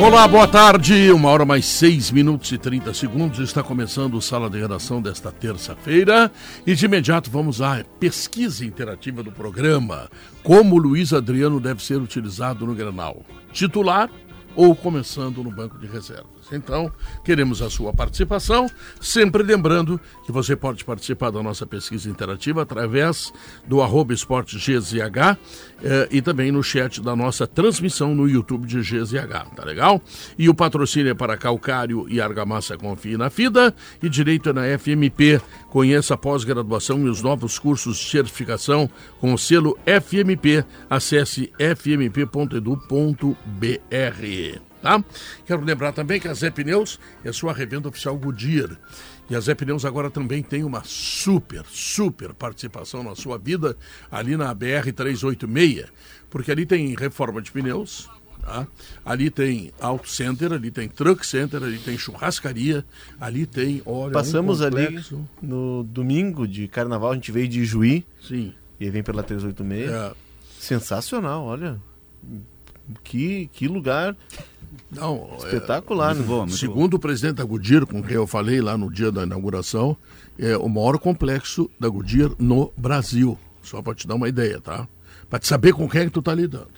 Olá, boa tarde. Uma hora mais seis minutos e 30 segundos. Está começando o Sala de Redação desta terça-feira. E de imediato vamos à pesquisa interativa do programa. Como Luiz Adriano deve ser utilizado no Granal? Titular ou começando no banco de reservas? Então, queremos a sua participação, sempre lembrando que você pode participar da nossa pesquisa interativa através do arroba esporte GZH eh, e também no chat da nossa transmissão no YouTube de GZH, tá legal? E o patrocínio é para Calcário e Argamassa Confie na FIDA e Direito é na FMP. Conheça a pós-graduação e os novos cursos de certificação com o selo FMP. Acesse fmp.edu.br. Tá? Quero lembrar também que a Zé Pneus é sua revenda oficial Goodyear. E a Zé Pneus agora também tem uma super, super participação na sua vida ali na BR 386, porque ali tem reforma de pneus, tá? ali tem Auto Center, ali tem Truck Center, ali tem churrascaria, ali tem, olha, Passamos um ali no domingo de carnaval, a gente veio de Juí. Sim. E vem pela 386. É. Sensacional, olha. Que, que lugar Não, espetacular. né? boa, muito Segundo o presidente da Goodyear, com quem eu falei lá no dia da inauguração, é o maior complexo da Goodyear no Brasil. Só para te dar uma ideia, tá? Para te saber com quem é que tu tá lidando.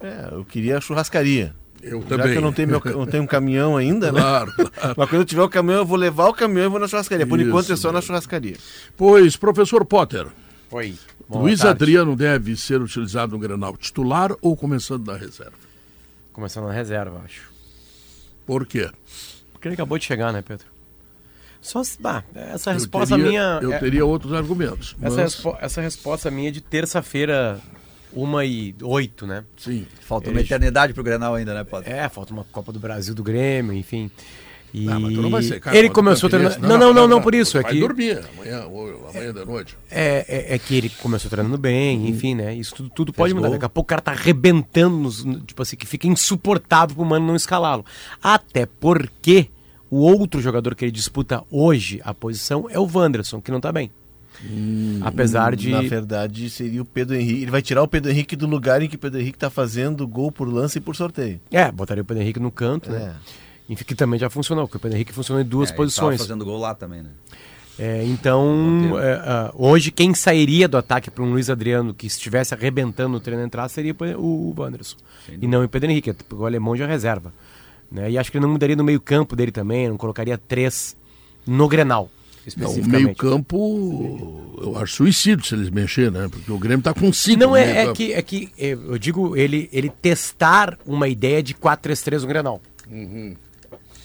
É, eu queria a churrascaria. Eu Já também. que eu não tenho, meu, não tenho um caminhão ainda, né? Claro, claro. Mas quando eu tiver o caminhão, eu vou levar o caminhão e vou na churrascaria. Por Isso, enquanto é só na churrascaria. Pois, professor Potter, Oi. Boa Luiz tarde. Adriano deve ser utilizado no Grenal titular ou começando na reserva? Começando na reserva, acho. Por quê? Porque ele acabou de chegar, né, Pedro? Só se. Bah, essa Eu resposta teria- minha. Eu é- teria outros argumentos. essa, Mas, respo- essa resposta minha é de terça-feira, uma e oito, né? sim. Falta uma eternidade pro Grenal ainda, né, Potter? É, falta uma Copa do Brasil do Grêmio, enfim. E Ah, mas tu não vai ser cara, ele começou treinando. interesse. Não, não, não, não, por isso. É que, dormir amanhã, ou amanhã da noite. é, é, é que ele começou treinando bem, enfim, né? Isso tudo, tudo pode mudar. gol. Daqui a pouco o cara tá arrebentando, nos- tipo assim, que fica insuportável pro mano não escalá-lo. Até porque o outro jogador que ele disputa hoje a posição é o Wanderson, que não tá bem. Apesar de. Na verdade, seria o Pedro Henrique. Ele vai tirar o Pedro Henrique do lugar em que o Pedro Henrique está fazendo gol por lance e por sorteio. É, botaria o Pedro Henrique no canto, né? Enfim, que também já funcionou, porque o Pedro Henrique funcionou em duas É, posições. fazendo gol lá também, né? É, então, é, ah, hoje quem sairia do ataque para um Luiz Adriano que estivesse arrebentando o treino entrar seria o, o Wanderson. E não o Pedro Henrique, porque o alemão já reserva. Né? E acho que ele não mudaria no meio-campo dele também, não colocaria três no Grenal. Não, o meio-campo, eu acho suicídio se eles mexerem, né? Porque o Grêmio tá com cinco. Não é, é meio-campo. que, é que é, eu digo ele, ele testar uma ideia de 4-3-3 no Grenal.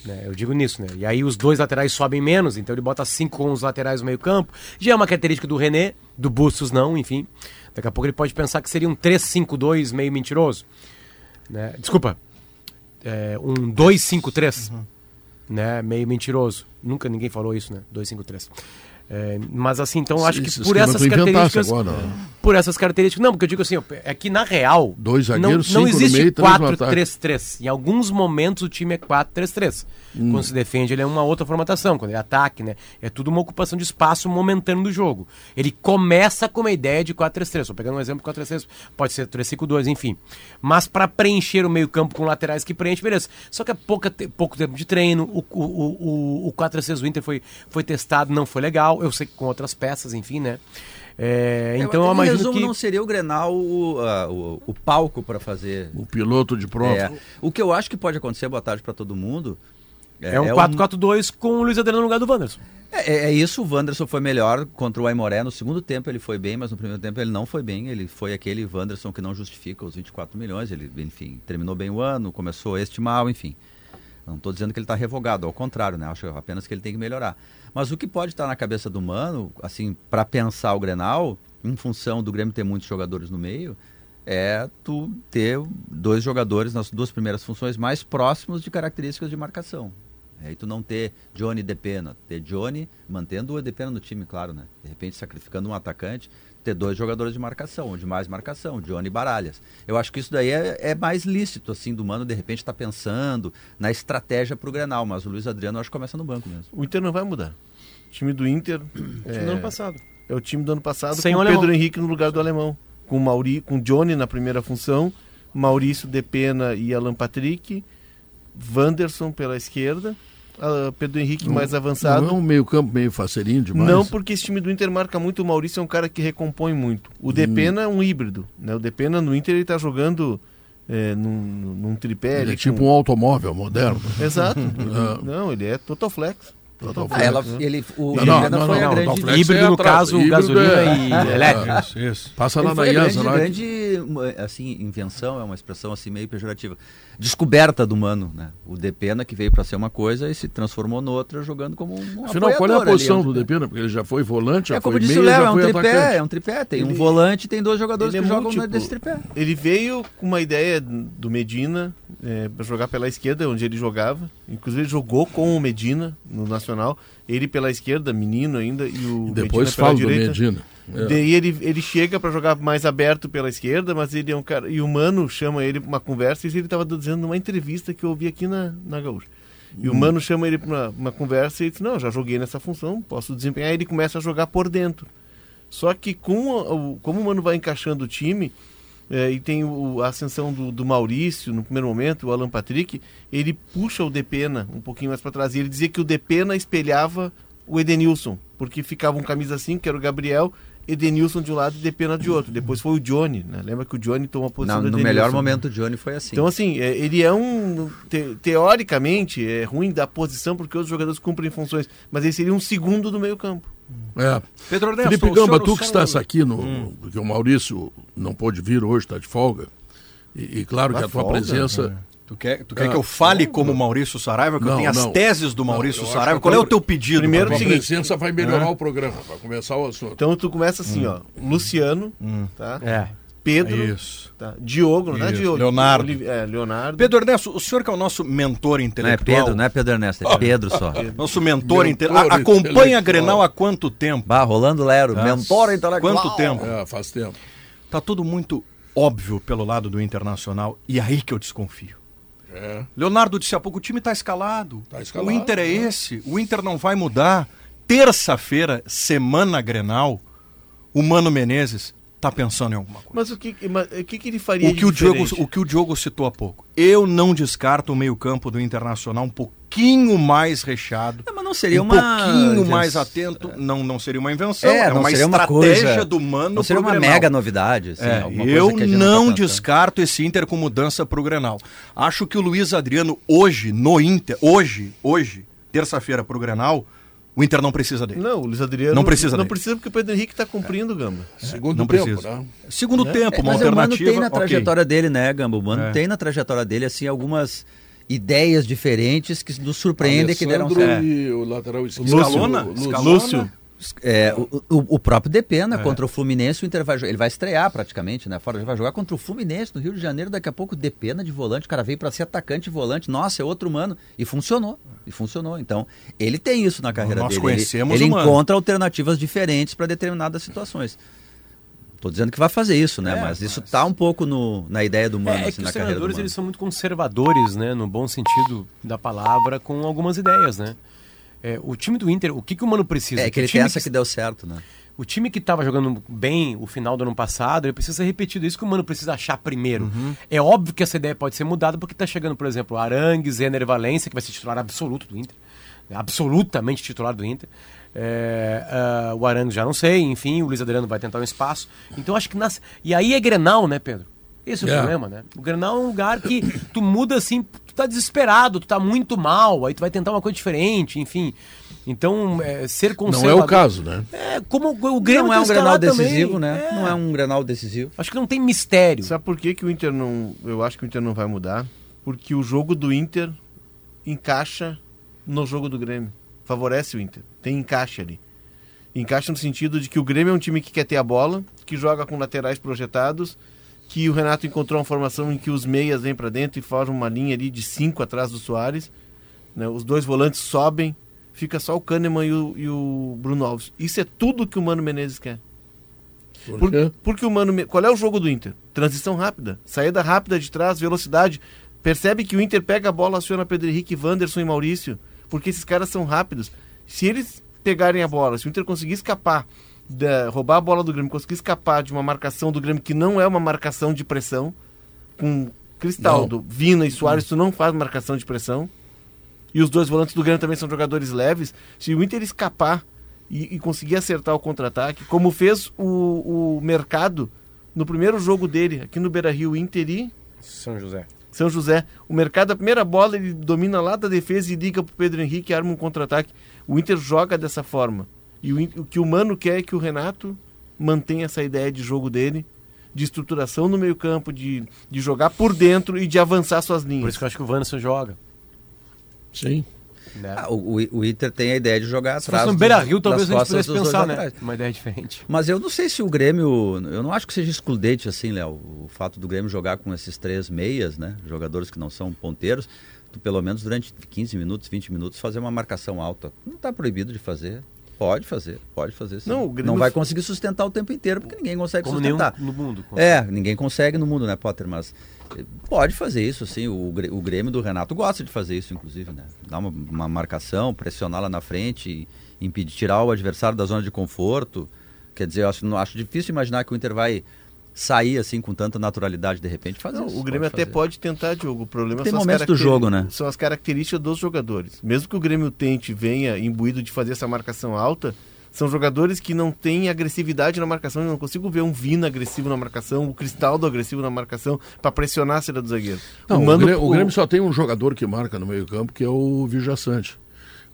Né, eu digo nisso, né? E aí os dois laterais sobem menos, então ele bota cinco com os laterais no meio campo. Já é uma característica do René, do Bustos não, enfim. Daqui a pouco ele pode pensar que seria um 3-5-2 meio mentiroso. Né? Desculpa, é, um 2-5-3, né? Meio mentiroso. Nunca ninguém falou isso, né? 2-5-3. É, mas assim, então acho que Esse por essas características agora, né? por essas características. Não, porque eu digo assim, é que na real. Dois não, zagueiros, não no existe meio, três no ataque. 4-3-3. Em alguns momentos o time é 4-3-3. Hum. Quando se defende, ele é uma outra formatação. Quando ele ataque, né? É tudo uma ocupação de espaço momentâneo do jogo. Ele começa com uma ideia de 4-3-3. Estou pegando um exemplo de 4-3-3, pode ser 3-5-2, enfim. Mas para preencher o meio-campo com laterais que preenche, beleza. Só que é pouca pouco tempo de treino. O, o, o, o 4-3-3 do Inter foi, foi testado, não foi legal. Eu sei que com outras peças, enfim, né? É, então eu, em imagino resumo, que. não seria o Grenal o, ah, o, o palco para fazer. O piloto de prova. É. O que eu acho que pode acontecer, boa tarde para todo mundo. É um 4-4-2 com o Luiz Adriano no lugar do Wanderson. É, é- é isso, o Wanderson foi melhor contra o Aimoré. No segundo tempo ele foi bem, mas no primeiro tempo ele não foi bem. Ele foi aquele Wanderson que não justifica os 24 milhões. Ele, enfim, terminou bem o ano, começou este mal, enfim. Não estou dizendo que ele está revogado, ao contrário, né? Acho apenas que ele tem que melhorar. Mas o que pode estar na cabeça do Mano, assim, para pensar o Grenal, em função do Grêmio ter muitos jogadores no meio, é tu ter dois jogadores nas duas primeiras funções mais próximos de características de marcação. Aí tu não ter Johnny e Depena, ter Johnny mantendo o Depena no time, claro, né? De repente sacrificando um atacante, ter dois jogadores de marcação, de mais marcação, Johnny e Baralhas. Eu acho que isso daí é, é mais lícito, assim, do Mano de repente estar tá pensando na estratégia para o Grenal, mas o Luiz Adriano eu acho que começa no banco mesmo. O Inter não vai mudar. O time do Inter é, do ano passado. é o time do ano passado Sem com o o Pedro alemão. Henrique no lugar do alemão. Com o Mauri, com o Johnny na primeira função, Maurício Depena e Alan Patrick, Wanderson pela esquerda, ah, Pedro Henrique mais avançado. Não é um meio campo meio faceirinho demais? Não, porque esse time do Inter marca muito. O Maurício é um cara que recompõe muito. O Depena é um híbrido. Né? O Depena no Inter ele tá jogando é, num, num tripé. Ele é tipo com- um automóvel moderno. Exato. Ah. Não, ele é Totoflex. Total Ah, ela, né? ele, o Não, não, Depena não, foi não, a não, grande... não, Flex Híbrido, é no caso, híbrido gasolina é- e é, elétrico. Isso, isso. Passa Ele lá na grande, IASA, lá. grande assim, invenção, é uma expressão assim meio pejorativa. Descoberta do Mano, né? O Depena que veio para ser uma coisa e se transformou noutra jogando como um Afinal, qual é a ali, posição um do tripé. Depena? Porque ele já foi volante, já É como foi disse o meio, Léo, já é um foi tripé, atacante. é um tripé. Tem um Ele- volante e tem dois jogadores ele que é jogam múltiplo. desse tripé. Ele veio com uma ideia do Medina é, para jogar pela esquerda, onde ele jogava. Inclusive, ele jogou com o Medina no Nacional. Ele pela esquerda, menino ainda, e o E depois Medina fala pela do direita. Medina. É. Daí ele, ele chega para jogar mais aberto pela esquerda, mas ele é um cara. E o Mano chama ele para uma conversa, isso ele estava dizendo numa entrevista que eu ouvi aqui na, na Gaúcha. E Hum. o Mano chama ele para uma, uma conversa e diz: Não, já joguei nessa função, posso desempenhar. Aí ele começa a jogar por dentro. Só que com o, como o Mano vai encaixando o time, é, e tem o- a ascensão do, do Maurício no primeiro momento, o Alan Patrick, ele puxa o Depena um pouquinho mais para trás. E ele dizia que o Depena espelhava o Edenilson, porque ficava um camisa 5, que era o Gabriel, Edenilson de um lado e Depena de outro. Depois foi o Johnny, né? Lembra que o Johnny tomou a posição Não, do no Edenilson. melhor momento o Johnny foi assim. Então, assim, é, ele é um. te- teoricamente, é ruim da posição porque os jogadores cumprem funções, mas ele seria um segundo do meio-campo. É. Pedro Ernesto, Felipe Gamba, tu que estás aqui, no, porque o Maurício não pôde vir hoje, está de folga. E, e claro que Mas a tua folga, presença. Tu quer, tu quer Ah, que eu fale como Maurício Saraiva, que eu Não, tenho as não. teses do Não, Maurício eu Saraiva? Qual é eu- o teu pedido? Primeiro, A pra tua mim? presença vai melhorar o programa, vai começar o assunto. Então tu começa assim, ó. Luciano, tá? É. Pedro, Isso. tá? Diogo, não é Isso, Diogo? Leonardo. É, Leonardo. Pedro Ernesto, o senhor que é o nosso mentor Não é intelectual. Pedro, não é Pedro Ernesto, é Pedro só. Nosso mentor, Mentor intelectual. Acompanha a intelectual. Grenal há quanto tempo? Bah, Rolando Lero, mentor intelectual. Quanto tempo? É, faz tempo. Tá tudo muito óbvio pelo lado do Internacional e aí que eu desconfio. É. Leonardo disse há pouco, o time está escalado. Tá escalado, O Inter é né? esse, o Inter não vai mudar. Terça-feira, semana Grenal, o Mano Menezes tá pensando em alguma coisa. Mas o que, mas, o que, que ele faria O que de o, Diogo, o que o Diogo citou há pouco. Eu não descarto o meio-campo do Internacional um pouquinho mais recheado. Não, mas não seria um uma pouquinho inven- mais atento. Não, não seria uma invenção, É, é, não uma seria uma estratégia coisa- do Mano Não seria pro uma Grenal. mega novidade. Assim, É, eu que a gente não tá descarto esse Inter com mudança pro Grenal. Acho que o Luiz Adriano hoje no Inter, hoje, hoje, terça-feira pro Grenal, o Inter não precisa dele. Não, o Luiz Adriano. Não precisa Não dele. precisa porque o Pedro Henrique está cumprindo, Gamba. Segundo não tempo, precisa. né? Segundo tempo, É, uma mas o Mano alternativa. tem na trajetória dele, né, Gamba? O Mano É. tem na trajetória dele, assim, algumas ideias diferentes que nos surpreendem que deram Alessandro certo. e o lateral esquerdo. Escalona? Lúcio. Escalona? Lúcio. É, o, o- próprio Depena É. contra o Fluminense, o Inter vai, ele vai estrear praticamente, né? Fora, ele vai jogar contra o Fluminense no Rio de Janeiro, daqui a pouco Depena de volante, o cara veio para ser atacante e volante, nossa, é outro humano. E funcionou, e funcionou. Então, ele tem isso na carreira Nós dele. conhecemos ele ele encontra alternativas diferentes para determinadas situações. Tô dizendo que vai fazer isso, né? É, mas isso tá um pouco no, na ideia do Mano, É, é assim, que na os treinadores eles são muito conservadores, né, no bom sentido da palavra, com algumas ideias, né? É, o time do Inter, o que, que o Mano precisa? É que ele tem time essa que deu certo, né? O time que estava jogando bem o final do ano passado, ele precisa ser repetido. É Isso que o Mano precisa achar primeiro. Uhum. É óbvio que essa ideia pode ser mudada porque está chegando, por exemplo, Arangues, Ener e Valência, que vai ser titular absoluto do Inter. Absolutamente titular do Inter. É, ah, o Arangues já não sei, enfim, o Luiz Adriano vai tentar um espaço. Então acho que nas... E aí é Grenal, né, Pedro? Esse é o É. problema, né? O Grenal é um lugar que tu muda assim, tu tá desesperado, tu tá muito mal, aí tu vai tentar uma coisa diferente, enfim. Então, é, ser Não conservador... é o caso, né? É, como o Grêmio Não é um Grenal escalado também. decisivo, né? É. Não é um Grenal decisivo. Acho que não tem mistério. Sabe por que, que o Inter não. Eu acho que o Inter não vai mudar? Porque o jogo do Inter encaixa no jogo do Grêmio. Favorece o Inter. Tem encaixe ali. Encaixa no sentido de que o Grêmio é um time que quer ter a bola, que joga com laterais projetados, que o Renato encontrou uma formação em que os meias vêm para dentro e formam uma linha ali de cinco atrás do Soares. né? Os dois volantes sobem, fica só o Kahneman e o, e o Bruno Alves. Isso é tudo que o Mano Menezes quer. Por Por- porque o Mano. Qual é o jogo do Inter? Transição rápida. Saída rápida de trás, velocidade. Percebe que o Inter pega a bola, aciona Pedro Henrique, Wanderson e Maurício. Porque esses caras são rápidos. Se eles pegarem a bola, se o Inter conseguir escapar, da- roubar a bola do Grêmio, conseguir escapar de uma marcação do Grêmio que não é uma marcação de pressão, com Cristaldo, Vina e Soares, tu não faz marcação de pressão. E os dois volantes do Grêmio também são jogadores leves. Se o Inter escapar e, e conseguir acertar o contra-ataque, como fez o, o Mercado no primeiro jogo dele, aqui no Beira-Rio, Inter e São José. São José. O Mercado, a primeira bola, ele domina lá da defesa e liga pro Pedro Henrique e arma um contra-ataque. O Inter joga dessa forma. E o, o que o Mano quer é que o Renato mantenha essa ideia de jogo dele, de estruturação no meio-campo, de, de jogar por dentro e de avançar suas Por linhas. isso que eu acho que o Wanderson joga. Sim. Né? Ah, o, o- Inter tem a ideia de jogar Se atrás. fosse no dos- Beira Rio, talvez a gente pudesse pensar, né? Uma ideia diferente. Mas eu não sei se o Grêmio. Eu não acho que seja excludente assim, Léo. O fato do Grêmio jogar com esses três meias, né? Jogadores que não são ponteiros. Tu, pelo menos durante 15 minutos, 20 minutos, fazer uma marcação alta. Não está proibido de fazer. Pode fazer, pode fazer sim. Não, Grêmio- vai conseguir sustentar o tempo inteiro, porque ninguém consegue Como sustentar. no mundo. É, ninguém consegue no mundo, né, Potter? Mas eh, pode fazer isso, sim. O, o Grêmio do Renato gosta de fazer isso, inclusive, né? Dar uma, uma marcação, pressionar lá na frente, impedir, tirar o adversário da zona de conforto. Quer dizer, eu acho, não, acho difícil imaginar que o Inter vai sair assim com tanta naturalidade de repente fazer Não, isso. o Grêmio pode até fazer. pode tentar, Diogo. O problema Tem são as momentos do jogo, né? São as características dos jogadores. Mesmo que o Grêmio tente, venha imbuído de fazer essa marcação alta, são jogadores que não têm agressividade na marcação. Eu não consigo ver um Vina agressivo na marcação, o Cristaldo agressivo na marcação, para pressionar a saída do zagueiro. Não, o, Mano- Grêmio, o Grêmio só tem um jogador que marca no meio-campo, que é o Vijaçante.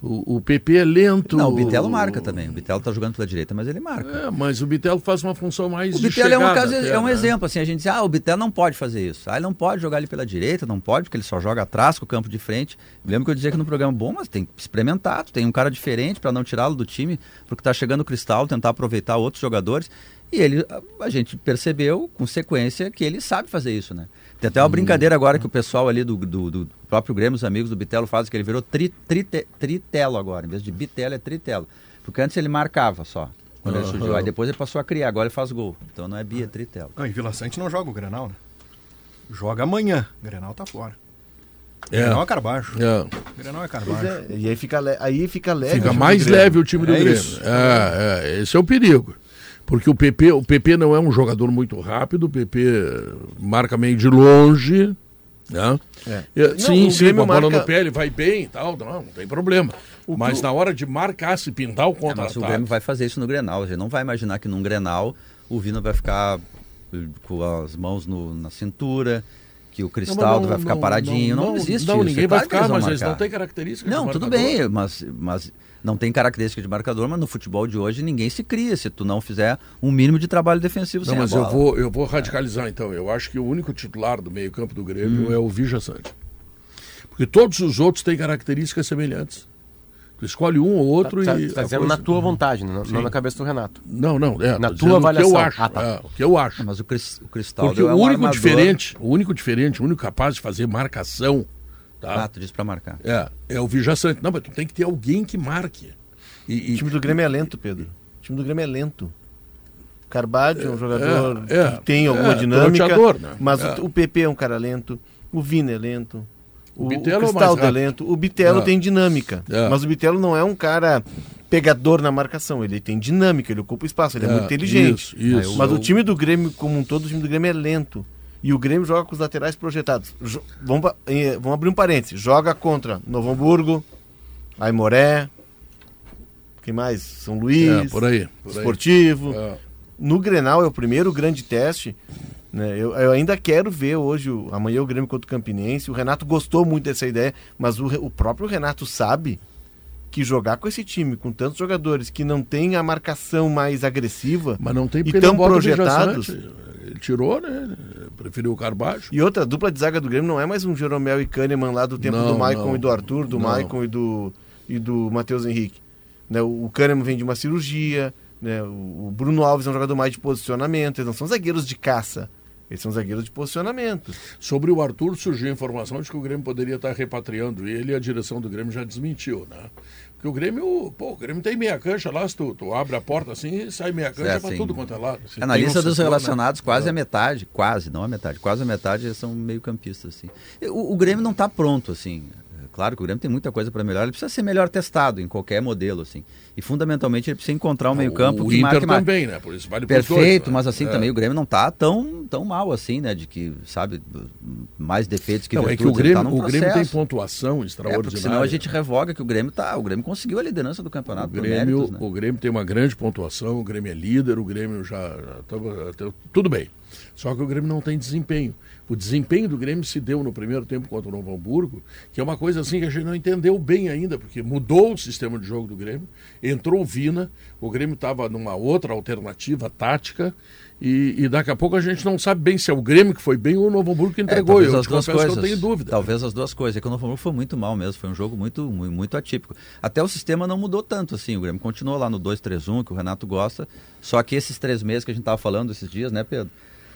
O, o PP é lento. Não, o Bitelo marca também. O Bitelo tá jogando pela direita, mas ele marca. É, mas o Bitelo faz uma função mais O Bitelo é um, caso, até, é um né? exemplo, assim, a gente diz, ah, o Bitelo não pode fazer isso. Ah, ele não pode jogar ali pela direita, não pode, porque ele só joga atrás com o campo de frente. Lembro que eu dizia que no programa, bom, mas tem que experimentar, tem um cara diferente para não tirá-lo do time, porque tá chegando o Cristal, tentar aproveitar outros jogadores. E ele, a gente percebeu com sequência que ele sabe fazer isso, né? Tem até uma Hum. brincadeira agora que o pessoal ali do, do, do próprio Grêmio, os amigos do Bitelo fazem, que ele virou tri, trite- tritelo agora, em vez de bitelo é tritelo. Porque antes ele marcava só, quando ele Aham. surgiu. Aí depois ele passou a criar, agora ele faz gol. Então não é bi, é tritelo. Não, e Vila Sante não joga o Grenal, né? Joga amanhã. O Grenal tá fora. O É. Grenal é Carbaixo. É. O Grenal é Carbaixo. é, e aí fica, le- aí fica leve. Fica mais leve o time do É Grêmio. isso. É, é, esse é o perigo. Porque o PP, o PP não é um jogador muito rápido, o PP marca meio de longe. Né? É. É, Não, sim, o sim, com a bola marca- no pé ele vai bem e tal, não, não tem problema. Mas que o- na hora de marcar, se pintar o É, mas o Grêmio vai fazer isso no Grenal. Gente não vai imaginar que num Grenal o Vina vai ficar eh, com as mãos no- na cintura, que o Cristaldo vai ficar paradinho. Não, existe Não, isso. ninguém É vai claro que ficar, mas eles não têm características Não, tudo bem, mas, mas não tem característica de marcador, mas no futebol de hoje ninguém se cria se tu não fizer um mínimo de trabalho defensivo Não, sem mas a eu vou, eu vou radicalizar então. Eu acho que o único titular do meio-campo do Grêmio Hum. é o Vija Sante. Porque todos os outros têm características semelhantes. Tu escolhe um ou outro Tá, e. tá dizendo coisa- na tua vontade, não, não na cabeça do Renato. Não, não, é. Na tua avaliação. O que eu acho. Ah, tá. é, o que eu acho. Mas o, Cris, o Cristaldo Porque é o um único armador. diferente, o único diferente, o único capaz de fazer marcação, tá? Ah, tu disse pra marcar. É, é o Vija Sante. Não, mas tu tem que ter alguém que marque. E, O e- time do Grêmio é lento, Pedro. O time do Grêmio é lento. Carvalho é um jogador é, é, que tem alguma é, dinâmica, né? mas É. o, o PP é um cara lento, o Vina é lento, O o, o é o Cristaldo é lento, o Bitelo É. tem dinâmica, É. mas o Bitelo não é um cara pegador na marcação, ele tem dinâmica, ele ocupa espaço, ele é, É, muito inteligente. isso, isso. Mas o time do Grêmio, como um todo, o time do Grêmio é lento. E o Grêmio joga com os laterais projetados. Jo- vamos, eh, vamos abrir um parênteses. Joga contra Novo Hamburgo, Aimoré, quem mais? São Luís, É, por aí. Por aí. Esportivo. É. No Grenal é o primeiro grande teste. né? Eu, eu ainda quero ver hoje, o- amanhã o Grêmio contra o Campinense. O Renato gostou muito dessa ideia, mas o, o próprio Renato sabe que jogar com esse time, com tantos jogadores que não tem a marcação mais agressiva, Mas não tem E tão projetados. Ele tirou, né? Preferiu o Carbaixo. E outra, a dupla de zaga do Grêmio não é mais um Jeromel e Kahneman lá do tempo Não, do Maicon e do Arthur, do Não. Maicon e do, e do Matheus Henrique. Né, o Kahneman vem de uma cirurgia, né, o Bruno Alves é um jogador mais de posicionamento, eles não são zagueiros de caça. Eles são zagueiros de posicionamento. Sobre o Arthur, surgiu a informação de que o Grêmio poderia estar repatriando ele e a direção do Grêmio já desmentiu, né? Porque o Grêmio, pô, o Grêmio tem meia cancha lá, se tu, tu abre a porta assim sai meia cancha É, pra sim. tudo quanto é lado. Se É, na tem um lista dos setor, né? relacionados, quase a metade, quase, não a metade, quase a metade são meio campistas, assim. O, o Grêmio não está pronto, assim. É Claro que o Grêmio tem muita coisa para melhorar, ele precisa ser melhor testado em qualquer modelo, assim. E fundamentalmente ele precisa encontrar um meio campo O que Inter marque mais. também, né? Por isso vale Perfeito, dois, né? mas assim É. também o Grêmio não tá tão, tão mal assim, né? De que, sabe, mais defeitos que Não, é virtudes. que o ele Grêmio, tá o Grêmio tem pontuação É, extraordinária. porque senão a gente revoga que o Grêmio tá. O Grêmio conseguiu a liderança do campeonato O Grêmio, méritos, né? o Grêmio tem uma grande pontuação, o Grêmio é líder, o Grêmio já, já até- tudo bem. Só que o Grêmio não tem desempenho. O desempenho do Grêmio se deu no primeiro tempo contra o Novo Hamburgo, que é uma coisa assim que a gente não entendeu bem ainda, porque mudou o sistema de jogo do Grêmio, entrou o Vina, o Grêmio estava numa outra alternativa tática, e, e daqui a pouco a gente não sabe bem se é o Grêmio que foi bem ou o Novo Hamburgo que É, entregou. talvez eu as duas coisas. eu tenho dúvida. Talvez as duas coisas. É que o Novo Hamburgo foi muito mal mesmo. Foi um jogo muito, muito, muito atípico. Até o sistema não mudou tanto assim. O Grêmio continuou lá no 2-3-1, que o Renato gosta. Só que esses três meses que a gente estava falando esses dias, né, Pedro?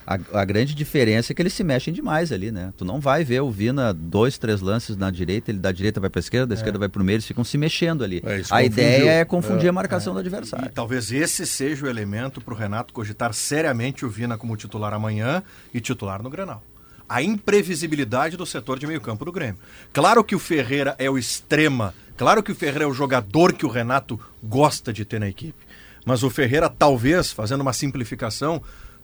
A, a grande diferença é que eles se mexem demais ali, né? Tu não vai ver o Vina dois, três lances na direita, ele da direita vai para esquerda, da esquerda vai para o meio, eles ficam se mexendo ali. É, a confundiu. ideia é confundir É, a marcação do E adversário. talvez esse seja o elemento para o Renato cogitar seriamente o Vina como titular amanhã e titular no Granal. A imprevisibilidade do setor de meio campo do Grêmio. Claro que o Ferreira é o extrema, claro que o Ferreira é o jogador que o Renato gosta de ter na equipe. Mas o Ferreira, talvez, fazendo uma simplificação,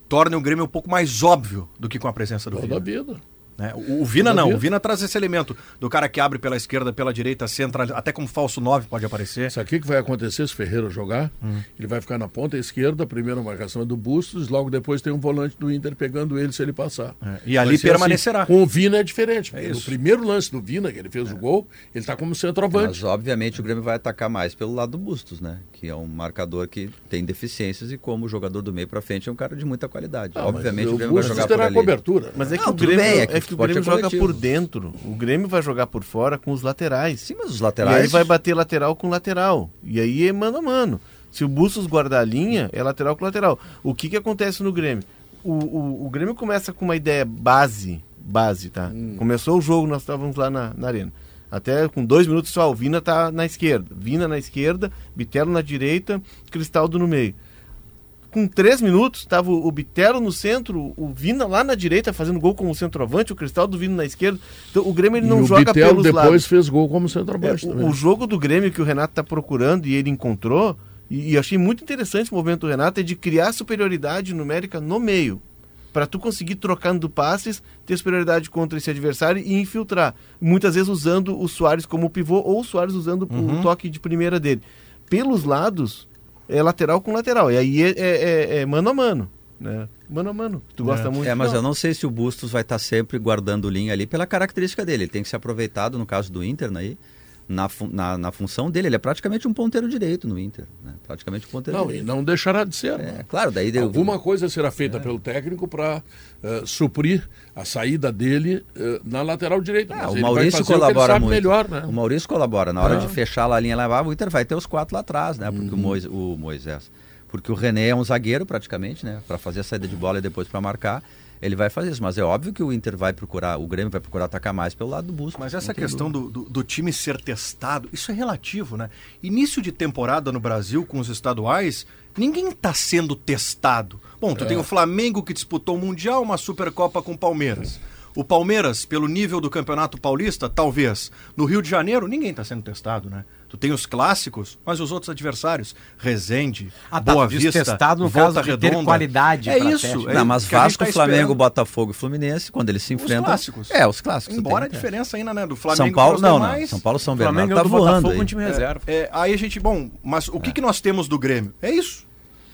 torne o Grêmio um pouco mais óbvio do que com a presença do Toda vida. Né? O, o Vina não, o Vina traz esse elemento do cara que abre pela esquerda, pela direita, central, até como falso 9 pode aparecer. Sabe o que vai acontecer se o Ferreira jogar? Hum. Ele vai ficar na ponta esquerda, a primeira marcação é do Bustos, logo depois tem um volante do Inter pegando ele se ele passar. É, e ali permanecerá. Com o Vina é diferente. porque isso. No primeiro lance do Vina, que ele fez o gol, ele está como centroavante. Mas obviamente o Grêmio vai atacar mais pelo lado do Bustos, né? Que é um marcador que tem deficiências e como jogador do meio pra frente é um cara de muita qualidade. Ah, obviamente o Grêmio vai Bustos jogar por terá ali. cobertura. Mas é que Não, o Grêmio, bem, é é que que o Grêmio é joga por dentro. O Grêmio vai jogar por fora com os laterais. Sim, mas os E laterais. aí vai bater lateral com lateral. E aí é mano a mano. Se o Bustos guardar a linha, é lateral com lateral. O que, que acontece no Grêmio? O, o, o Grêmio começa com uma ideia base. Base, tá? Começou o jogo, nós estávamos lá na, na arena. Até com dois minutos só, o Vina tá na esquerda. Vina na esquerda, Bitelo na direita, Cristaldo no meio. Com três minutos, estava o Bitelo no centro, o Vina lá na direita fazendo gol como centroavante, o Cristaldo vindo na esquerda. Então o Grêmio ele e não o joga Bitelo pelos depois lados. fez gol como É, centroavante o, também. o jogo do Grêmio que o Renato está procurando e ele encontrou, e, e achei muito interessante o movimento do Renato, é de criar superioridade numérica no meio. Para tu conseguir trocando passes, ter superioridade contra esse adversário e infiltrar. Muitas vezes usando o Soares como pivô ou o Soares usando o toque de primeira dele. Pelos lados, é lateral com lateral. E aí é, é- é- é mano a mano. Né? Mano a mano. Tu gosta muito. É, mas eu não sei se o Bustos vai estar sempre guardando linha ali pela característica dele. Ele tem que ser aproveitado, no caso do Inter, né, aí, na, na, na função dele. Ele é praticamente um ponteiro direito no Inter. Né? Praticamente um ponteiro Não, e direito. não deixará de ser. É, né? claro, daí deu. Alguma coisa será feita pelo técnico para suprir a saída dele eh, na lateral direita. Ah, o Maurício o colabora sabe muito. melhor, né? O Maurício colabora. Na hora Ah. de fechar lá a linha lá, o Inter vai ter os quatro lá atrás, né? Porque o, Mois, o Moisés. Porque o René é um zagueiro praticamente, né? Para fazer a saída de bola e depois para marcar. Ele vai fazer isso. Mas é óbvio que o Inter vai procurar, o Grêmio vai procurar atacar mais pelo lado do Bustos. Mas essa questão do, do, do time ser testado, isso é relativo, né? Início de temporada no Brasil com os estaduais, ninguém está sendo testado. Bom, tu tem o Flamengo que disputou o Mundial, uma Supercopa com o Palmeiras. O Palmeiras, pelo nível do Campeonato Paulista, talvez. No Rio de Janeiro, ninguém está sendo testado, né? Tu tem os clássicos, mas os outros adversários, Resende, Ah, tá, Boa Vista, testado no Volta caso de ter Redonda. qualidade É isso. teste. é Não, mas a Vasco, tá Flamengo, esperando. Botafogo e Fluminense, quando eles se Os enfrentam. clássicos. É, os clássicos. Embora a tem, diferença ainda, né, do. Flamengo São Paulo, os não, não. demais, São Paulo, São Bernardo Flamengo tá é do voando Botafogo aí. time reserva. É, aí a gente, bom, mas o que, que nós temos do Grêmio? É isso.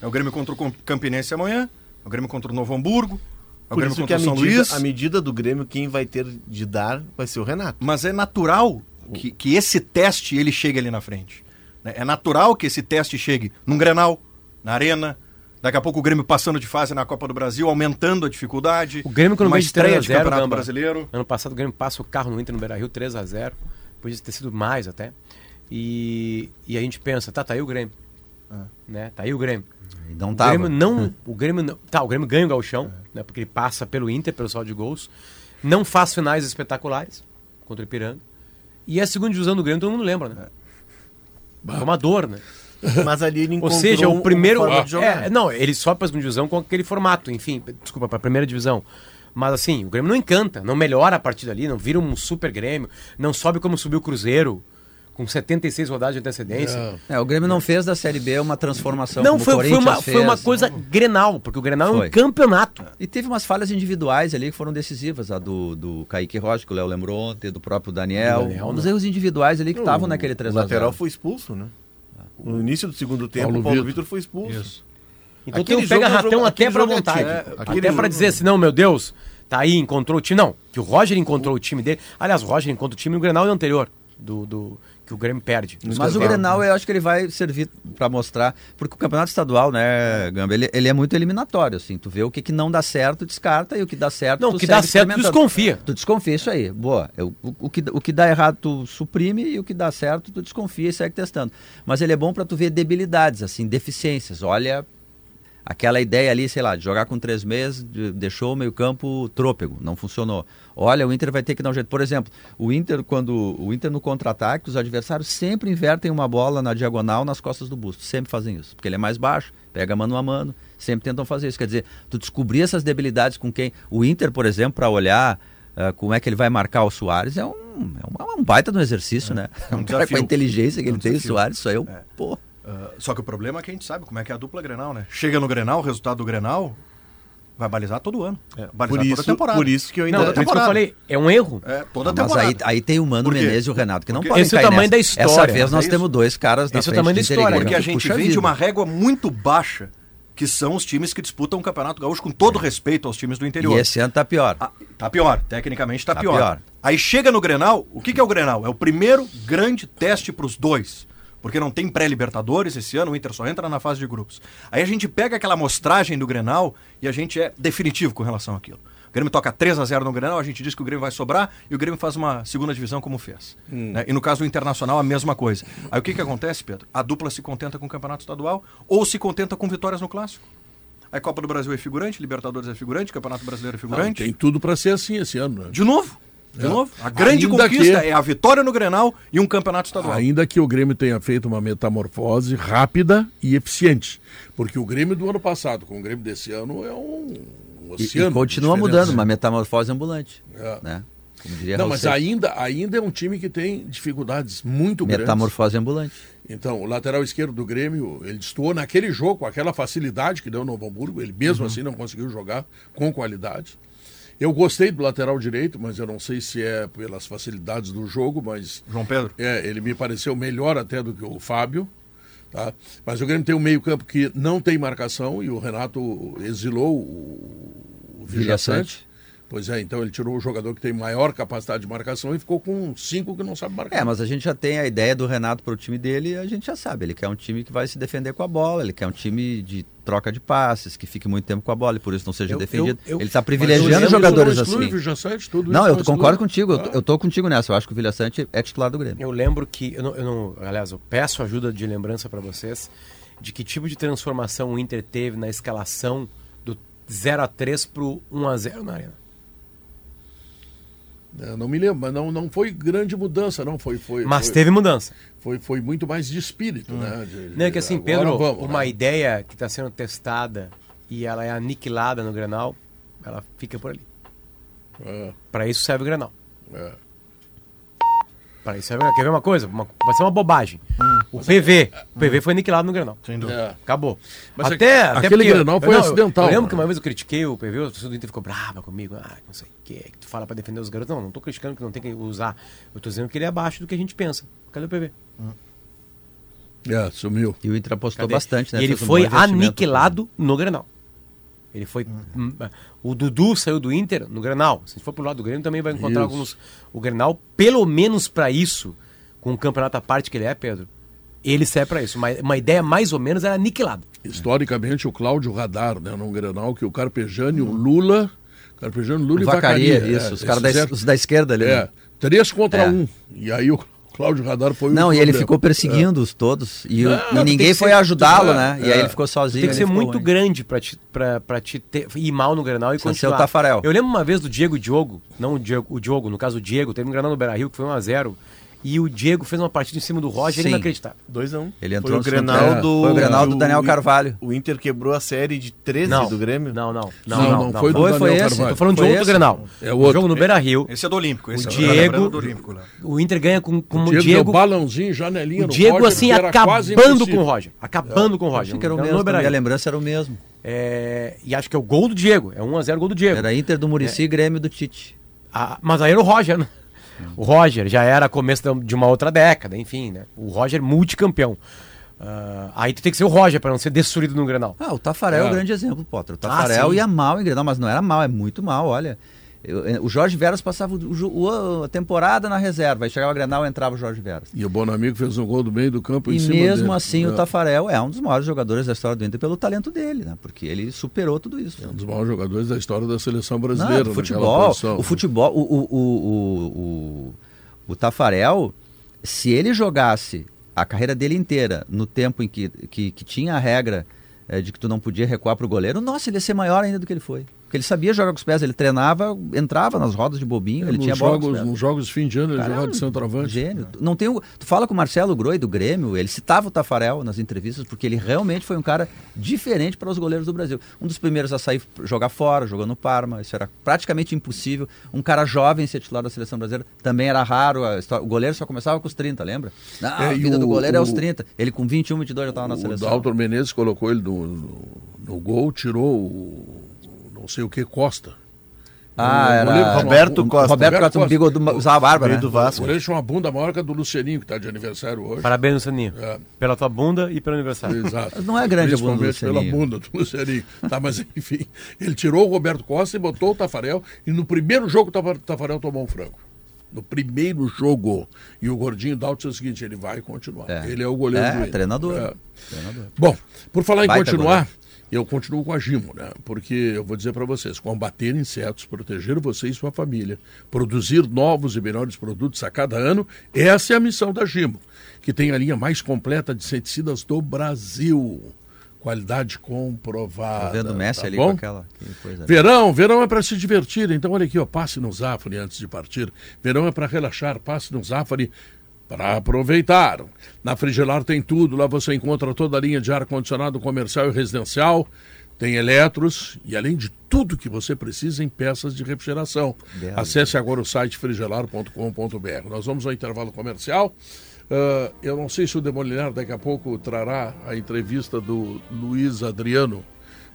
É o Grêmio contra o Campinense amanhã, é o Grêmio contra o Novo Hamburgo, é o Por Grêmio isso que contra a o São medida, Luís. a medida do Grêmio, quem vai ter de dar vai ser o Renato. Mas é natural que, que esse teste ele chegue ali na frente. né? É natural que esse teste chegue num Grenal, na Arena. Daqui a pouco o Grêmio passando de fase na Copa do Brasil, aumentando a dificuldade. O Grêmio quando uma estreia 3 a de 0, Campeonato Gamba. Brasileiro. Ano passado o Grêmio passa o carro no Inter no Beira-Rio 3 a 0 Podia ter sido mais até. E, e a gente pensa, tá, tá aí o Grêmio. Né? Tá aí o Grêmio. Não O tava. Grêmio não, o Grêmio não, tá, o Grêmio ganha o Gauchão, né, porque ele passa pelo Inter, pelo saldo de gols. Não faz finais espetaculares contra o Ipiranga. E a segunda divisão do Grêmio todo mundo lembra, né? É uma dor, né? Mas ali ele Ou encontrou seja, uma o primeiro. jogar. É, não, ele sobe para a segunda divisão com aquele formato, enfim, desculpa, para a primeira divisão. Mas assim, o Grêmio não encanta, não melhora a partir dali, não vira um super Grêmio, não sobe como subiu o Cruzeiro, com 76 rodadas de antecedência. É, o Grêmio não fez da Série B uma transformação Não, como o foi, foi, uma, foi uma fez. coisa grenal, porque o Grenal é Foi. um campeonato. E teve umas falhas individuais ali que foram decisivas, a do, do Kaique Rocha, que o Léo lembrou ontem, do próprio Daniel. Do Daniel, uns né? erros individuais ali que estavam naquele 3 O lateral foi expulso, né? No início do segundo tempo, Paulo o Paulo Vitor. Foi expulso. Isso. Então Aquele é um ratão jogo- até pra é vontade. Aquele até pra dizer assim, não, meu Deus, tá aí, encontrou o time. Não, que o Roger encontrou o time dele. Aliás, o Roger encontra o time no Grenal anterior, do, do, que o Grêmio perde. Mas o Grenal eu acho que ele vai servir para mostrar, porque o campeonato estadual, né, Gamba, ele, ele é muito eliminatório, assim, tu vê o que, que não dá certo, descarta, e o que dá certo, Não, o que dá certo, tu desconfia. Tu desconfia, isso aí, boa. Eu- o, o que, o que dá errado, tu suprime, e o que dá certo, tu desconfia e segue testando. Mas ele é bom para tu ver debilidades, assim, deficiências. Olha, aquela ideia ali, sei lá, de jogar com três meses, de- deixou o meio campo trôpego, não funcionou. Olha, o Inter vai ter que dar um jeito. Por exemplo, o Inter, quando o Inter no contra-ataque, os adversários sempre invertem uma bola na diagonal nas costas do busto. Sempre fazem isso. Porque ele é mais baixo, pega mano a mano, sempre tentam fazer isso. Quer dizer, tu descobrir essas debilidades com quem. O Inter, por exemplo, para olhar ah, como é que ele vai marcar o Soares, é um, é um, é um baita no exercício, né? É um um cara com desafio. a inteligência que É um ele tem, o desafio. Soares, isso aí é um. É. Pô. Ah, só que o problema é que a gente sabe como é que é a dupla Grenal, né? Chega no Grenal, o resultado do Grenal vai balizar todo ano. É, balizar por, toda a isso, temporada. por isso que eu ainda. Não, por isso que eu falei, é um erro. É, toda a Mas temporada. aí, aí tem o Mano? Menezes e o Renato, que não Porque podem esse é o tamanho nessa. da história. Essa vez nós É temos dois caras na Esse é o tamanho da história. Porque a gente Puxa vem de uma régua muito baixa, que são os times que disputam o Campeonato Gaúcho, com todo respeito aos times do interior. E esse ano tá pior. Ah, tá pior, tecnicamente tá, Tá pior. pior. Aí chega no Grenal, o que, que é o Grenal? É o primeiro grande teste para os dois. Porque não tem pré-libertadores esse ano, o Inter só entra na fase de grupos. Aí a gente pega aquela amostragem do Grenal e a gente é definitivo com relação àquilo. O Grêmio toca 3 a 0 no Grenal, a gente diz que o Grêmio vai sobrar e o Grêmio faz uma segunda divisão como fez. né? E no caso do Internacional, a mesma coisa. Aí o que, que acontece, Pedro? A dupla se contenta com o Campeonato Estadual ou se contenta com vitórias no Clássico. Aí Copa do Brasil é figurante, Libertadores é figurante, Campeonato Brasileiro é figurante. tem tudo para ser assim esse ano, né? De novo. De É. novo. A grande Ainda conquista que- é a vitória no Grenal e um campeonato estadual. Ainda que o Grêmio tenha feito uma metamorfose rápida e eficiente. Porque o Grêmio do ano passado com o Grêmio desse ano é um, um E, oceano. e de continua mudando, uma metamorfose ambulante. É. Né? Não, mas ainda, ainda é um time que tem dificuldades muito grandes. Metamorfose ambulante. Então, o lateral esquerdo do Grêmio, ele destoou naquele jogo, com aquela facilidade que deu no Novo Hamburgo, ele mesmo Uhum. assim não conseguiu jogar com qualidade. Eu gostei do lateral direito, mas eu não sei se é pelas facilidades do jogo, mas João Pedro. é, ele me pareceu melhor até do que o Fábio. Tá? Mas o Grêmio tem um meio-campo que não tem marcação e o Renato exilou o, o Vilha Vilhaçante. Sante. Pois é, então ele tirou o jogador que tem maior capacidade de marcação e ficou com cinco que não sabe marcar. É, mas a gente já tem a ideia do Renato para o time dele e a gente já sabe. Ele quer um time que vai se defender com a bola, ele quer um time de troca de passes, que fique muito tempo com a bola e por isso não seja Eu- defendido. eu- eu- ele está privilegiando jogadores não exclui assim. o Vilhaçante, tudo Não, isso eu concordo contigo, eu, Ah. tô- eu tô contigo nessa. Eu acho que o Vilha Sante é titular do Grêmio. Eu lembro que, eu não, eu não- aliás, eu peço ajuda de lembrança para vocês de que tipo de transformação o Inter teve na escalação do 0 a 3 pro 1 a 0 na arena. É, não me lembro, mas não, não foi grande mudança, não. Foi, foi, Mas foi, teve mudança. foi, foi muito mais de espírito, né? De- Não é que assim, Pedro, vamos, uma né? ideia que está sendo testada e ela é aniquilada no Grenal, ela fica por ali. É, Para isso serve o Grenal. é. Para isso serve o Grenal. Quer ver uma coisa? Uma- vai ser uma bobagem. O PV, o PV foi aniquilado no Grenal. Sem dúvida. É. Acabou. Mas até, aque- até aquele porque- Grenal foi eu acidental, Eu lembro né? que uma vez eu critiquei o PV, o torcedor do Inter ficou brava comigo. Ah, não sei que, que tu fala pra defender os garotos. Não, não tô criticando que não tem que usar. Eu tô dizendo que ele é abaixo do que a gente pensa. Cadê o PV? É, sumiu. E o Inter apostou Cadê? bastante, né? E ele um foi aniquilado no Grenal. Ele foi. hum, O Dudu saiu do Inter no Grenal. Se a gente for pro lado do Grêmio, também vai encontrar Isso. alguns. O Grenal, pelo menos pra isso, com o campeonato à parte que ele é, Pedro, ele serve pra isso. Uma, uma ideia mais ou menos era aniquilado. Historicamente, o Cláudio Radar, né, num Grenal, que o Carpejani, o Lula. Carpejani, Lula e Vacaria, Vacaria. isso. é, os caras da, os da esquerda ali. É, né? três contra É. um. E aí o Cláudio Radar foi o Não, e ele ficou perseguindo os todos. E, o- e ninguém foi ajudá-lo, é, né? E é. aí ele ficou sozinho. Tem que ser muito ruim. grande pra te, pra, pra te ter- ir mal no Grenal e ser continuar. o Tafarel. Eu lembro uma vez do Diego e Diogo, não o Diogo, o Diogo, no caso o Diego, teve um Grenal no Beira-Rio que foi 1x0 e o Diego fez uma partida em cima do Roger Sim. inacreditável. 2x1. Ele entrou foi o Grenal do. Foi o Grenal do o- Daniel Carvalho. O Inter quebrou a série de 13 Não, do Grêmio. Não, não, Não, não, não, não, não. foi do Foi- Daniel foi esse. Carvalho. Tô falando de Foi outro esse? Grenal. É outro. jogo no Beira-Rio. Esse é do Olímpico. Esse O é Diego- lembrando do Olímpico, né? O Inter ganha com, com O o Diego, Diego, deu balãozinho, janelinha o Diego Roger, assim acabando com o Roger, acabando com o Roger. Achei que era o No mesmo. Minha lembrança era o mesmo. É, e acho que é o gol do Diego, é 1x0 gol do Diego. Era Inter do Murici e Grêmio do Tite. Ah, mas aí era o Roger, né? O Roger já era começo de uma outra década, enfim, né? O Roger multicampeão. Ah, aí tu tem que ser o Roger para não ser destruído no Grenal. Ah, o Tafarel é, É. o grande exemplo, Potter. O Ah, Tafarel sim. ia mal em Grenal, mas não era mal, é muito mal, olha. Eu- eh, o Jorge Veras passava o, o- o- a temporada na reserva, aí chegava o Grenal e entrava o Jorge Veras. E o Bonamigo fez um gol do meio do campo em E cima mesmo dele. assim É. o Tafarel é um dos maiores jogadores da história do Inter pelo talento dele, né? Porque ele superou tudo isso. É um dos maiores jogadores da história da seleção Não, brasileira. naquela futebol, o futebol, o, o, o, o, o, o Tafarel, se ele jogasse a carreira dele inteira no tempo em que, que, que tinha a regra eh, de que tu não podia recuar pro goleiro, nossa, ele ia ser maior ainda do que ele foi. Porque ele sabia jogar com os pés, ele treinava, entrava nas rodas de bobinho, ele nos, tinha bola jogos, pés. nos jogos de fim de ano ele jogava de centroavante. Gênio. Tu Não tem o- tu fala com o Marcelo Groi do Grêmio, ele citava o Tafarel nas entrevistas porque ele realmente foi um cara diferente para os goleiros do Brasil. Um dos primeiros a sair jogar fora, jogou no Parma, isso era praticamente impossível. Um cara jovem ser titular da seleção brasileira também era raro. a histó- o goleiro só começava com os 30, lembra? Não, É, a vida do o- goleiro é aos o- 30. Ele com 21, 22 já estava na O seleção. Dalton Menezes colocou ele no, no, no gol, tirou o não sei o que Costa. Ah, O era goleiro Roberto o- Costa. Roberto Roberto Costa, um Costa. usava a barba, né? do O Vasco. goleiro tinha uma bunda maior que a do Lucianinho, que está de aniversário hoje. Parabéns, Saninho. É. Pela tua bunda e pelo aniversário. Exato. Mas não é grande a bunda do Principalmente pela Lucianinho. bunda do Lucianinho. Tá, mas enfim, ele tirou o Roberto Costa e botou o Tafarel. E no primeiro jogo o Tafa- Tafarel tomou um frango. No primeiro jogo. E o Gordinho Dalton disse o seguinte: ele vai continuar. É. Ele é o goleiro É, do treinador. É. Treinador. Bom, por falar em Baita continuar, goleiro. Eu continuo com a Gimo, né? Porque eu vou dizer para vocês, combater insetos, proteger você e sua família, produzir novos e melhores produtos a cada ano, essa é a missão da Gimo, que tem a linha mais completa de inseticidas do Brasil. Qualidade comprovada. Tá vendo o Messi tá ali bom? com aquela que coisa. ali. Verão, verão é para se divertir. Então, olha aqui, ó, passe no Zafari antes de partir. Verão é para relaxar, passe no Zafari para aproveitar. Na Frigelar tem tudo, lá você encontra toda a linha de ar-condicionado comercial e residencial. Tem eletros e, além de tudo que você precisa em peças de refrigeração. Acesse agora o site frigelar.com.br. Nós vamos ao intervalo comercial. Ah, eu não sei se o Demolinar daqui a pouco trará a entrevista do Luiz Adriano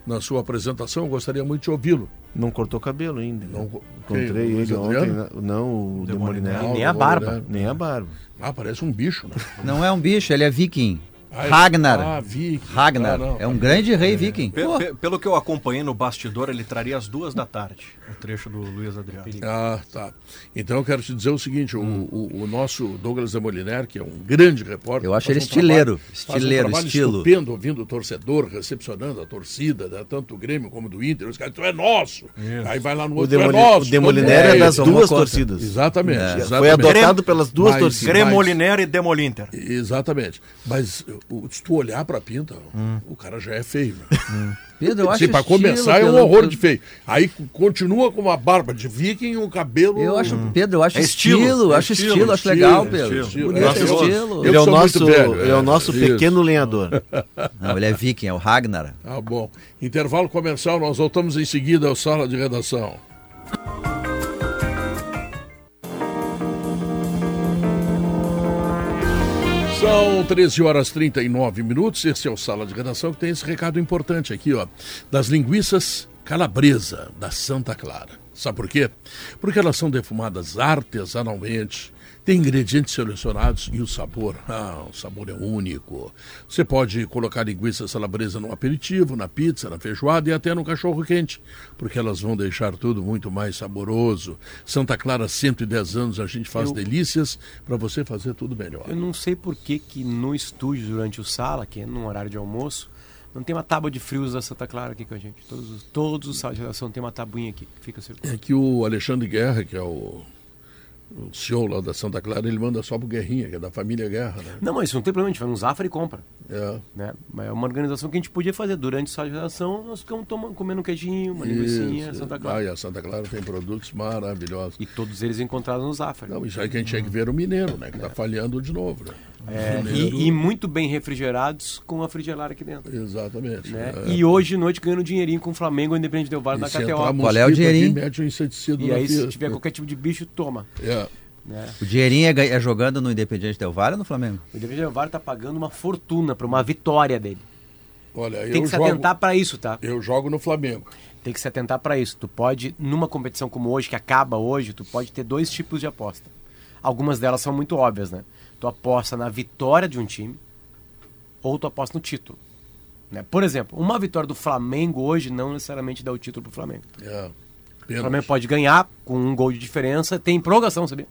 na sua apresentação. Eu gostaria muito de ouvi-lo. Não cortou cabelo ainda. Não, Encontrei ele ontem. Não, o Demolinar. Nem a barba. né? Nem a barba. Ah, parece um bicho, né? Não é um bicho, ele é viking. Ah, Ragnar. Ah, Viking. Ragnar. Ah, não. é um grande rei viking. Pe- Pô, pe- pelo que eu acompanhei no bastidor, ele traria às duas da tarde o trecho do Luiz Adriano. Ah, tá. Então eu quero te dizer o seguinte: o, o, o nosso Douglas Demoliner, que é um grande repórter. Eu acho ele um estileiro, trabalho- estileiro, faz um estilo. estupendo, ouvindo o torcedor, recepcionando a torcida, né, tanto do Grêmio como do Inter. Os caras, tu é nosso. Aí vai lá no O, outro, é Demoli... nosso. o Demoliner é mundo das duas conta. torcidas. Exatamente, É. exatamente. Foi adotado pelas duas Mas- torcidas. Cremoliner e Demolinter. Exatamente. Mas o- se tu olhar pra pinta, o cara já é feio. Né? Pedro, eu acho Assim, pra estilo começar é um horror de feio. Aí continua com uma barba de viking e um cabelo. Eu acho, Pedro, eu acho É estilo, estilo, é acho estilo, estilo, acho legal, estilo, Pedro. estilo. Eu- estilo. Ele é o nosso, velho, ele é o é, nosso isso. pequeno lenhador. Não, ele é viking, é o Ragnar. Tá bom. Intervalo comercial, nós voltamos em seguida ao sala de redação. São 13 horas e 39 minutos. Esse é o Sala de Redação que tem esse recado importante aqui, ó. Das linguiças calabresa da Santa Clara. Sabe por quê? Porque elas são defumadas artesanalmente, tem ingredientes selecionados e o sabor, ah, o sabor é único. Você pode colocar linguiça calabresa no aperitivo, na pizza, na feijoada e até no cachorro quente, porque elas vão deixar tudo muito mais saboroso. Santa Clara, 110 anos, a gente faz Eu- delícias para você fazer tudo melhor. Eu não sei por que, que no estúdio, durante o sala, que é num horário de almoço, não tem uma tábua de frios da Santa Clara aqui com a gente. Todos, os- todos os salas de redação tem uma tabuinha aqui, que fica circulando. É que o Alexandre Guerra, que é o, o CEO lá da Santa Clara, ele manda só pro Guerrinha, que é da família Guerra, né? Não, mas isso não tem problema, a gente vai no Zafra e compra. É. Né? Mas é uma organização que a gente podia fazer durante a redação, nós ficamos tomando, comendo um queijinho, uma linguiça, Santa Clara. Ah, e a Santa Clara tem produtos maravilhosos. E todos eles encontrados no Zafra. Não, isso aí que a gente tinha que ver o mineiro, né? Que tá falhando de novo, né? É, mineiro- e, e muito bem refrigerados com a frigelar aqui dentro. Exatamente. Né? É. E hoje de noite ganhando dinheirinho com o Flamengo, Independente Del Vale entrar KTO. Qual é o dinheirinho? mete um inseticida E na aí, se tiver qualquer tipo de bicho, toma. É. Né? O dinheirinho é, é jogando no Independiente Del Valle ou no Flamengo? O Independente Del Vale tá pagando uma fortuna para uma vitória dele. Olha, Tem eu que se jogo, atentar para isso, tá? eu jogo no Flamengo. Tem que se atentar para isso. Tu pode, numa competição como hoje, que acaba hoje, tu pode ter dois tipos de aposta. Algumas delas são muito óbvias, né? Tu aposta na vitória de um time ou tu aposta no título. Né? Por exemplo, uma vitória do Flamengo hoje não necessariamente dá o título pro Flamengo. É. O. Flamengo pode ganhar com um gol de diferença. Tem prorrogação, sabia?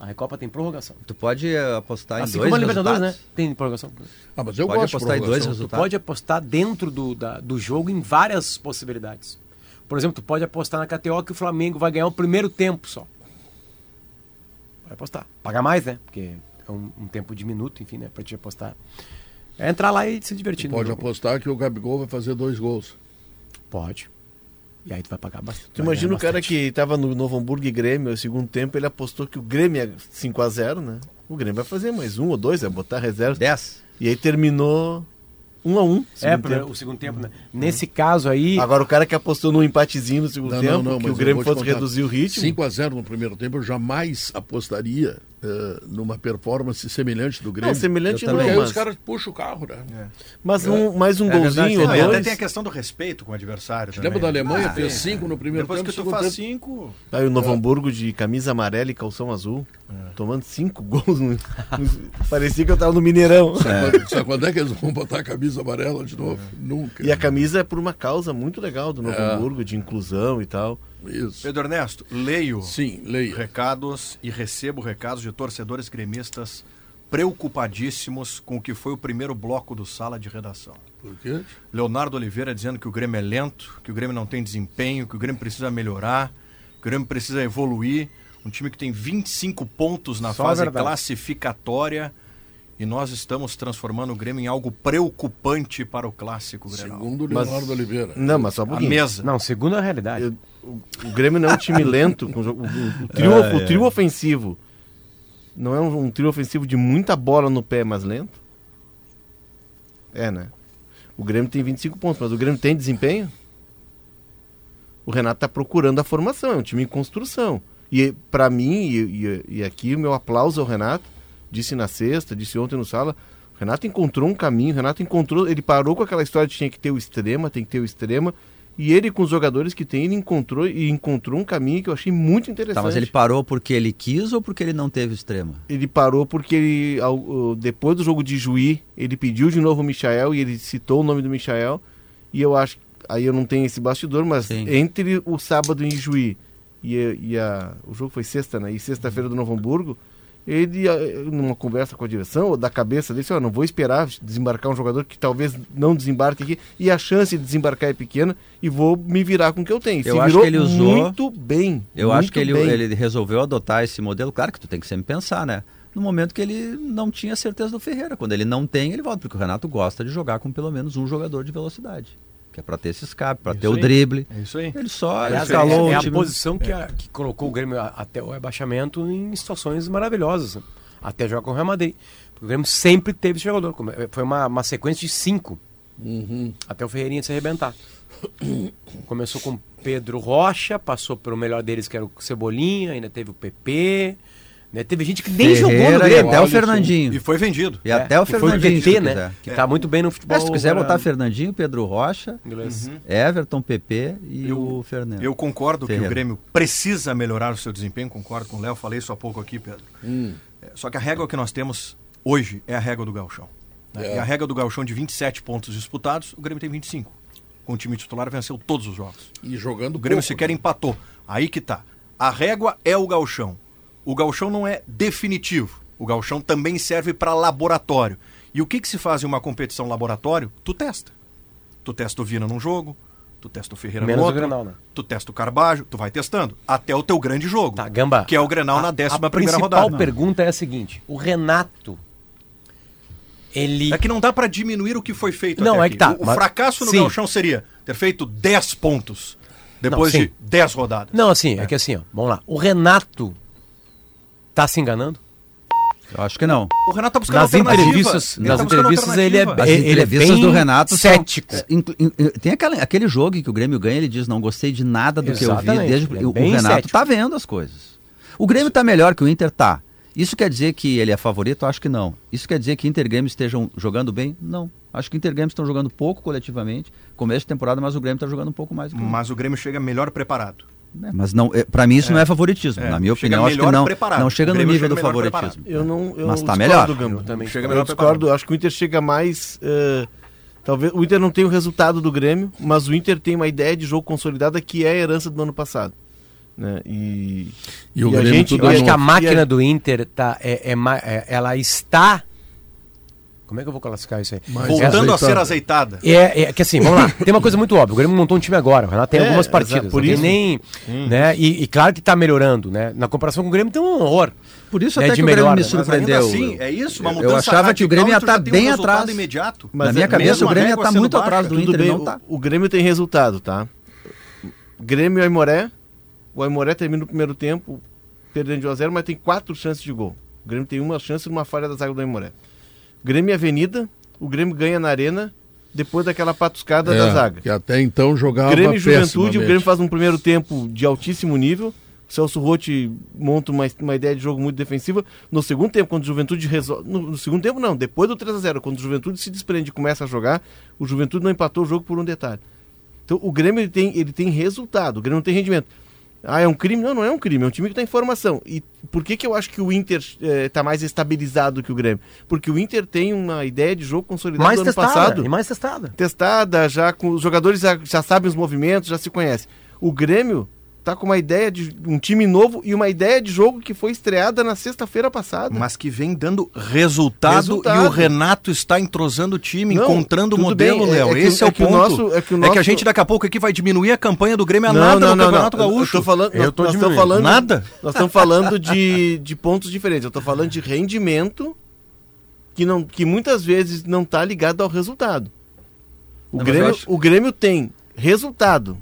A Recopa tem prorrogação. Tu pode apostar Assim em dois como a Libertadores, né? resultados? Tem prorrogação. Ah, mas eu Pode gosto de apostar em dois prorrogação. Tu resultados. pode apostar dentro do, da- do jogo em várias possibilidades. Por exemplo, tu pode apostar na KTO que o Flamengo vai ganhar o primeiro tempo só. Pode apostar. Pagar mais, né? Porque é um, um tempo diminuto, enfim, né? Pra te apostar. É entrar lá e se divertir. no Pode apostar que o Gabigol vai fazer dois gols. Pode. E aí tu vai pagar bastante. Tu imagina o cara que tava no Novo Hamburgo e Grêmio, no segundo tempo, ele apostou que o Grêmio é 5x0, né? O Grêmio vai fazer mais um ou dois, vai botar reserva. 10. E aí terminou 1 a 1 É, segundo pro- tempo. o segundo tempo, né? Nesse caso aí. Agora o cara que apostou num empatezinho no segundo Não, tempo, não, não, que o Grêmio fosse reduzir o ritmo. 5 a 0 no primeiro tempo, eu jamais apostaria eh, numa performance semelhante do Grêmio. Não, semelhante Eu não, aí mas, os caras puxam o carro, né? mas um, mais um É verdade, golzinho tem- ou Não, e até dois. tem a questão do respeito com o adversário. Lembra também. da Alemanha? Ah, fez é. 5 no primeiro Depois tempo. que tu faz tempo- cinco. Aí o Novo Hamburgo de camisa amarela e calção azul, tomando cinco gols. no- parecia que eu tava no Mineirão. Sabe quando- Sabe quando é que eles vão botar a camisa amarela de novo? Nunca. E a camisa é por uma causa muito legal do Novo É. Hamburgo, de inclusão e tal. Isso. Pedro Ernesto, leio Sim, leia. recados e recebo recados de torcedores gremistas preocupadíssimos com o que foi o primeiro bloco do Sala de Redação. Por quê? Leonardo Oliveira dizendo que o Grêmio é lento, que o Grêmio não tem desempenho, que o Grêmio precisa melhorar, que o Grêmio precisa evoluir. Um time que tem 25 pontos na Só a fase verdade. classificatória e nós estamos transformando o Grêmio em algo preocupante para o clássico Grenal. Segundo o Mas- Leonardo Oliveira. Não, mas só um A pouquinho. mesa. Não, segundo a realidade. Eu- o, o Grêmio não é um time lento. O, o- o- trio, o trio ofensivo não é um, um trio ofensivo de muita bola no pé, mas lento? É, né? O Grêmio tem 25 pontos, mas o Grêmio tem desempenho? O Renato tá procurando a formação, é um time em construção. E para mim, e, e- e aqui o meu aplauso ao Renato, disse na sexta, disse ontem no sala, o Renato encontrou um caminho, o Renato encontrou, ele parou com aquela história de tinha que ter o extrema, tem que ter o extrema, e ele com os jogadores que tem, ele encontrou e encontrou um caminho que eu achei muito interessante. Tá, mas ele parou porque ele quis ou porque ele não teve extrema? Ele parou porque ele, ao- depois do jogo de Juí, ele pediu de novo o Michael e ele citou o nome do Michael. E eu acho, aí eu não tenho esse bastidor, mas Sim. entre o sábado em Juí e, e a, o jogo foi sexta, né? E sexta-feira do Novo Hamburgo, ele, eh, numa conversa com a direção, ou da cabeça dele, disse, "Ó, não vou esperar desembarcar um jogador que talvez não desembarque aqui, e a chance de desembarcar é pequena, e vou me virar com o que eu tenho. E Eu Se acho virou que ele usou- muito bem. Eu muito acho que ele, bem. ele resolveu adotar esse modelo. Claro que tu tem que sempre pensar, né? No momento que ele não tinha certeza do Ferreira. Quando ele não tem, ele volta. Porque o Renato gosta de jogar com pelo menos um jogador de velocidade. Que é pra ter esse escape, pra Isso ter o aí. drible. É isso aí. Ele só Aliás, escalou é, é o a time. posição que, a- que colocou o Grêmio a- até o rebaixamento em situações maravilhosas. Até jogar com o Real Madrid. Porque o Grêmio sempre teve esse jogador. Como- Foi uma, uma sequência de cinco. Uhum. Até o Ferreirinha se arrebentar. Começou com Pedro Rocha, passou pelo melhor deles, que era o Cebolinha, ainda teve o PP. Né? Teve gente que nem jogou no Ferreira e Grêmio. até o. Fernandinho. E foi vendido. E até o que foi o Fernandinho, PT, né? Que tá muito bem no futebol. É, se tu quiser botar Fernandinho, Pedro Rocha, inglês. Everton, PP e Eu- o Fernando. Eu concordo que Ferreira. o Grêmio precisa melhorar o seu desempenho, concordo com o Léo, falei isso há pouco aqui, Pedro. Hum. É, Só que a régua que nós temos hoje é a régua do Galchão. né? É. E a régua do Galchão de 27 pontos disputados, o Grêmio tem 25. Com o time titular venceu todos os jogos. E jogando O Grêmio pouco, sequer né? empatou. Aí que tá. A régua é o Galchão. O Galchão não é definitivo. O Galchão também serve para laboratório. E o que, que se faz em uma competição laboratório? Tu testa. Tu testa o Vina num jogo, tu testa o Ferreira Menos no o outro, Grenal, né? tu testa o Carbajo, tu vai testando, até o teu grande jogo, Tá, Gamba. que é o Grenal na a- décima a primeira principal rodada. pergunta é a seguinte: o Renato. Ele. É que não dá pra diminuir o que foi feito Não, é que aqui. tá, O, o mas- fracasso no sim. Gauchão seria ter feito 10 pontos depois Não, de sim. 10 rodadas. Não, assim, é. que assim, ó, vamos lá. O Renato tá se enganando? Eu acho que não. O Renato tá buscando Nas entrevistas, Ele nas tá entrevistas ele é. As ele é entrevistas bem do Renato são- cético. É, in- in- Tem aquela- aquele jogo que o Grêmio ganha, ele diz, não gostei de nada do que eu vi. Exatamente, Desde... é o Renato cético. tá vendo as coisas. O Grêmio tá melhor que o Inter tá. Isso quer dizer que ele é favorito? Acho que não. Isso quer dizer que Inter e Grêmio estejam jogando bem? Não. Acho que Inter e Grêmio estão jogando pouco coletivamente, começo de temporada, mas o Grêmio está jogando um pouco mais. do que o Inter. Mas o Grêmio chega melhor preparado. É, Mas não, é, para mim isso não é favoritismo. É, Na minha chega opinião, acho que não, preparado. não chega O no Grêmio nível chega do favoritismo. Eu não, eu Mas tá discordo, melhor. Eu também Chega Eu melhor discordo, preparado. acho que o Inter chega mais. eh, talvez o Inter não tem o resultado do Grêmio, mas o Inter tem uma ideia de jogo consolidada que é a herança do ano passado. Né? E, E o a Grêmio gente- tudo Eu acho novo. que a E máquina a- do Inter tá, é, é é- ela está. Como é que eu vou classificar isso aí? Mas Voltando a azeitado. ser azeitada. É, é que assim, vamos lá. Tem uma coisa muito óbvia. O Grêmio montou um time agora. O Renato tem É, algumas partidas. por tem isso. nem. Né? E, e claro que tá melhorando, né? Na comparação com o Grêmio tem um horror. Por isso né, até de que o Grêmio melhor, me né? Surpreendeu. assim, é isso, uma Eu- mudança Eu achava que o Grêmio ia radical, estar um bem resultado atrás. imediato. Mas Na minha é- cabeça, o a Grêmio ia régua estar muito baixa, atrás do Inter bem, não o- tá. o, Grêmio tem resultado, tá? Grêmio e Aimoré. O Aimoré termina o primeiro tempo perdendo de 1 a 0, mas tem quatro chances de gol. O Grêmio tem uma chance numa falha da zaga do Aimoré. Grêmio e Avenida. O Grêmio ganha na arena depois daquela patuscada da É, zaga. Que até então jogava Grêmio e Juventude, o. Grêmio faz um primeiro tempo de altíssimo nível. O Celso Rotti monta uma, uma ideia de jogo muito defensiva. No segundo tempo, quando o Juventude resolve. No, no segundo tempo, não, depois do 3 a 0 quando o Juventude se desprende e começa a jogar, o Juventude não empatou o jogo por um detalhe. Então o Grêmio ele tem, ele tem resultado, o Grêmio não tem rendimento. Ah, é um crime? Não, não é um crime, é um time que está em formação. E por que, que eu acho que o Inter está mais estabilizado que o Grêmio? Porque o Inter tem uma ideia de jogo consolidada Mais do ano testada. passado E mais testada. testada, já com os jogadores já, já sabem os movimentos, já se conhecem. O Grêmio tá com uma ideia de um time novo e uma ideia de jogo que foi estreada na sexta-feira passada. Mas que vem dando resultado, Resultado. e o Renato está entrosando o time, Não, encontrando o modelo, bem, é- Léo. é que- Esse é, é o que o ponto. nosso- é que o a nosso- gente daqui a pouco aqui vai diminuir a campanha do Grêmio a Não, nada não, no não, Campeonato Gaúcho. Eu tô falando, Eu nós, tô nós estamos falando Nada? Nós estamos falando de, de pontos diferentes. Eu estou falando de rendimento que não que muitas vezes não está ligado ao resultado. O Não, Grêmio, acho- o Grêmio tem resultado.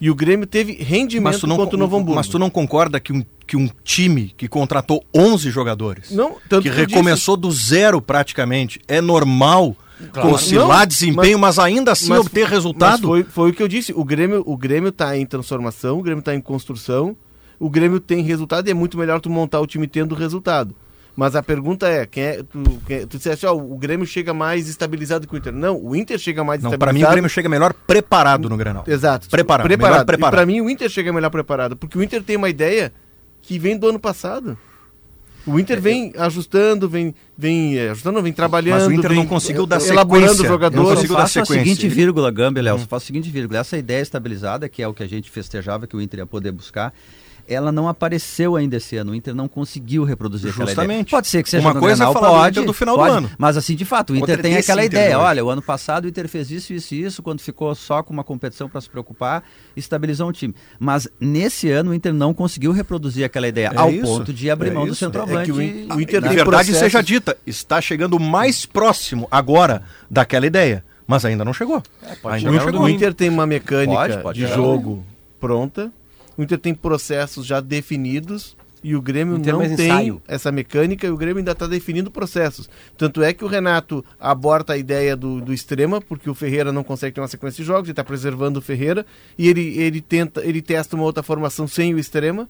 E o Grêmio teve rendimento Mas não, contra o Novo Hamburgo. mas tu não concorda que um, que um time que contratou 11 jogadores, Não, tanto que eu disse- recomeçou do zero praticamente, é normal Claro. oscilar Não, desempenho, mas, ainda assim Mas- obter mas resultado? foi, foi o que eu disse. O Grêmio o Grêmio está em transformação, o Grêmio está em construção. O Grêmio tem resultado e é muito melhor tu montar o time tendo resultado. Mas a pergunta é, quem é tu, quem, tu disseste, ó, o Grêmio chega mais estabilizado que o Inter. Não, o Inter chega mais Não, estabilizado. para mim o Grêmio chega melhor preparado no Grenal. Exato. Preparado, melhor preparado. preparado. E para mim o Inter chega melhor preparado, porque o Inter tem uma ideia que vem do ano passado. O É, Inter vem ajustando, vem, vem eh, ajustando, não, vem trabalhando, Mas o Inter vem não conseguiu dar elaborando sequência. jogadores. Não só dar faço a sequência. seguinte vírgula, Gamba, Léo, só faço a seguinte vírgula. Essa ideia estabilizada, que é o que a gente festejava que o Inter ia poder buscar, ela não apareceu ainda esse ano. O Inter não conseguiu reproduzir aquela ideia. Justamente. Pode ser que seja Uma no coisa é Grenal, falar do pode, Inter do final do pode, ano. Mas assim, de fato, o Inter é tem aquela Inter de ideia. hoje. Olha, o ano passado o Inter fez isso, isso e isso, quando ficou só com uma competição para se preocupar, estabilizou o time. Mas nesse ano o Inter não conseguiu reproduzir aquela ideia, É ao isso, ponto de abrir é mão do isso. centroavante. É que o In- o e- Inter Na verdade, processos- seja dita, está chegando mais próximo agora daquela ideia, mas ainda não chegou. ainda O não Inter, chegou. o Inter tem uma mecânica Pode, pode de jogo pronta. O Inter tem processos já definidos e o Grêmio não tem essa mecânica e o Grêmio ainda está definindo processos. Tanto é que o Renato aborta a ideia do, do extrema, porque o Ferreira não consegue ter uma sequência de jogos, ele está preservando o Ferreira, e ele, ele tenta, ele testa uma outra formação sem o extrema,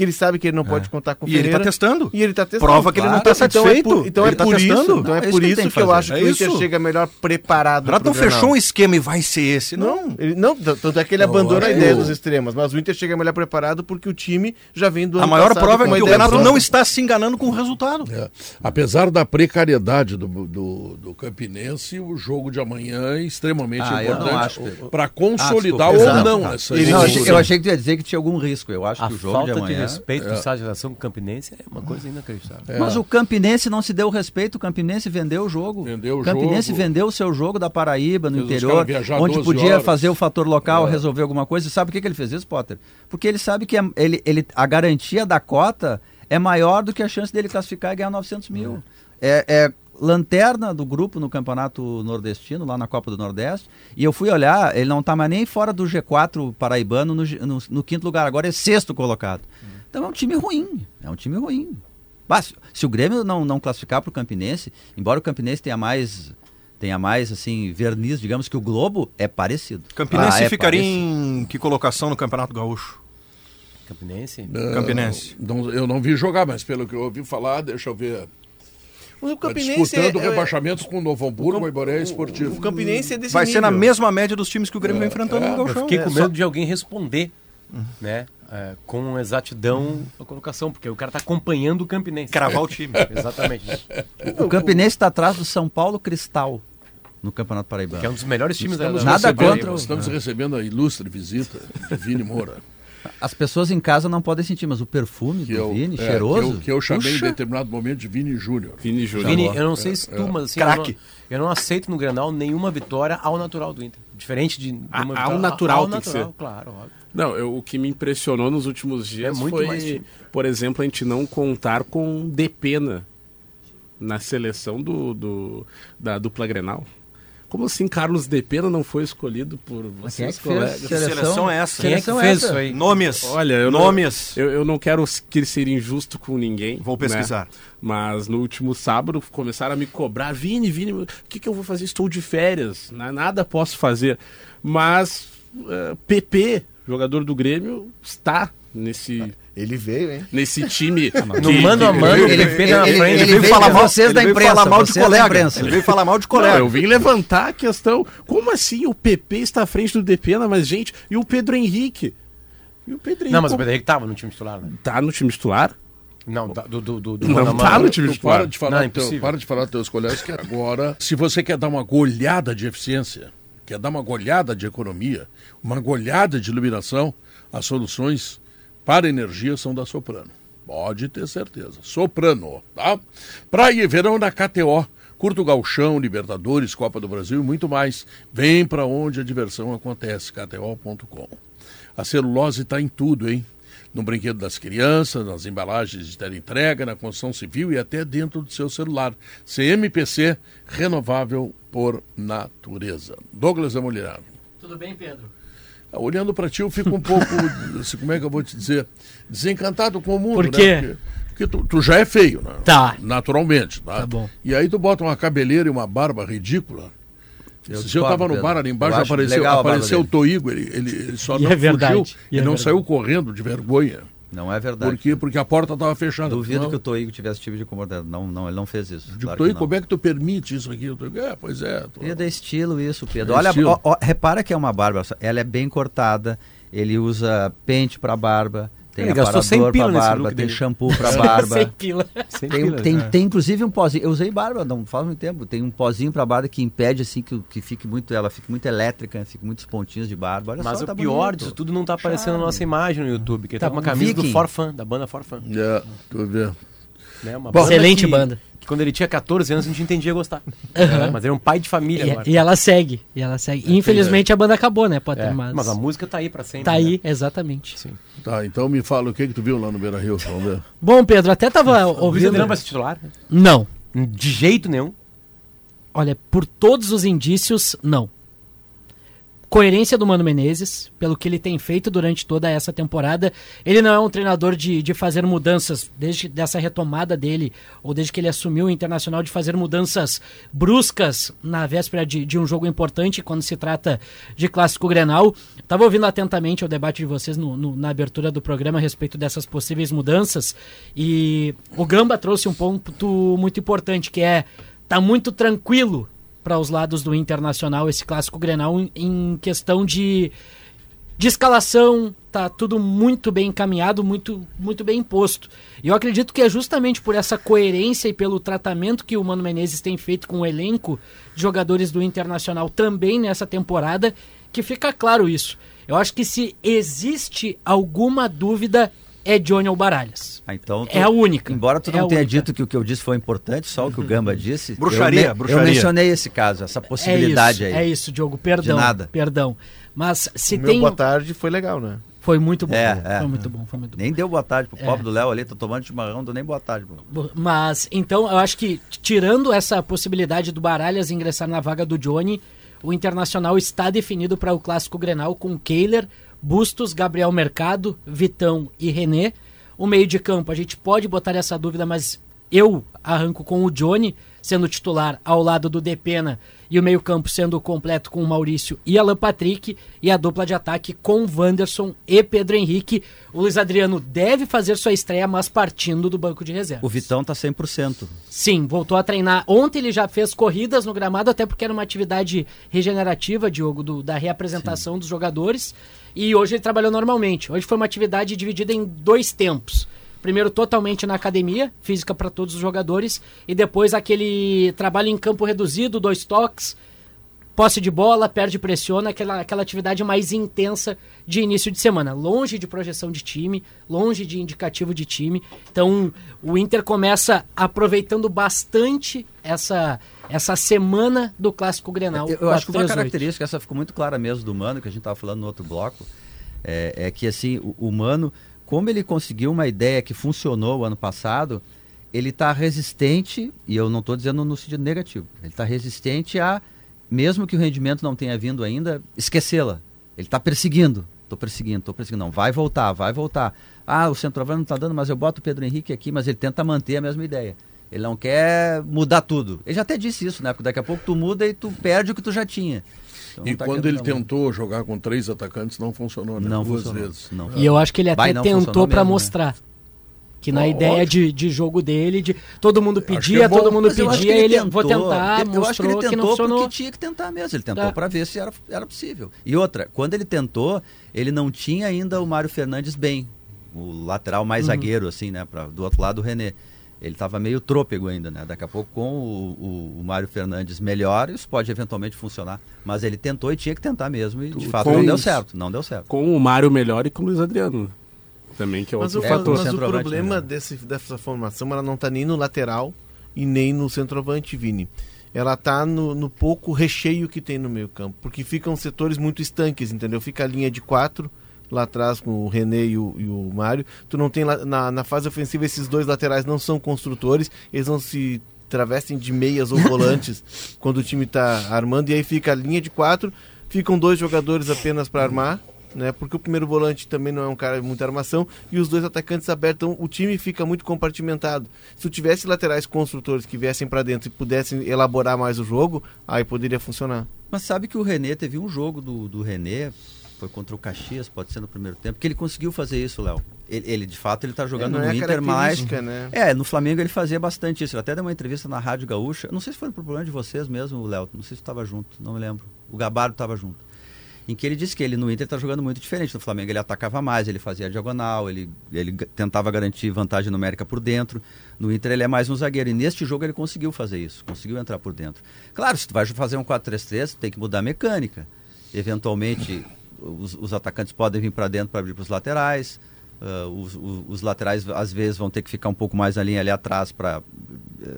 que ele sabe que ele não pode contar com o E ele Ferreira. está testando. E ele tá testando. Prova que ele não está Então é satisfeito. por- Então é tá por, testando. isso, então é é isso por isso que, que eu acho É que o Inter chega melhor preparado. O Renato não fechou um esquema e vai ser esse. Não. Não, tanto é que ele abandona a ideia dos extremos, mas o Inter chega melhor preparado porque o time já vem do A maior prova é que o Renato não está se enganando com o resultado. É. Apesar da precariedade do, do, do Campinense, o jogo de amanhã é extremamente Ah, importante para consolidar Ah, ou desculpa, não essa eu, achei, evolução. eu achei que tu ia dizer que tinha algum risco. Eu acho A que o jogo falta de de amanhã. Respeito do estado de relação com o Campinense é uma coisa inacreditável. Mas o Campinense não se deu o respeito, o Campinense vendeu o jogo. Vendeu o o Campinense jogo. vendeu o seu jogo da Paraíba, no Fez interior, onde 12 podia horas. fazer o fator local, É. resolver alguma coisa. E sabe por que, que ele fez isso, Potter? Porque ele sabe que é- ele, ele, a garantia da cota é maior do que a chance dele classificar e ganhar 900 mil. É, é lanterna do grupo no campeonato nordestino, lá na Copa do Nordeste. E eu fui olhar, ele não está mais nem fora do G4 paraibano no, no- no quinto lugar, agora é sexto colocado. Então é um time ruim, é um time ruim. Bah, se, se o Grêmio não, não classificar para o Campinense, embora o Campinense tenha mais tenha mais assim verniz, digamos que o Globo é parecido. Campinense Ah, é ficaria parecido. em que colocação no Campeonato Gaúcho? Campinense? Campinense. Não- eu não vi jogar, mas pelo que eu ouvi falar, deixa eu ver. O Tá Campinense disputando é, é, rebaixamentos com o Novo Hamburgo, o Iboré Esportivo. o Campinense é desse Vai ser na nível. mesma média dos times que o Grêmio vem enfrentando no Eu Gauchão. fiquei É, com só- medo de alguém responder, né? É, com exatidão a colocação, porque o cara tá acompanhando o Campinense. Cravar o time. Exatamente. O Campinense está atrás do São Paulo Cristal no Campeonato Paraibano. que é um dos melhores times da Estamos da- Nada contra o- Estamos recebendo a ilustre visita de Vini Moura. As pessoas em casa não podem sentir, mas o perfume Que do eu, Vini, é, cheiroso. Que eu, que eu chamei Puxa. em determinado momento de Vini Júnior. Vini Júnior. Vini, eu não sei se tu, mas assim, eu Craque. não, eu não aceito no Grenal nenhuma vitória ao natural do Inter. Diferente de, de A- uma ao vitória natural ao tem que natural, ser. claro, óbvio. Não, eu- o que me impressionou nos últimos dias É muito mais foi, por exemplo, a gente não contar com Depena na seleção do, do- da dupla Grenal. Como assim Carlos Depena não foi escolhido por é vocês, fez? colegas? Seleção, seleção é essa. Quem é que Seleção fez essa. isso aí? Nomes. Olha, eu não- Nomes. Eu, eu não quero que ser injusto com ninguém. Vou né? pesquisar. Mas no último sábado começaram a me cobrar. Vini, Vini, o que, que eu vou fazer? Estou de férias. na- Nada posso fazer. Mas eh, PP, jogador do Grêmio, está nesse, Ele veio, hein? nesse time. No mano a mano, Ele, ele fez na frente. ele veio veio falar mal- vocês da ele veio imprensa, falar mal de vocês da colega. imprensa. Ele veio falar mal de Não, colega. eu vim levantar a questão. Como assim o PP está à frente do Depena, mas gente, e o Pedro Henrique? E o Pedro Henrique Não, mas o Pedro Henrique tava no time titular, né? tá no time titular? Não, tá- do, do, do, do Não mano tá no time Tu titular. para de falar, Não, é teu, para de falar dos teus colegas que agora, se você quer dar uma goleada de eficiência, quer dar uma goleada de economia, uma goleada de iluminação, as soluções para energia são da Soprano. Pode ter certeza. Soprano, tá? Praia e verão na KTO. Curto Galchão, Libertadores, Copa do Brasil e muito mais. Vem para onde a diversão acontece, kto.com. A celulose está em tudo, hein? No brinquedo das crianças, nas embalagens de entrega, na construção civil e até dentro do seu celular. CMPC, renovável por natureza. Douglas Amolhado. Tudo bem, Pedro? Olhando para ti, eu fico um pouco, assim, como é que eu vou te dizer, desencantado com o mundo. Por né? quê? Porque, porque tu, tu já é feio, né? Tá. Naturalmente, tá? Tá bom. E aí tu bota uma cabeleira e uma barba ridícula. Esse dia eu discordo, tava no bar ali embaixo, Eu apareceu, apareceu o. Toigo, ele, ele, ele só E não é verdade, fugiu e e, é não verdade. saiu correndo de vergonha. Não é verdade. Por quê? Porque a porta estava fechada. Duvido não, que o Toigo tivesse esse tipo de comportamento. Não, não, ele não fez isso. Digo, Claro Toigo, como é que tu permite isso aqui? Eu digo, é, pois é. tu- Pedro é estilo isso, Pedro. É Olha, ó, ó, repara que é uma barba. Ela é bem cortada. Ele usa pente pra barba. Tem Ele gastou 100 aparador pra pila nesse barba, look tem dele. shampoo pra barba. Sem pila. Sem Tem, pila, tem, né? tem inclusive um pozinho. Eu usei barba, não faz muito tempo. Tem um pozinho pra barba que impede assim que, que fique muito, ela fique muito elétrica, fique muitos pontinhos de barba. Olha Mas só, o tá pior bonito. disso tudo não tá aparecendo na nossa imagem no YouTube, que tá, Tá com uma camisa do Viking. Forfan, da banda Forfan. É, tu vê. Né? Uma Bom, Excelente que, banda. Quando ele tinha 14 anos a gente entendia gostar. É, Mas ele é um pai de família agora. E, e ela segue. E ela segue. Infelizmente a banda acabou, né, Potter? É, mas, mas a música tá aí pra sempre. tá né? aí, exatamente. Sim. Tá, então me fala o que que tu viu lá no Beira Rio, vamos ver. Bom, Pedro, até tava O Luiz ouvindo. Adriano vai ser titular? Não. De jeito nenhum. Olha, por todos os indícios, não. Coerência do Mano Menezes, pelo que ele tem feito durante toda essa temporada. Ele não é um treinador de, de fazer mudanças, desde dessa retomada dele, ou desde que ele assumiu o Internacional, de fazer mudanças bruscas na véspera de, de um jogo importante, quando se trata de Clássico Grenal. Estava ouvindo atentamente o debate de vocês no- no- na abertura do programa a respeito dessas possíveis mudanças, e o Gamba trouxe um ponto muito importante, que é tá muito tranquilo para os lados do Internacional esse clássico Grenal em, questão de, de escalação, tá tudo muito bem encaminhado, muito muito bem imposto. E eu acredito que é justamente por essa coerência e pelo tratamento que o Mano Menezes tem feito com o elenco de jogadores do Internacional também nessa temporada que fica claro isso. Eu acho que se existe alguma dúvida é Johnny ou Baralhas. Ah, então tu- É a única. Embora tu É não a tenha única. dito que o que eu disse foi importante, só o que o Gamba disse. Bruxaria, eu, bruxaria. Eu mencionei esse caso, essa possibilidade é isso, aí. É isso, Diogo, perdão. De nada. Perdão. Mas se o tem. meu boa tarde foi legal, né? Foi muito bom. É, é. Foi muito bom, foi muito bom. Nem deu boa tarde pro É. pobre do Léo ali, tô tomando chimarrão, não deu nem boa tarde. pô. Mas, então, eu acho que, tirando essa possibilidade do Baralhas ingressar na vaga do Johnny, o Internacional está definido para o Clássico Grenal com Kehler, Bustos, Gabriel Mercado, Vitão e René. O meio de campo, a gente pode botar essa dúvida, mas eu arranco com o Johnny sendo titular ao lado do Depena e o meio campo sendo completo com o Maurício e Alan Patrick e a dupla de ataque com Wanderson e Pedro Henrique. O Luiz Adriano deve fazer sua estreia, mas partindo do banco de reserva. O Vitão tá 100%. Sim, voltou a treinar. Ontem ele já fez corridas no gramado, até porque era uma atividade regenerativa, Diogo, do- da reapresentação dos jogadores. E hoje ele trabalhou normalmente. Hoje foi uma atividade dividida em dois tempos. Primeiro, totalmente na academia, física para todos os jogadores. E depois, aquele trabalho em campo reduzido, dois toques, posse de bola, perde e pressiona, aquela, aquela atividade mais intensa de início de semana. Longe de projeção de time, longe de indicativo de time. Então, o Inter começa aproveitando bastante essa, essa semana do Clássico Grenal. Eu, eu acho que uma 4-3-8. característica, essa ficou muito clara mesmo do Mano, que a gente estava falando no outro bloco, é, é que assim, o, o Mano, como ele conseguiu uma ideia que funcionou ano passado, ele está resistente, e eu não estou dizendo no sentido negativo, ele está resistente a, mesmo que o rendimento não tenha vindo ainda, esquecê-la. Ele está perseguindo. Estou perseguindo, estou perseguindo. Não, vai voltar, vai voltar. Ah, o centroavante não está dando, mas eu boto o Pedro Henrique aqui, mas ele tenta manter a mesma ideia. Ele não quer mudar tudo. Ele já até disse isso, né? Porque daqui a pouco tu muda e tu perde o que tu já tinha. Então, E tá quando ele tentou jogar com três atacantes, não funcionou, né? Não Duas funcionou. vezes. Não. E eu acho que ele Vai, até não tentou para né? mostrar. Que na Ó, ideia de, de jogo dele, de todo mundo que é pedia, bom, todo mundo pedia, que ele, tentou. vou tentar, Eu- Eu acho que ele que, tentou funcionou. porque tinha que tentar mesmo. Ele tentou Tá. para ver se era, era possível. E outra, quando ele tentou, ele não tinha ainda o Mário Fernandes bem. O lateral mais Uhum. zagueiro, assim, né? Pra, do outro lado, o René. Ele estava meio trôpego ainda, né? Daqui a pouco, com o, o, o Mário Fernandes melhor, isso pode eventualmente funcionar. Mas ele tentou e tinha que tentar mesmo. E de fato com não deu isso. certo. Não deu certo. Com o Mário melhor e com o Luiz Adriano. Também, que é Mas, outro o, É, fator. mas o problema melhor. desse, dessa formação, ela não tá nem no lateral e nem no centroavante, Vini. Ela tá no, no pouco recheio que tem no meio campo, porque ficam setores muito estanques, entendeu? Fica a linha de quatro lá atrás com o René e o, e o Mário. Tu não tem na, na fase ofensiva esses dois laterais não são construtores, eles não se travestem de meias ou volantes quando o time tá armando e aí fica a linha de quatro, ficam dois jogadores apenas para armar né? Porque o primeiro volante também não é um cara de muita armação e os dois atacantes abertos, então o time fica muito compartimentado. Se tu tivesse laterais construtores que viessem para dentro e pudessem elaborar mais o jogo, aí poderia funcionar. Mas sabe que o René teve um jogo do, do René, foi contra o Caxias, pode ser no primeiro tempo, que ele conseguiu fazer isso, Léo. Ele, ele, de fato, ele tá jogando não no é Inter mais. né? É, no Flamengo ele fazia bastante isso. Ele até deu uma entrevista na Rádio Gaúcha. Não sei se foi no problema de vocês mesmo, Léo. Não sei se estava junto, não me lembro. O Gabardo estava junto. Em que ele disse que ele no Inter está jogando muito diferente. No Flamengo ele atacava mais, ele fazia diagonal, ele, ele tentava garantir vantagem numérica por dentro. No Inter ele é mais um zagueiro. E neste jogo ele conseguiu fazer isso, conseguiu entrar por dentro. Claro, se tu vai fazer um 4-3-3, tem que mudar a mecânica. Eventualmente, os, os atacantes podem vir para dentro para abrir para os laterais. Ah, os, os- os laterais às vezes vão ter que ficar um pouco mais na linha ali atrás para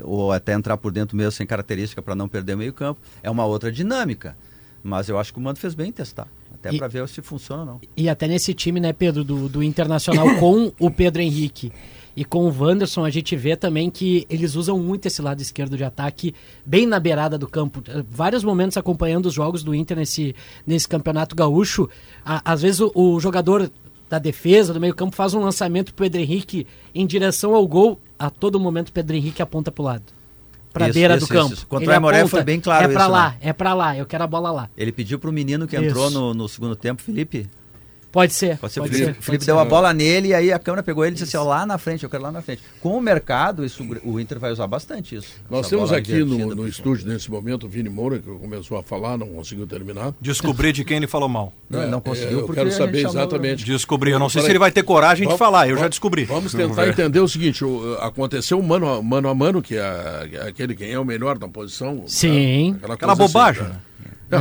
ou até entrar por dentro mesmo sem característica para não perder o meio campo. É uma outra dinâmica. Mas eu acho que o Mano fez bem em testar. Até para ver se funciona ou não. E até nesse time, né, Pedro, do, do Internacional com o Pedro Henrique e com o Wanderson, a gente vê também que eles usam muito esse lado esquerdo de ataque, bem na beirada do campo. Eh, Vários momentos acompanhando os jogos do Inter nesse, nesse campeonato gaúcho. Às vezes o, o jogador da defesa, do meio campo, faz um lançamento pro Pedro Henrique em direção ao gol. A todo momento o Pedro Henrique aponta pro lado. Pra Isso, beira isso, do campo. isso. Contra Ele o Aimoré foi bem claro É pra isso, lá, né? é pra lá, eu quero a bola lá. Ele pediu para o menino que entrou no, no segundo tempo, Felipe. Pode ser. Pode ser, pode o Felipe, ser, Felipe pode deu ser. a bola nele e aí a câmera pegou ele e disse assim, ó, lá na frente, eu quero lá na frente. Com o mercado, isso, o Inter vai usar bastante isso. Nós temos aqui no, no estúdio, nesse momento, o Vini Moura, que começou a falar, não conseguiu terminar. Descobrir de quem ele falou mal. Não, não conseguiu eu porque quero saber chamou- exatamente. Descobrir. Eu não sei Peraí. se ele vai ter coragem de Vamos- falar, eu já vamos- descobri. Vamos tentar entender o seguinte: o- aconteceu mano, a- mano a mano, que é aquele quem é o melhor da posição. Sim. né? Aquela coisa bobagem, assim, né?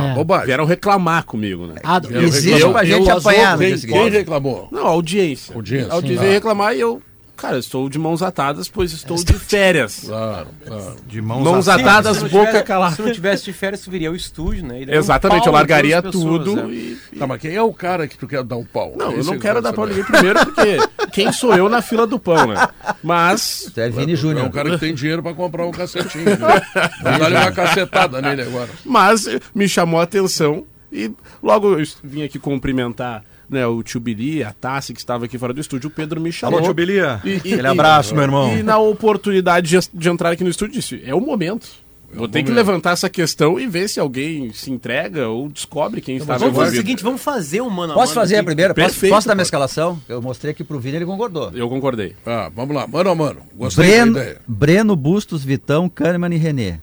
Né? É É. bobagem. Vieram reclamar comigo, né? Ah, Eu Existe pra gente Eu- apanhar Quem, reclamou? Não, a audiência. Audiência, A audiência veio reclamar e eu, cara, estou de mãos atadas, pois estou de férias. Claro, claro. De mãos, Mãos atadas. não boca tivesse- calada. Se não tivesse de férias, tu viria ao estúdio, né? Um Exatamente, pau eu largaria as pessoas, tudo né? e... Tá, mas quem é o cara que tu quer dar um pau? Não, eu não eu quero dar pau ninguém primeiro, porque quem sou eu na fila do pão, né? Mas é Vini É Júnior. um cara que tem dinheiro pra comprar um cacetinho. Né? Vou dar-lhe uma cacetada nele agora. Mas me chamou a atenção e logo eu vim aqui cumprimentar né, o tio Bili, a Tassi, que estava aqui fora do estúdio, o Pedro me chamou. Alô, tio Bilia. E- e- Aquele e- abraço, meu irmão. E na oportunidade de, de entrar aqui no estúdio, disse, é o momento. Vou ter que levantar essa questão e ver se alguém se entrega ou descobre quem estava Vamos fazer o envolvido. seguinte, vamos fazer um mano a Posso mano fazer a aqui. primeira? Posso, Perfeito, posso dar minha escalação? Eu mostrei aqui pro Vini, ele concordou. Eu concordei. Ah, vamos lá, mano a mano. Gostei Breno, da ideia. Breno, Bustos, Vitão, Kahneman e René.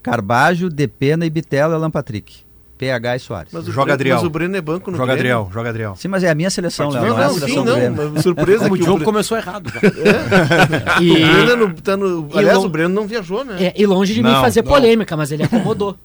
Carbajo, Depena e Bitelo e Alan Patrick. PH e Soares. Mas o Joga Breno- Adriel. Mas o Breno é banco no Joga Grêmio. Adriel, joga Adriel. Sim, mas é a minha seleção, Léo, Não, não, é a não, sim, seleção do Grêmio. não. mas Surpresa Como que o jogo Bre- começou errado. já. O Breno é no- tá no- E Aliás, lo- o Breno não viajou, né? É, e longe de mim Não, fazer não. polêmica, mas ele acomodou.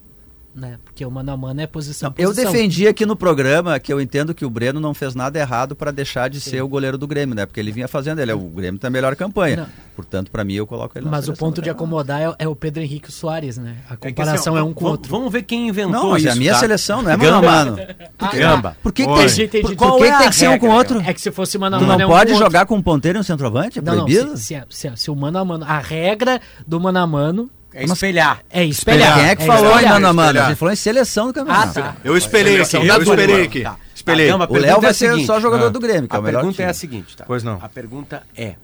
né? Porque o mano a mano é posição. Eu posição. defendi aqui no programa que eu entendo que o Breno não fez nada errado para deixar de ser o goleiro do Grêmio, né? Porque ele vinha fazendo, ele é o Grêmio tem a melhor campanha. Não. Portanto, para mim eu coloco ele na Mas o ponto de acomodar é, é o Pedro Henrique Soares, né? A É que, comparação assim, ó, é um com o vamos- outro. Vamos ver quem inventou Não, mas isso. é a minha tá? seleção, não é mano a mano. Gamba. Por que, que tem, Entendi, por, Qual por que, é tem que ser um com o outro? É que se fosse mano a Tu mano não é um pode com o outro. jogar com um ponteiro e um centroavante? É Não, não, proibido? se, se, se, se o mano a mano. A regra do mano a mano É espelhar. é espelhar. Quem é que falou em mano a mano? A gente falou em seleção do Ah, campeonato. tá. Eu espelhei aqui, eu esperei turma. aqui. Tá. Espelhei. Tá, Gamba, a O Léo é vai a ser seguinte. só jogador Ah. do Grêmio, que é A o melhor pergunta é a seguinte, tá? Pois não. A pergunta é: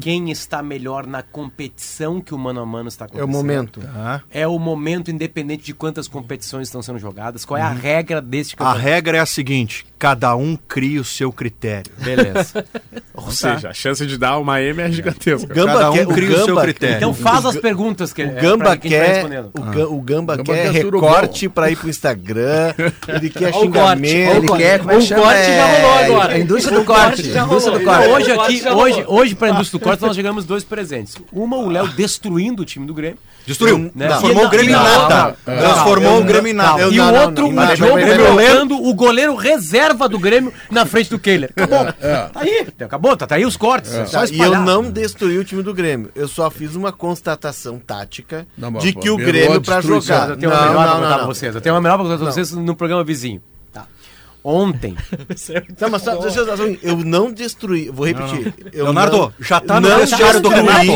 quem está melhor na competição que o mano a mano está É o acontecendo? momento. Tá. É o momento, independente de quantas competições estão sendo jogadas. Qual é a regra deste A campeonato? regra é a seguinte: cada um cria o seu critério. Beleza. Ou seja, a chance de dar uma M é gigantesca. Gamba Cada um quer- o cria o seu Gamba- critério. Então faz as perguntas que O é, Gamba tá quer, o, Ga- o Gamba Gamba quer quer recorte pra ir pro Instagram, ele quer o xingamento, o Ele quer, é O corte já É, rolou agora. A indústria do O corte já do corte. Hoje aqui, hoje, hoje para a indústria do corte, nós chegamos dois presentes. Uma, o Léo destruindo o time do Grêmio. Destruiu. Né? Transformou o Grêmio não, Transformou não, o Grêmio eu e o outro, o mas- jogo colocando o goleiro reserva do Grêmio na frente do Kehler. Acabou. Tá aí. Acabou, tá, tá aí os cortes. É. Só Tá, e eu não destruí o time do Grêmio. Eu só fiz uma constatação tática de que o Grêmio pra jogar. Eu tenho uma Não, melhor pra não, contar não, pra não. vocês. Eu tenho uma melhor pra contar pra vocês no programa vizinho. Ontem. Não, mas só- eu eu não destruí, vou repetir. Eu Leonardo, não- já tá no vestiário do Renato.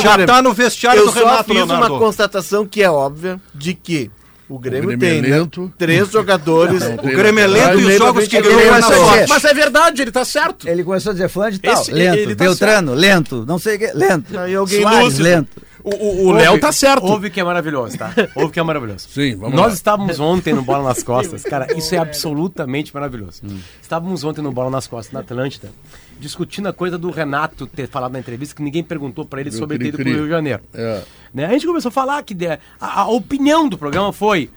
Já Grêmio. tá no vestiário Eu do só Renato, fiz uma Leonardo. constatação que é óbvia de que o Grêmio, O Grêmio tem é né, três jogadores. Não, O Grêmio é lento e os jogos que ele ganhou é na Mas é verdade, ele tá certo. Ele começou a dizer fulano de tal, Esse- lento, tá Beltrano, lento, não sei o que, lento. Aí alguém Soares, lúcido. lento. O, o- o Léo tá certo. Ouve que é maravilhoso, tá? Ouve que é maravilhoso. Sim, vamos Nós lá. estávamos ontem no Bola nas Costas. Cara, isso é absolutamente maravilhoso. Estávamos ontem no Bola nas Costas, na Atlântida, discutindo a coisa do Renato ter falado na entrevista que ninguém perguntou pra ele Do sobre ter ido pro. Rio de Janeiro. É. Né? A gente começou a falar que a, a opinião do programa foi.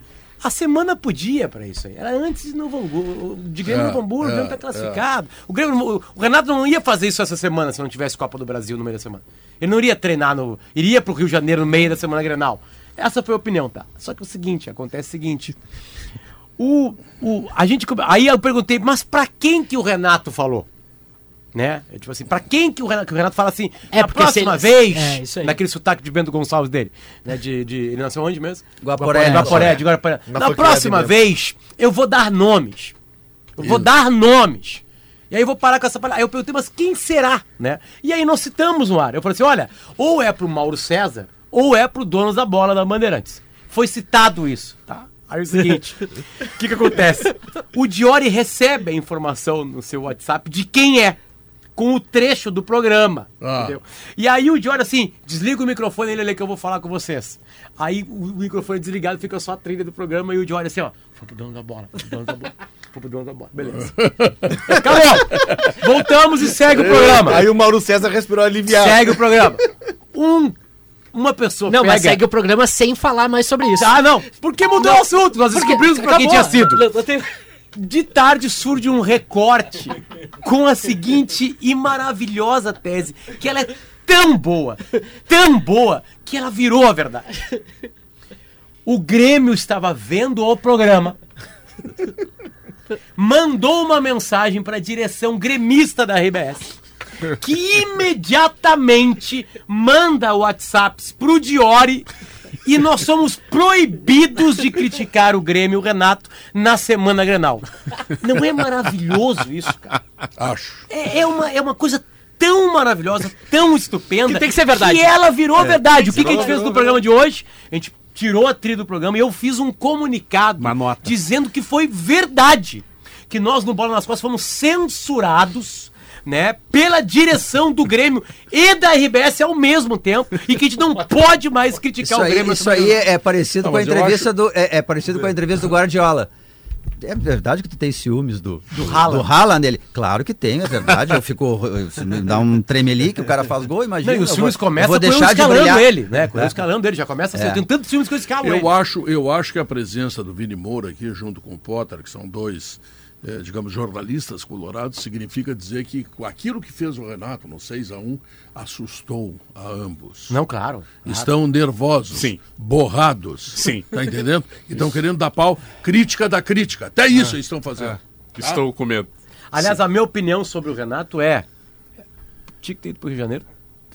A semana podia pra isso aí. Era antes de Novo Hamburgo, de Grêmio É, Novo Hamburgo, o é, Grêmio tá classificado. O, Grêmio, o Renato não ia fazer isso essa semana se não tivesse Copa do Brasil no meio da semana. Ele não iria treinar no. iria pro Rio de Janeiro no meio da semana Grenal. Essa foi a opinião, tá? Só que é o seguinte, acontece o seguinte. O, o, a gente, aí eu perguntei, mas pra quem que o Renato falou? Né? Eu, tipo assim, pra quem que o Renato, que o Renato fala assim, É, na se próxima ele- vez, é, isso aí. naquele sotaque de Bento Gonçalves dele, né? De, de, ele nasceu onde mesmo? Guaporé. Guaporé, de Guaporé. Na próxima vez, eu vou dar nomes. Eu vou dar nomes. E aí eu vou parar com essa palhaçada. Aí eu perguntei, mas quem será? Né? E aí nós citamos no ar. Eu falei assim, olha, ou é pro Mauro César, ou é pro dono da bola da Bandeirantes. Foi citado isso, tá? Aí é o seguinte, o que que acontece? O Diori recebe a informação no seu WhatsApp de quem é, com o trecho do programa, Ah. entendeu? E aí o Diori assim, desliga o microfone ele lê que eu vou falar com vocês. Aí o, microfone desligado, fica só a trilha do programa e o Diori assim, ó, foi pro dono da bola, foi pro dono da bola, pro dono da bola, beleza. Acabou! Voltamos e segue o programa. Aí o Mauro César respirou aliviado. Segue o programa. Um, uma pessoa Não, mas pega- segue o programa sem falar mais sobre isso. Ah, não. Porque mudou o assunto. Nós descobrimos pra quem tinha sido. De tarde surge um recorte com a seguinte e maravilhosa tese, que ela é tão boa, tão boa, que ela virou a verdade. O Grêmio estava vendo o programa. Mandou uma mensagem para a direção gremista da RBS. Que imediatamente manda WhatsApps pro Diori e nós somos proibidos de criticar o Grêmio, o Renato, na semana Grenal. Não é maravilhoso isso, cara? Acho. É, é uma, é uma coisa tão maravilhosa, tão estupenda. Que tem que ser verdade. Que ela virou verdade. O que, que a gente fez no programa de hoje? A gente tirou a trilha do programa e eu fiz um comunicado Uma nota. dizendo que foi verdade. Que nós no Bola nas Costas fomos censurados. Né, pela direção do Grêmio e da RBS ao mesmo tempo e que a gente não pode mais criticar Isso o aí, Grêmio. isso aí é, é parecido Não, com a entrevista acho- do. É, é parecido com a entrevista do Guardiola. É verdade que tu tem ciúmes do, do, Haaland. do Haaland nele? Claro que tenho, é verdade. Eu fico. eu- me dá um tremeli que o cara faz gol, imagina. Não, e os eu filmes vou- eu começam vou com eu deixar de escalando brilhar. ele, né? Com eu É. escalando ele, já começa assim. É. Eu tenho tantos filmes que eu escalo ele. Eu acho, eu acho que a presença do Vini Moura aqui, junto com o Potter, que são dois, eh, digamos, jornalistas colorados, significa dizer que aquilo que fez o Renato no 6 a 1 assustou a ambos. Não, claro. Estão nervosos, Sim. borrados. Sim. Tá entendendo? E estão querendo dar pau, crítica da crítica. Até isso eles estão fazendo. Estou com medo. Aliás, a minha opinião sobre o Renato é. Tinha que ter ido pro Rio de Janeiro.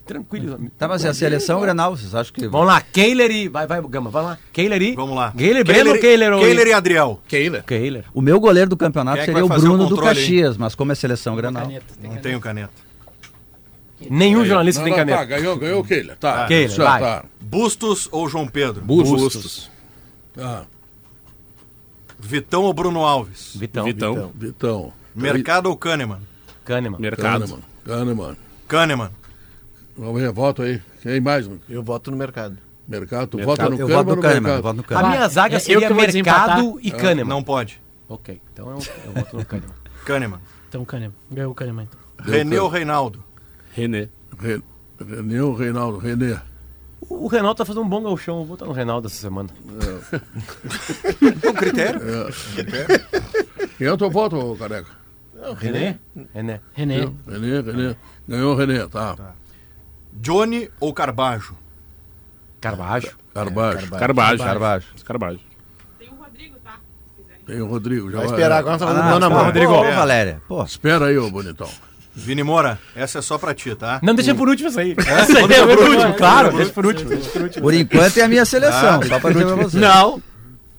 Tranquilo. Tá, mas é a seleção Grenal, vocês acham que. Vamos lá, Keiler e. Vai, vai, Gama, vai lá. Keiler e. Vamos lá. Keiler, Breno ou Keiler? ou- Keiler e Adriel. Keila. Keiler. O meu goleiro do campeonato Quem é seria o fazer o Bruno do hein? Caxias, mas como é seleção Grenal. Não tenho caneta. Nenhum jornalista Não, tem não, caneta. Tá, ganhou, ganhou o Keila. Tá, isso, vai. tá. Bustos ou João Pedro? Bustos. tá. Vitão ou Bruno Alves? Vitão. Vitão. Vitão. Mercado ou Kahneman? Kahneman. Mercado. Kahneman. Kahneman. Kahneman. Vamos ver, voto aí. Quem mais? Eu voto no mercado. Mercado, tu Mercado. vota no Eu Kahneman voto no eu Mercado? voto no A minha zaga eu seria que vou Mercado e Kahneman. Não pode. Ok, então eu, eu voto no Kahneman. Kahneman. Então, Kahneman. Ganhou o Kahneman. então. René ou Reinaldo? René. Re- René ou Reinaldo? René. O Reinaldo tá fazendo um bom galchão. Eu vou votar no Reinaldo essa semana. Com critério? Quem é o teu voto, careca? René? René. René. René, René. Ganhou o René, tá. Johnny ou Carbajo? Carvalho. Carbajo. Carbajo. Carvalho. Carbajo. Tem o Rodrigo. Já Vai esperar, agora mão na Ah, mão. Rodrigo. Ô, É. Valéria. Pô, Espera aí, ô bonitão. Vini Moura, essa é só pra ti, tá? Não, deixa por último essa aí. Essa aí é por último, claro. Deixa por último. Por enquanto é a minha seleção, só pra dizer pra você. Não.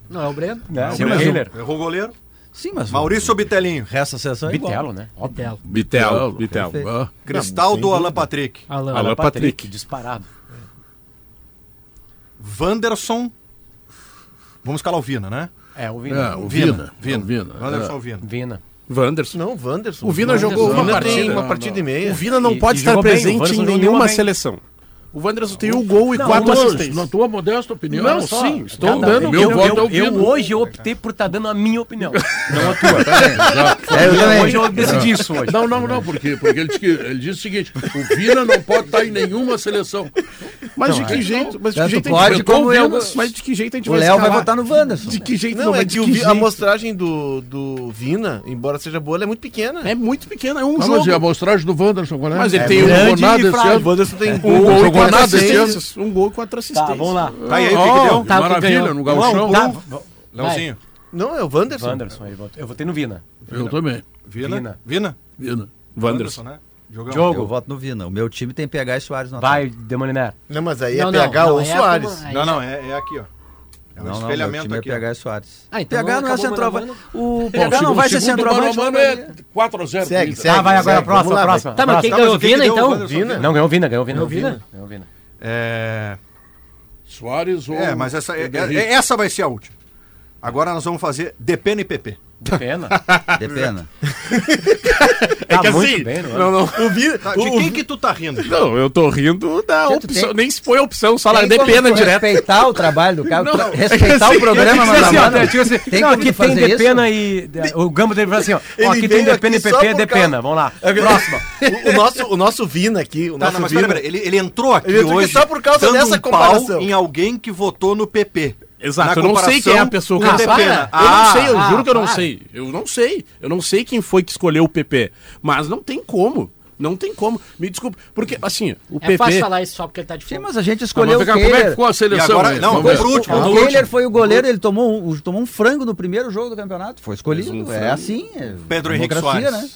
Não, é o Breno. Não, Sim, o mas Keiler. Errou o goleiro? Sim, mas Maurício ou Bitelinho? o resto da seleção é igual. Bitelo, né? Bitelo. Bitel. Bitel. Perfeito. Ah, Cristaldo ou Alan Patrick? Alan. Alan Patrick. Disparado. Wanderson. Vamos escalar o Vina, né? É, o Vina. É, o Vina. Vina. É o Vina. Wanderson é. ou Vina? Vina. Wanderson. Não, Wanderson. O Vina Wanderson. jogou uma Vina tem partida. uma partida e meia. O Vina não E- pode e estar bem, presente em nenhuma bem. seleção. O Wanderson tem um gol e Não, quatro uma- assistências. Na tua modesta opinião. Não, só. sim, estou Cada- dando meu eu, voto eu, é o eu Vina. hoje optei por estar dando a minha opinião. Não a tua. É, eu também. Hoje eu decidi isso hoje. Não, não, não, porque, porque ele, disse que, ele disse o seguinte: o Vina não pode estar em nenhuma seleção. Mas de que jeito? Mas de que jeito a gente pode vai- como eu- Mas de que jeito a gente O vai Léo vai votar no Wanderson. De que jeito Não, é que o a amostragem do, do Vina, embora seja boa, ela é muito pequena. É muito pequeno, é um jogo. mas a amostragem do Wanderson, qual é? Mas ele É, tem não um grande nada esse fraco. ano. O Wanderson tem Um gol, quatro assistências. Um gol e quatro assistências. Tá, vamos lá. Tá aí, o que deu? Tá, maravilha, no gauchão. Tá, Leãozinho. Não, é o Wanderson. Wanderson, eu votei no Vina. Eu também. Vina. Vina. Vina. Vina. Wanderson. né? Jogão. Jogo. Eu voto no Vina. O meu time tem PH e Soares no Vai, Demoliner. Não, mas aí Não, é não, PH não, ou é Soares. Não, é- não, é, é aqui, ó. É um. Não, não, meu espelhamento time é aqui. ó. PH Soares. Ah, então PH não é o centroavante. a O PH não vai ser centroavante. mano a mano é 4x0. Segue, segue. vai agora a próxima, próxima. Tá, mas quem Tá, ganhou? o Vina, então? Não, ganhou o Vina, ganhou o Vina. Ganhou o Vina? Ganhou o Vina. É... Soares ou. é, mas essa, é- é- essa vai ser a última. Agora nós vamos fazer DPN e PP. De pena. De pena. Tá que muito assim, bem, não é? Não, não. O Vina, Tá, de o- quem que tu tá rindo? Não, eu tô rindo da Gente, opção. tem- Nem se foi opção, só lá de pena direto. respeitar o trabalho do cara, Não, é respeitar assim, o programa, Tipo mano a assim, ó, mano. tipo assim, Tem não, aqui tem de isso? pena e. O Gamba dele fala assim, ó. ó, Ele aqui tem de pena e PP é de pena. Vamos lá. Próxima. O, o nosso, o nosso Vina aqui, o Tá, nosso não, mas Vina... ele, ele entrou aqui Ele entrou aqui hoje só por causa dessa comparação. em alguém que votou no PP. Exato, Na eu não sei quem é a pessoa que o Depena. Depena. Eu não sei, eu ah, juro que eu não para. sei. Eu não sei. Eu não sei quem foi que escolheu o PP. Mas não tem como. Não tem como. Me desculpe. Porque, assim, o É PP. fácil falar isso só porque ele tá de Sim, mas a gente Não, escolheu mas o cá, como é que Kehler. ficou a seleção? E agora- aí? não, foi pro último. O do Kehler foi o goleiro, ele tomou um, tomou um frango no primeiro jogo do campeonato. Foi escolhido. Um é assim. é Pedro Henrique Soares. né?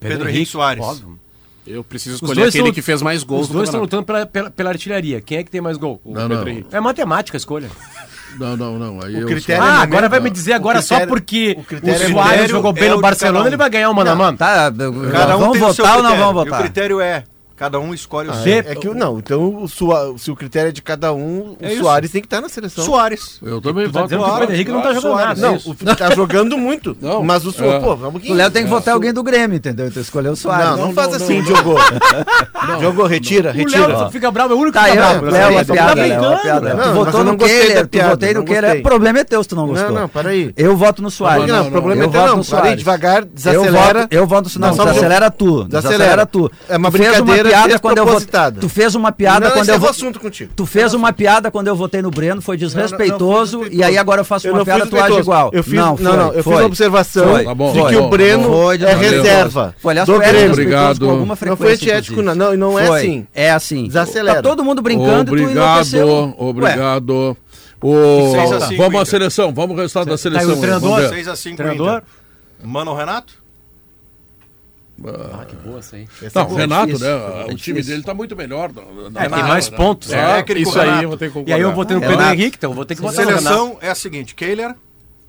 Pedro Henrique Soares. óbvio. Eu preciso escolher aquele tão- que fez mais gols Os dois estão campeonato. lutando pela, pela, pela artilharia. Quem é que tem mais gol? O Não, Pedro não. Henrique. É matemática a escolha. Não, não, não. Aí eu critério sou- é Ah, agora vai me dizer agora o critério- só porque o o, critério Soares jogou bem é o no Barcelona, um. ele vai ganhar o mano a mano. Tá, Cada um vamos tem o seu votar ou não vamos E o votar? critério é, cada um escolhe o seu. Zé- É que o- não, então o Sua- se o critério é de cada um, o É isso. Soares tem que estar na seleção. Soares. Eu também Tu tá voto. que o Pedro Henrique não tá jogando Soares. nada. Não, o tá jogando muito. Não, mas o Soares, é. pô, vamos O Léo tem que votar alguém do Grêmio, entendeu? Então escolheu o Soares. Não, não, não, faz não, assim, não. Diogo. Diogo, retira, O retira. Léo fica bravo, é o único Tá, que tá Léo, bravo. Léo, é Tá piada, Léo, é. Tu Não, votou não no Kehler, tu votei no não gostei. O problema é teu se tu não Não, gostou. não, para aí. Eu voto no Soares. Não, não, o problema é teu não. no Para aí, Soares. devagar, desacelera. eu voto, não, Não, só um desacelera tu. Desacelera. Tu. É uma brincadeira piada quando eu votei. Tu fez uma piada Não, quando eu o votei. assunto contigo. Tu fez uma piada quando eu votei no Breno, foi desrespeitoso, Não, não, não e aí agora eu faço Eu uma não piada, tu age igual. Eu fiz, não, não, foi, não, eu foi. fiz a observação Foi. De tá que bom, o Breno. Foi é reserva Foi, aliás, do é Grêmio. Obrigado. com alguma Não foi frequência, antiético, inclusive. não, não é Foi. assim. É assim. Desacelera. Tá todo mundo brincando e tu Obrigado, enlouqueceu. obrigado. O... Seis a cinco, Vamos à Inter. seleção, vamos ao resultado da Tá seleção. aí o aí, treinador? vamos ver. 6 a 5 Treinador? Mano Renato? Ah, que boa essa aí. Não, o Renato, difícil, né? é o time dele tá muito melhor. Não, É, tem mais né? pontos. É, né? Técnico Isso aí eu vou ter que concordar. E aí eu votei no É, Pedro. Henrique, então eu vou ter que no Renato. Seleção é a seguinte: Kehler,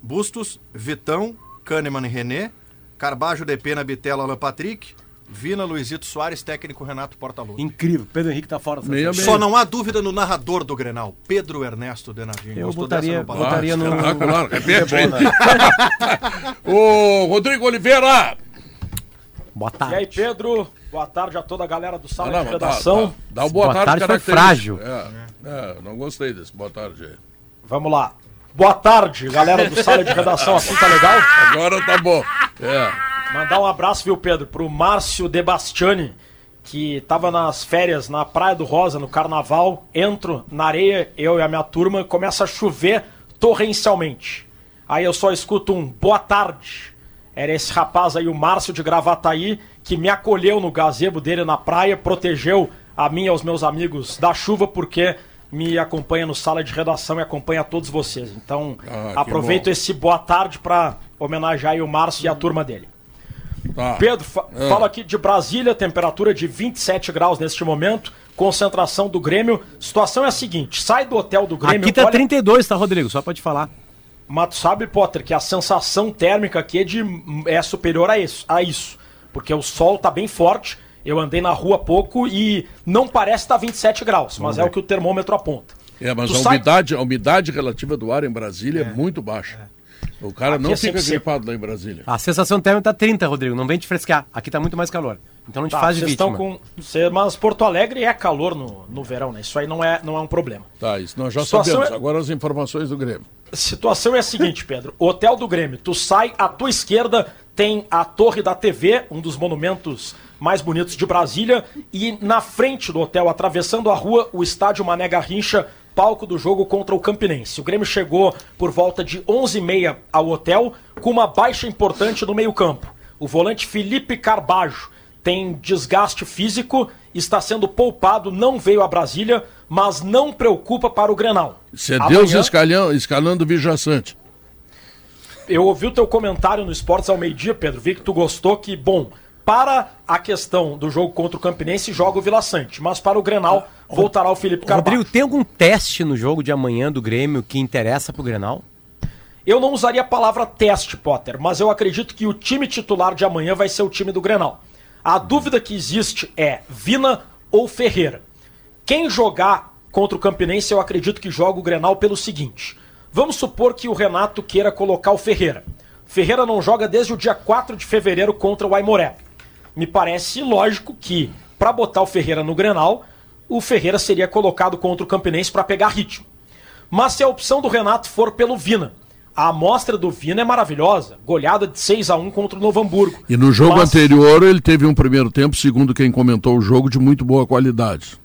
Bustos, Vitão, Kahneman e René, Carbajo, Depena, Bitela, Alan Patrick, Vina, Luizito Soares, técnico Renato Portaluppi. Incrível. Pedro Henrique tá fora. Meia seleção. Só não há dúvida no narrador do Grenal, Pedro Ernesto Denardinho. Eu Gostou botaria, botaria no... Espetacular, repete aí. O Rodrigo Oliveira. Boa E aí, tarde. Pedro? Boa tarde a toda a galera do Sala não, de mas dá, Redação. dá, dá um boa, Boa tarde, tarde foi frágil. É, é, não gostei desse boa tarde aí. Vamos lá. Boa tarde, galera do Sala de Redação. Assim tá legal? Agora tá bom. É. Mandar um abraço, viu, Pedro, pro Márcio De Bastiani, que tava nas férias na Praia do Rosa, no Carnaval. Entro na areia, eu e a minha turma, começa a chover torrencialmente. Aí eu só escuto um boa tarde. Era esse rapaz aí, o Márcio de Gravataí, que me acolheu no gazebo dele na praia, protegeu a mim e aos meus amigos da chuva, porque me acompanha no sala de redação e acompanha todos vocês. Então, Ah, aproveito bom. esse boa tarde para homenagear aí o Márcio e a turma dele. Tá. Pedro, fa Ah. fala aqui de Brasília, temperatura de 27 graus neste momento, concentração do Grêmio. Situação é a seguinte: sai do hotel do Grêmio. Aqui tá olha- 32, tá, Rodrigo? Só pode falar. Mas tu sabe, Potter, que a sensação térmica aqui é, de, é superior a isso, a isso. Porque o sol tá bem forte. Eu andei na rua há pouco e não parece estar 27 graus, mas é o que o termômetro aponta. É, mas Tu a sai- umidade, a umidade relativa do ar em Brasília é, muito baixa. O cara Aqui não é fica gripado lá em Brasília. A sensação térmica tá 30, Rodrigo. Não vem te frescar. Aqui tá muito mais calor. Então não te Tá, faz de vocês vítima. estão com. Mas Porto Alegre é calor no, no verão, né? Isso aí não é, não é um problema. Tá, isso nós já sabemos. é- Agora as informações do Grêmio. A situação é a seguinte, Pedro. Hotel do Grêmio. Tu sai, à tua esquerda tem a Torre da TV, um dos monumentos mais bonitos de Brasília. E na frente do hotel, atravessando a rua, o estádio Mané Garrincha, palco do jogo contra o Campinense. O Grêmio chegou por volta de 11h30 ao hotel, com uma baixa importante no meio-campo. O volante Felipe Carbajo tem desgaste físico, está sendo poupado, não veio a Brasília, mas não preocupa para o Grenal. Isso é Deus escalhando, escalando o Vijaçante. Eu ouvi o teu comentário no Esportes ao meio-dia, Pedro. Vi que tu gostou que, bom, para a questão do jogo contra o Campinense, joga o Vila Sante. Mas para o Grenal, voltará o Felipe Carvalho. Rodrigo, tem algum teste no jogo de amanhã do Grêmio que interessa pro Grenal? Eu não usaria a palavra teste, Potter, mas eu acredito que o time titular de amanhã vai ser o time do Grenal. A dúvida que existe é Vina ou Ferreira. Quem jogar contra o Campinense, eu acredito que joga o Grenal pelo seguinte. Vamos supor que o Renato queira colocar o Ferreira. Ferreira não joga desde o dia 4 de fevereiro contra o Aimoré. Me parece lógico que, para botar o Ferreira no Grenal, o Ferreira seria colocado contra o Campinense para pegar ritmo. Mas se a opção do Renato for pelo Vina, a amostra do Vina é maravilhosa. Goleada de 6 a 1 contra o Novo Hamburgo. E no jogo Mas- anterior ele teve um primeiro tempo, segundo quem comentou o jogo, de muito boa qualidade.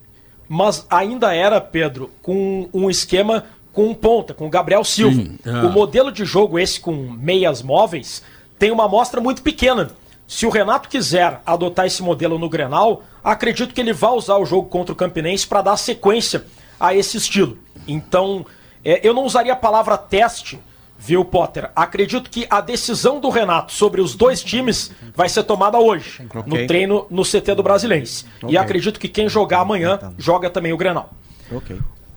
mas ainda era, Pedro, com um esquema com um ponta, com o Gabriel Silva. Sim, é. O modelo de jogo esse com meias móveis tem uma amostra muito pequena. Se o Renato quiser adotar esse modelo no Grenal, acredito que ele vai usar o jogo contra o Campinense para dar sequência a esse estilo. Então, é, eu não usaria a palavra teste, viu, Potter? Acredito que a decisão do Renato sobre os dois times vai ser tomada hoje, no treino no CT do Brasilense. E acredito que quem jogar amanhã joga também o Grenal.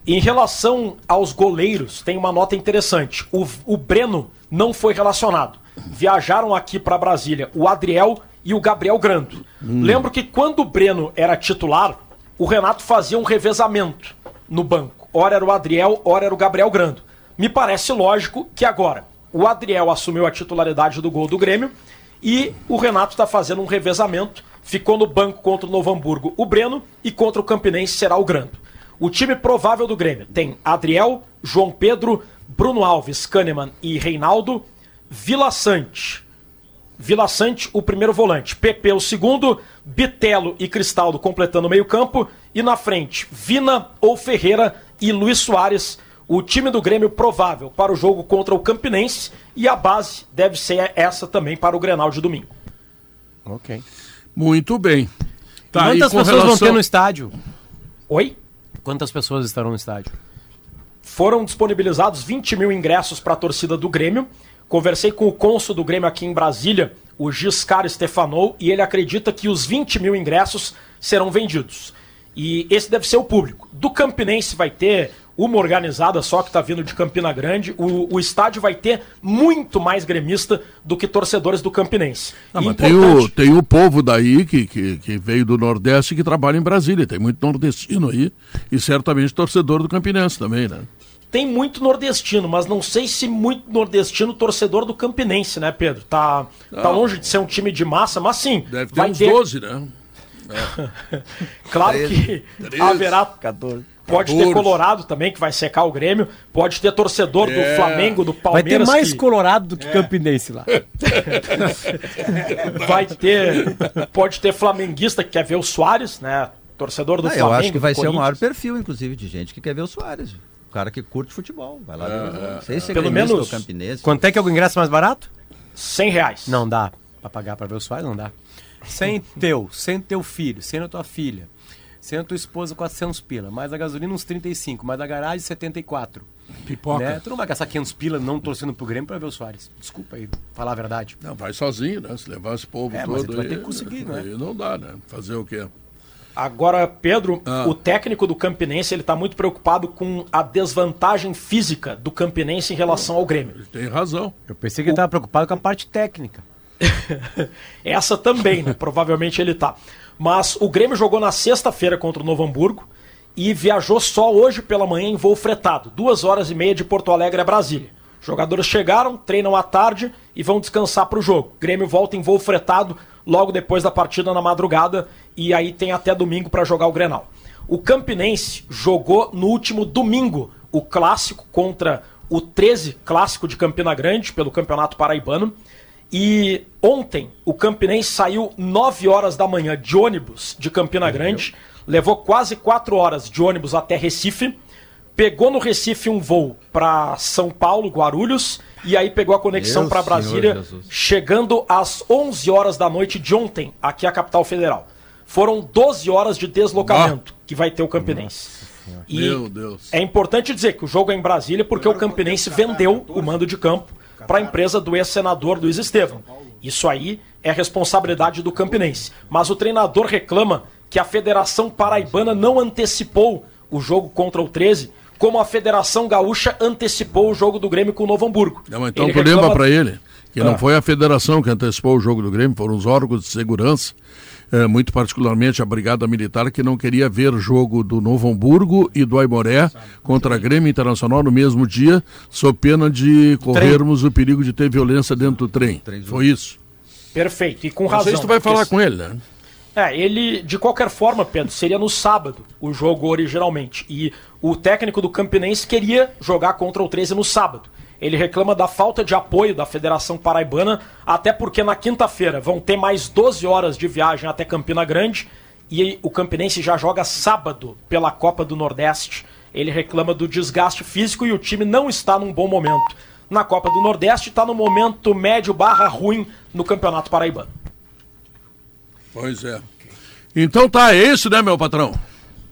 Em relação aos goleiros, tem uma nota interessante. O, o Breno não foi relacionado. Viajaram aqui para Brasília o Adriel e o Gabriel Grando. Lembro que quando o Breno era titular, o Renato fazia um revezamento no banco. Ora era o Adriel, ora era o Gabriel Grando. Me parece lógico que agora o Adriel assumiu a titularidade do gol do Grêmio e o Renato está fazendo um revezamento. Ficou no banco contra o Novo Hamburgo o Breno e contra o Campinense será o Grando. O time provável do Grêmio tem Adriel, João Pedro, Bruno Alves, Kahneman e Reinaldo, Vila Sante. Vila Sante, o primeiro volante. PP, o segundo. Bitelo e Cristaldo completando o meio-campo. E na frente, Vina ou Ferreira e Luiz Soares. O time do Grêmio provável para o jogo contra o Campinense. E a base deve ser essa também para o Grenal de domingo. Ok. Muito bem. Tá, Quantas pessoas vão relação- ter no estádio? Oi? Quantas pessoas estarão no estádio? Foram disponibilizados 20 mil ingressos para a torcida do Grêmio. Conversei com o cônsul do Grêmio aqui em Brasília, o Giscar Stefanou, e ele acredita que os 20 mil ingressos serão vendidos. E esse deve ser o público. Do Campinense vai ter uma organizada só que está vindo de Campina Grande. O, o estádio vai ter muito mais gremista do que torcedores do Campinense. E mas tem, o, tem o povo daí que, que, que veio do Nordeste que trabalha em Brasília. Tem muito nordestino aí e certamente torcedor do Campinense também, né? Tem muito nordestino, mas não sei se muito nordestino torcedor do Campinense, né, Pedro? Tá, tá longe de ser um time de massa, mas sim, Deve ter vai uns ter. 12, né? Claro que haverá. Pode ter 14. Colorado também, que vai secar o Grêmio. Pode ter torcedor É. do Flamengo, do Vai ter Palmeiras. mais que colorado do que campinense lá. vai ter. Pode ter flamenguista que quer ver o Soares, né? Torcedor do Ah, Flamengo. eu acho que vai ser o maior perfil, inclusive, de gente que quer ver o Soares. O cara que curte futebol. Vai lá sei se é Pelo menos- ou campinense. Quanto é que é o ingresso mais barato? 100 reais. Não dá pra pagar pra ver o Soares, não dá. Sem teu, sem teu filho, sem a tua filha, sem a tua esposa 400 pila, mais a gasolina uns 35, mais a garagem 74. Pipoca. Né? Tu não vai gastar 500 pila não torcendo pro Grêmio pra ver o Soares. Desculpa aí, falar a verdade. Não, vai sozinho, né? Se levar esse povo É, mas todo tu vai aí, ter que conseguir, né? aí não dá, né? Fazer o quê? Agora, Pedro, Ah. o técnico do Campinense, ele tá muito preocupado com a desvantagem física do Campinense em relação ao Grêmio. Ele tem razão. Eu pensei que ele tava preocupado com a parte técnica. Essa também, né? Provavelmente ele tá. Mas o Grêmio jogou na sexta-feira contra o Novo Hamburgo e viajou só hoje pela manhã em voo fretado. Duas horas e meia de Porto Alegre a Brasília. Jogadores chegaram, treinam à tarde e vão descansar para o jogo. O Grêmio volta em voo fretado logo depois da partida na madrugada e aí tem até domingo para jogar o Grenal. O Campinense jogou no último domingo o clássico contra o 13 clássico de Campina Grande pelo Campeonato Paraibano. E ontem o Campinense saiu 9 horas da manhã de ônibus de Campina Grande, levou quase 4 horas de ônibus até Recife, pegou no Recife um voo para São Paulo, Guarulhos, e aí pegou a conexão para Brasília, chegando às 11 horas da noite de ontem, aqui à capital federal. Foram 12 horas de deslocamento que vai ter o Campinense. E Meu Deus. é importante dizer que o jogo é em Brasília porque o Campinense vendeu o mando de campo para a empresa do ex-senador Luiz Estevam. Isso aí é responsabilidade do Campinense. Mas o treinador reclama que a Federação Paraibana não antecipou o jogo contra o 13, como a Federação Gaúcha antecipou o jogo do Grêmio com o Novo Hamburgo. Não, então Ele tu lembra reclama- pra ele que Ah. não foi a federação que antecipou o jogo do Grêmio, foram os órgãos de segurança, eh, muito particularmente a Brigada Militar, que não queria ver o jogo do Novo Hamburgo e do Aimoré contra a Grêmio Internacional no mesmo dia, sob pena de corrermos o perigo de ter violência dentro do trem. Foi isso. Perfeito, e com Não razão. sei se tu vai porque falar com ele, né? É, ele, de qualquer forma, Pedro, seria no sábado o jogo originalmente. E o técnico do Campinense queria jogar contra o 13 no sábado. Ele reclama da falta de apoio da Federação Paraibana, até porque na quinta-feira vão ter mais 12 horas de viagem até Campina Grande e o Campinense já joga sábado pela Copa do Nordeste. Ele reclama do desgaste físico e o time não está num bom momento. Na Copa do Nordeste está no momento médio barra ruim no Campeonato Paraibano. Pois é. Então tá, é isso, né, meu patrão?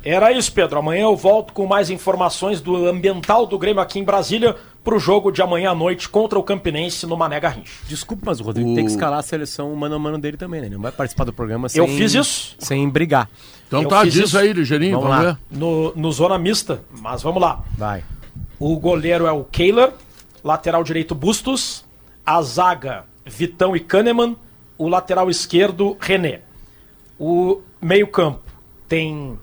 Era isso, Pedro. Amanhã eu volto com mais informações do ambiental do Grêmio aqui em Brasília pro jogo de amanhã à noite contra o Campinense no Mané Garrincha. Desculpa, mas o Rodrigo O- tem que escalar a seleção mano a mano dele também, né? Ele não vai participar do programa sem... Eu fiz isso. Sem brigar. Então Eu tá, diz isso. aí, ligeirinho, Vamos vamos, lá. ver. No, no zona mista, mas vamos lá. Vai. O goleiro é o Kehler, lateral direito Bustos, a zaga Vitão e Kahneman, o lateral esquerdo René. O meio-campo tem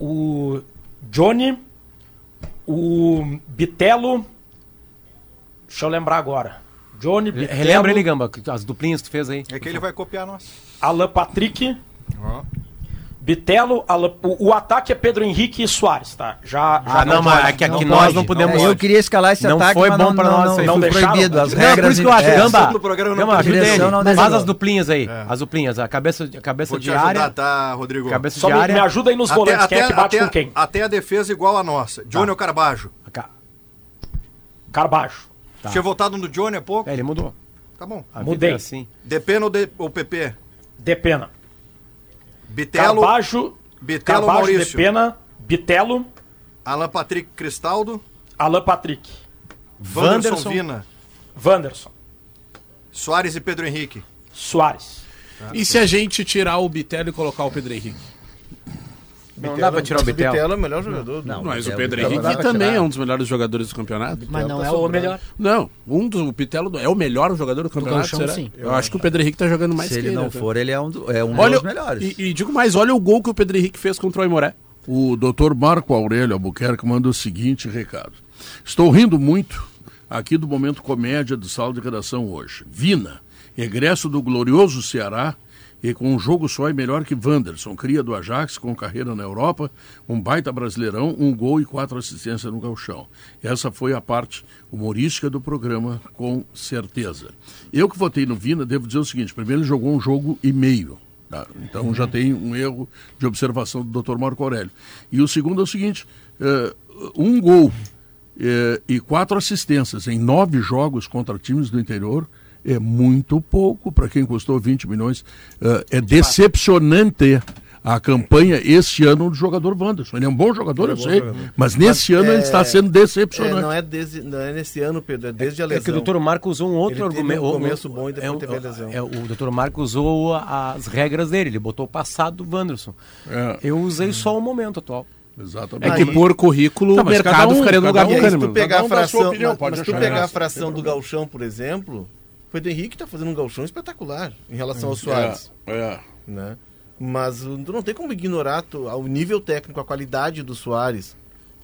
o Johnny, o Bitelo. Deixa eu lembrar agora. Johnny, Bitelo, Relembra ele, Gamba, as duplinhas que tu fez aí. É que ele vai copiar nós. Alan Patrick, Bitelo, Alan- o, o ataque é Pedro Henrique e Soares, tá? Já, já Ah, não, mas é que aqui nós não podemos... eu queria escalar esse Não ataque, foi mas bom não, pra não, nós não. Não foi deixaram? proibido. As Não, regras... por isso que eu acho, é, Gamba, do programa não Gamba, ajuda ele. não Faz as duplinhas aí, as duplinhas, a cabeça, a cabeça Vou de ajudar, área, tá, Rodrigo? cabeça Só de me, área... me ajuda aí nos volantes, quem é que bate até, com quem? até a defesa igual a nossa. Johnny ou Carbajo? Ca- Carbaixo. Tá. Tinha votado no Johnny há pouco? É, ele mudou. Tá bom. Mudei. é assim. Depena ou, PP? De pena. Bitelo, Carbajo, Bitelo Carbajo de Maurício? pena, Bitelo, Alan Patrick Cristaldo, Alan Patrick, Wanderson. Vina, Wanderson, Soares e Pedro Henrique. Soares. E se a gente tirar o Bitelo e colocar o Pedro Henrique? Não dá pra tirar o Bitelo. Bitelo é o melhor jogador. do- Não, Mas o Pedro Henrique também é um dos melhores jogadores do campeonato. Mas não tá é o sobrando. melhor. Não, um dos, o Bitelo é o melhor jogador do campeonato, será? sim. Eu acho que o Pedro Henrique tá jogando mais Se que ele não até. for, ele é um, do- é um Olha, dos melhores. E, e digo mais, olha o gol que o Pedro Henrique fez contra o Aimoré. O doutor Marco Aurélio Albuquerque manda o seguinte recado. Estou rindo muito aqui do momento comédia do sala de redação hoje. Vina, egresso do glorioso Ceará e com um jogo só é melhor que Wanderson, cria do Ajax com carreira na Europa, um baita brasileirão, um gol e quatro assistências no galchão. Essa foi a parte humorística do programa, com certeza. Eu que votei no Vina, devo dizer o seguinte, primeiro ele jogou um jogo e meio, Tá, Então já tem um erro de observação do Dr. Marco Aurélio. E o segundo é o seguinte: eh, um gol eh, e quatro assistências em nove jogos contra times do interior é muito pouco para quem custou 20 milhões. Eh, é decepcionante a campanha este ano do jogador Wanderson. Ele é um bom jogador, eu sei, mas nesse ano ele está sendo É, decepcionante. não, é desde, não é nesse ano, Pedro, é desde a É que lesão. o doutor Marco usou um outro Ele argumento. um começo bom e depois é, teve a lesão. é, o doutor Marco usou as regras dele, ele botou o passado do Wanderson. É, Eu usei só o momento atual. exatamente. É que por currículo Tá, o mas mercado um- ficaria no lugar E do se tu pegar a um fração, opinião, mas, mas tu pegar a fração do Galchão, por exemplo, do Henrique que tá fazendo um Galchão espetacular em relação ao Soares. É, é. né? Mas tu não tem como ignorar o nível técnico, a qualidade do Soares,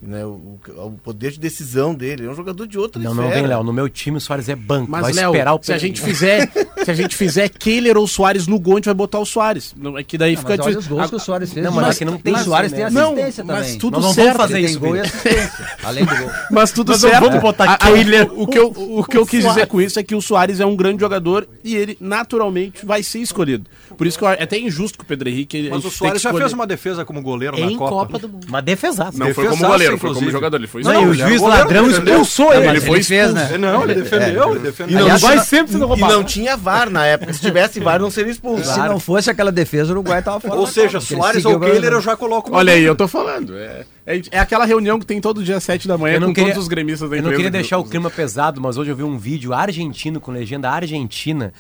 né? O, o- o poder de decisão dele. Ele é um jogador de outra Não, não esfera. vem, Léo. No meu time o Soares é banco. Mas, vai Léo, esperar o se a gente fizer, se a gente fizer Kehler ou Soares no gol, a gente vai botar o Soares. Não, é que daí Não, fica mas olha os difícil. gols que o Ah, Soares fez. Não, mas é que não tem isso, Soares tem Não, assistência mas também. tudo Nós não certo. vamos fazer isso, tem gol e assistência, além do gol. Mas tudo não certo. vamos botar A- a- Kehler o, o que eu, o que eu quis dizer com isso é que o Soares é um grande jogador e ele naturalmente vai ser escolhido. Por isso que eu, é até injusto que o Pedro Henrique. a Mas o Soares já escolher. fez uma defesa como goleiro Em na Copa. Copa do Mundo. Uma defesaça. Não foi como goleiro, foi como jogador. Ele foi Não, e o juiz ladrão defendeu. expulsou Não, ele. mas ele foi expulso. né? Não, ele defendeu, ele E não, vai sempre sendo e roubado, não né? tinha VAR na época. Se tivesse VAR, não seria expulso. Se não fosse aquela defesa, o Uruguai tava fora Ou seja, Soares ou Kehler eu já coloco Olha aí, eu tô falando. É, é, é aquela reunião que tem todo dia 7 da manhã Eu não com queria, todos os gremistas da eu não queria deixar o clima pesado, mas hoje eu vi um vídeo argentino com legenda argentina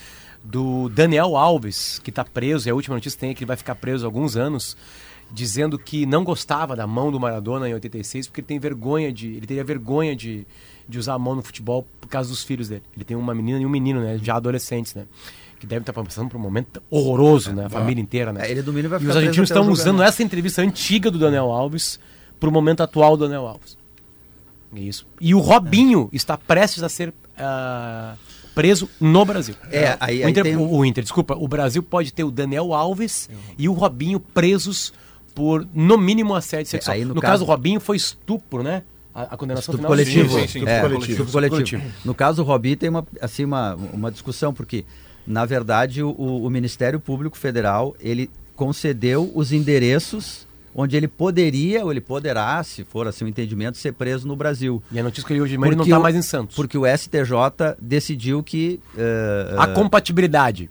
do Daniel Alves, que está preso, e a última notícia que tem é que ele vai ficar preso há alguns anos, dizendo que não gostava da mão do Maradona em 86 porque ele tem vergonha de, ele teria vergonha de, de usar a mão no futebol por causa dos filhos dele. Ele tem uma menina e um menino, né, já adolescentes, né? Que devem estar passando por um momento horroroso, né? A família inteira, né? É, ele domingo vai E ficar os preso argentinos estão usando essa entrevista antiga do Daniel Alves para o momento atual do Daniel Alves. É Isso. E o Robinho está prestes a ser ah, preso no Brasil. É, aí- o, aí Inter, tem um- o Inter, desculpa, o Brasil pode ter o Daniel Alves e o Robinho presos por, no mínimo, assédio sexual. aí, no no caso, caso- o Robinho foi estupro, né? A, a condenação Estupro final. coletivo. Sim, sim, sim. É, coletivo. estupro coletivo. No caso, o Robi tem uma, assim, uma, uma discussão, porque, na verdade, o, o Ministério Público Federal, ele concedeu os endereços onde ele poderia, ou ele poderá, se for assim o entendimento, ser preso no Brasil. E a notícia que eu li hoje de manhã, ele não está mais em Santos. Porque o STJ decidiu que... eh, A compatibilidade.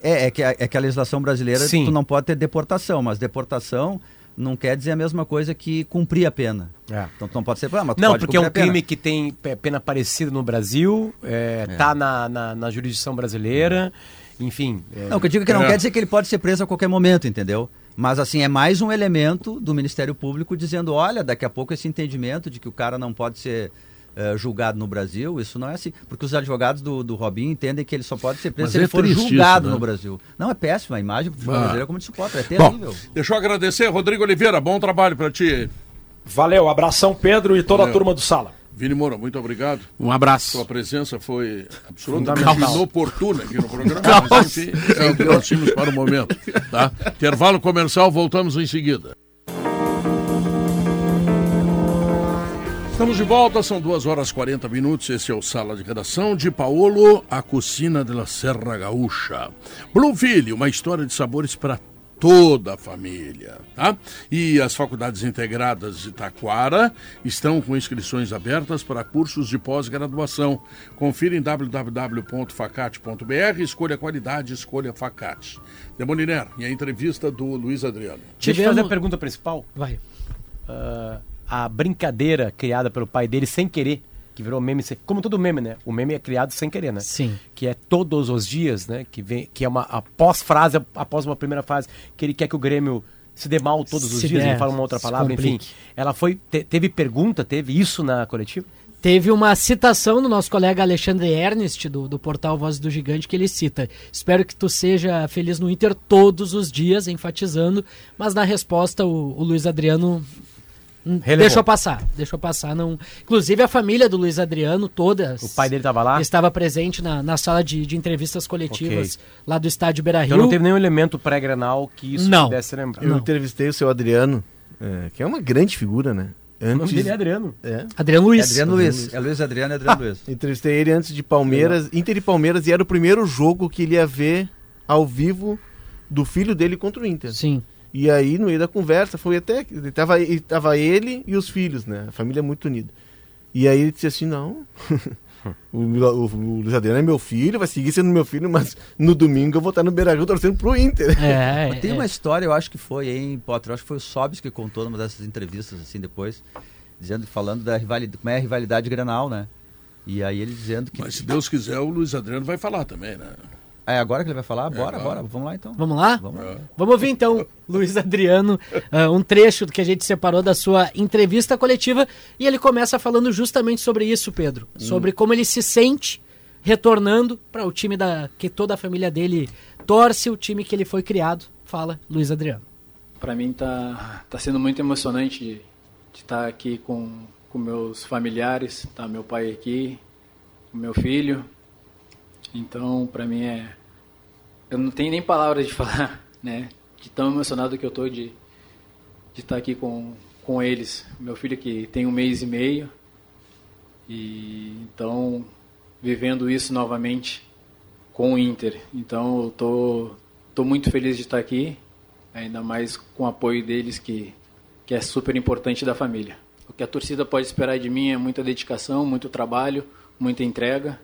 É, é que, a, é que a legislação brasileira, Sim. tu não pode ter deportação, mas deportação não quer dizer a mesma coisa que cumprir a pena. É. Então tu não pode ser, ah, mas tu Não, porque é um crime que tem pe- pena parecida no Brasil, é, tá na, na, na jurisdição brasileira, enfim. é, Não, o que eu digo é que não É. quer dizer que ele pode ser preso a qualquer momento, entendeu? Mas assim, é mais um elemento do Ministério Público dizendo, olha, daqui a pouco esse entendimento de que o cara não pode ser eh, julgado no Brasil, isso não é assim. Porque os advogados do, do Robinho entendem que ele só pode ser preso Mas se ele é for triste julgado isso, né? no Brasil. Não, é péssimo, a imagem do futebol Ah. brasileiro é como de suporta, é Bom, terrível. deixa eu agradecer, Rodrigo Oliveira, bom trabalho para ti. Valeu, abração Pedro e toda Valeu. a turma do Sala. Vini Moura, muito obrigado. Um abraço. Sua presença foi absolutamente inoportuna aqui no programa, mas enfim, é o que nós tínhamos para o momento. Tá? Intervalo comercial, voltamos em seguida. Estamos de volta, são 2 horas e 40 minutos. Esse é o Sala de Redação de Paolo, a Cucina de la Serra Gaúcha. Blueville, uma história de sabores para toda a família, tá? E as faculdades integradas de Taquara estão com inscrições abertas para cursos de pós-graduação. Confira em www.facate.br, escolha qualidade, escolha Facate. Demoliner, e a entrevista do Luiz Adriano. Deixa eu Tivemos- fazer a pergunta principal. Vai. Ah, a brincadeira criada pelo pai dele sem querer, que virou meme, como todo meme, né? O meme é criado sem querer, né? Sim. Que é todos os dias, né? Que, vem, que é uma após frase, após uma primeira fase, que ele quer que o Grêmio se dê mal todos os Se dias, der, ele fala uma outra palavra, enfim. Ela foi. te- teve pergunta, teve isso na coletiva? Teve uma citação do nosso colega Alexandre Ernest, do, do portal Voz do Gigante, que ele cita: Espero que tu seja feliz no Inter todos os dias, enfatizando, mas na resposta o, o Luiz Adriano Relevou. deixou passar. Deixou passar. Não... Inclusive a família do Luiz Adriano, todas. O pai dele tava lá? Estava presente na, na sala de, de entrevistas coletivas lá do estádio Beira Rio. Então não teve nenhum elemento pré-grenal que isso Não. pudesse lembrar. Eu entrevistei o seu Adriano, é, que é uma grande figura, né? O nome Antes, dele é Adriano. é. Adriano É Luiz. Adriano Luiz. É Luiz Adriano e Adriano Luiz. Entrevistei ele antes de Palmeiras, Inter e Palmeiras, e era o primeiro jogo que ele ia ver ao vivo do filho dele contra o Inter. Sim. E aí, no meio da conversa, foi até. Tava, tava ele e os filhos, né? A família é muito unida. E aí ele disse assim: não. o, o, o Luiz Adriano é meu filho, vai seguir sendo meu filho, mas no domingo eu vou estar no Beira Rio torcendo pro Inter. É, Mas tem é. uma história, eu acho que foi, hein, Potter? Eu acho que foi o Sobis que contou numa dessas entrevistas, assim, depois, dizendo, falando da rivalidade, como é a rivalidade Grenal, né? E aí ele dizendo que. Mas se Deus quiser, o Luiz Adriano vai falar também, né? É agora que ele vai falar? Bora, claro. bora, vamos lá então. Vamos lá? Vamos lá. Vamos ouvir então, Luiz Adriano, ah, um trecho do que a gente separou da sua entrevista coletiva e ele começa falando justamente sobre isso, Pedro, sobre como ele se sente retornando para o time da que toda a família dele torce, o time que ele foi criado. Fala, Luiz Adriano. Para mim tá, tá sendo muito emocionante de estar aqui com, com meus familiares, tá meu pai aqui, meu filho. Então, para mim é eu não tenho nem palavras de falar, né? De tão emocionado que eu tô de de estar aqui com com eles. Meu filho que tem um mês e meio e então vivendo isso novamente com o Inter. Então eu tô tô muito feliz de estar aqui, ainda mais com o apoio deles que que é super importante da família. O que a torcida pode esperar de mim é muita dedicação, muito trabalho, muita entrega.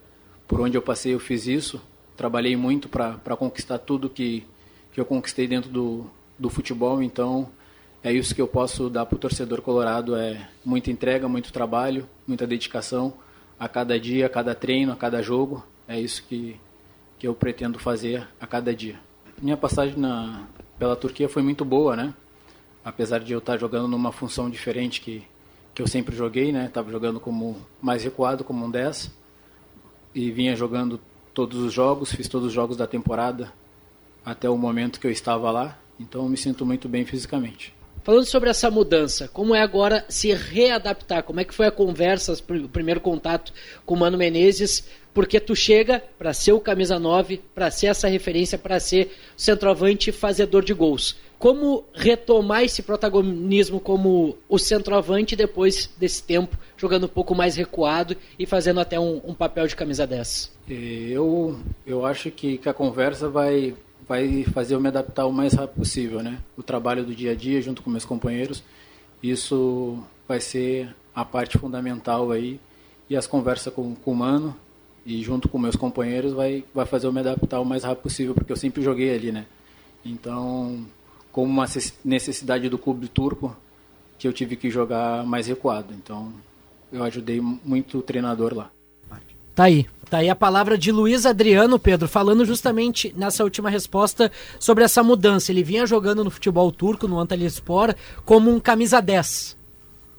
Por onde eu passei eu fiz isso, trabalhei muito para conquistar tudo que que eu conquistei dentro do do futebol, então é isso que eu posso dar para o torcedor colorado é muita entrega, muito trabalho, muita dedicação a cada dia, a cada treino, a cada jogo. É isso que que eu pretendo fazer a cada dia. Minha passagem na pela Turquia foi muito boa, né? Apesar de eu estar jogando numa função diferente que que eu sempre joguei, né? Tava jogando como mais recuado, como um 10 e vinha jogando todos os jogos, fiz todos os jogos da temporada até o momento que eu estava lá. Então me sinto muito bem fisicamente. Falando sobre essa mudança, como é agora se readaptar? Como é que foi a conversa, o primeiro contato com o Mano Menezes? Porque tu chega para ser o camisa 9, para ser essa referência, para ser centroavante fazedor de gols. Como retomar esse protagonismo como o centroavante depois desse tempo, jogando um pouco mais recuado e fazendo até um, um papel de camisa 10? E Eu, eu acho que, que a conversa vai, vai fazer eu me adaptar o mais rápido possível, né? O trabalho do dia a dia junto com meus companheiros, isso vai ser a parte fundamental aí. E as conversas com, com o Mano, e junto com meus companheiros vai, vai fazer eu me adaptar o mais rápido possível, porque eu sempre joguei ali, né? Então, como uma ces- necessidade do clube turco, que eu tive que jogar mais recuado. Então, eu ajudei muito o treinador lá. Tá aí. Tá aí a palavra de Luiz Adriano, Pedro, falando justamente nessa última resposta sobre essa mudança. Ele vinha jogando no futebol turco, no Antalyaspor, como um camisa 10,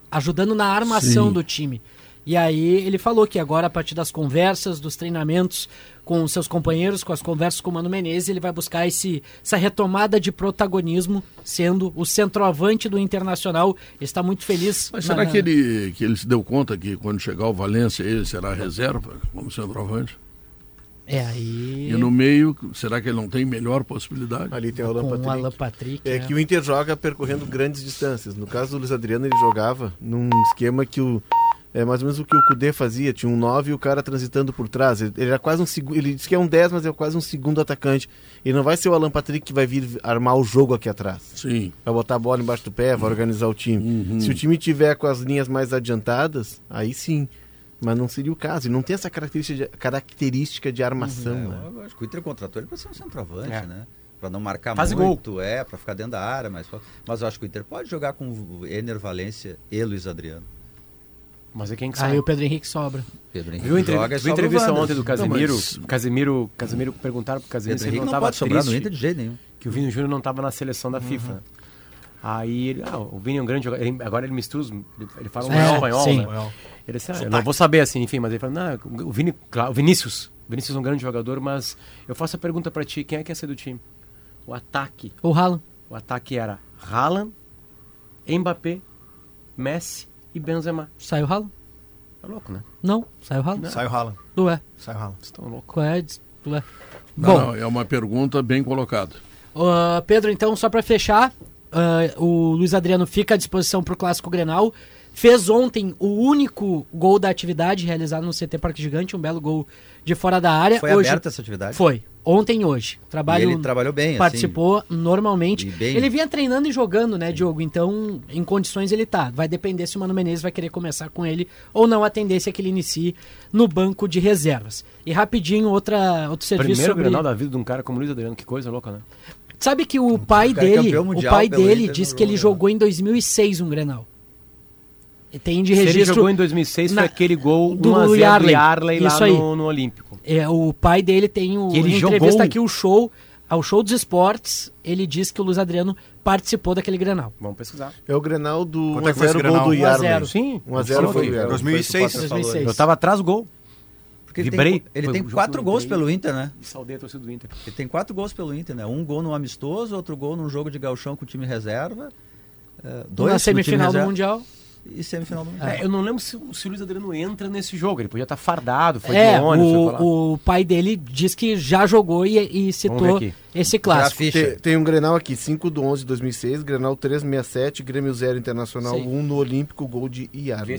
ajudando na armação Sim. do time. E aí ele falou que agora, a partir das conversas, dos treinamentos com os seus companheiros, com as conversas com o Mano Menezes, ele vai buscar esse, essa retomada de protagonismo, sendo o centroavante do Internacional. Ele está muito feliz. Mas na- será que ele, que ele se deu conta que quando chegar o Valência ele será reserva como centroavante? É, aí... E no meio, será que ele não tem melhor possibilidade? Ali tem o Alan Patrick. Alan Patrick. É né? que o Inter joga percorrendo grandes distâncias. No caso do Luiz Adriano, ele jogava num esquema que o. É mais ou menos o que o Kudê fazia, tinha um 9 e o cara transitando por trás. Ele, ele era quase um segundo. Ele disse que é um 10, mas é quase um segundo atacante. Ele não vai ser o Alan Patrick que vai vir armar o jogo aqui atrás. Sim. Vai botar a bola embaixo do pé, vai organizar o time. Se o time tiver com as linhas mais adiantadas, aí sim. Mas não seria o caso. Ele não tem essa característica de, característica de armação. É, né? eu acho que o Inter contratou ele para ser um centroavante, É. né? Para não marcar Faz muito, é, para ficar dentro da área, mas, mas eu acho que o Inter pode jogar com o Ener Valência e Luiz Adriano. Mas é quem que sabe. Aí o Pedro Henrique sobra. Pedro Henrique Viu a, entrev- joga, viu entrevista ontem do Casemiro? mas- Casemiro, Casemiro perguntaram pro Casemiro Pedro se ele não não estava pode sobrar no Inter de jeito nenhum. que o Vini Júnior não estava na seleção da FIFA. né? Aí ele, ah, o Vini é um grande jogador. Ele- agora ele mistura, os- ele, ele fala um É, espanhol, sim. né? Ele disse, ah, eu não vou saber assim, enfim, mas ele fala, não, o Vini, claro, o Vinícius, o Vinícius é um grande jogador, mas eu faço a pergunta pra ti, quem é que ia ser do time? O ataque, O Haaland. o ataque era Haaland, Mbappé, Messi e Benzema. Saiu o Haaland? Tá louco, né? Não, saiu o Haaland. Sai o Haaland. Tu é. Sai o Haaland. Vocês estão loucos. Qual é? Tu é. Não, Bom, não, é uma pergunta bem colocada. ah, Pedro, então, só pra fechar, ah, o Luiz Adriano fica à disposição pro Clássico Grenal. Fez ontem o único gol da atividade realizado no CT Parque Gigante, um belo gol de fora da área. Foi hoje, aberta essa atividade? Foi. Ontem e hoje. E Trabalho ele trabalhou bem, assim. participou normalmente. E bem. Ele vinha treinando e jogando, né, Diogo? Então, em condições ele tá. Vai depender se o Mano Menezes vai querer começar com ele ou não. A tendência é que ele inicie no banco de reservas. E rapidinho, outra, outro serviço Primeiro sobre... Grenal da vida de um cara como o Luiz Adriano, que coisa louca, né? Sabe que o pai é dele, o mundial pai pelo dele Inter disse no que ele jogo, né? jogou em 2006 um Grenal. E tem de Se ele registro... jogou em 2006 na- foi aquele gol do 1 a 0 Yarley. do Yarley lá no, no Olímpico. É, o pai dele tem o ele entrevista jogou. aqui o show, ao show dos esportes, ele diz que o Luiz Adriano participou daquele Grenal. Vamos pesquisar. É o Grenal do Quanto é 1x0 gol Grenal? do 1 a Yarley. 0. Sim. 1x0 foi o Yarley. 2006. Foi o que o Potter falou. 2006. Eu tava atrás do gol. Porque ele Vibrei. tem, ele Foi tem o jogo quatro gols pelo Inter, né? E saudei a torcida do Inter. Ele tem quatro gols pelo Inter, né? Um gol no amistoso, outro gol num jogo de gauchão com o time reserva. é, dois Na semifinal do reserva Mundial. E semifinal do Mundial. É, eu não lembro se, se o Luiz Adriano entra nesse jogo. Ele podia estar fardado, foi é, de ônibus. o, o pai dele diz que já jogou e, e citou esse clássico. Tem, tem um Grenal aqui, 5 do 11 de 2006, Grenal 367, Grêmio 0 Internacional Sim. 1 no Olímpico, gol de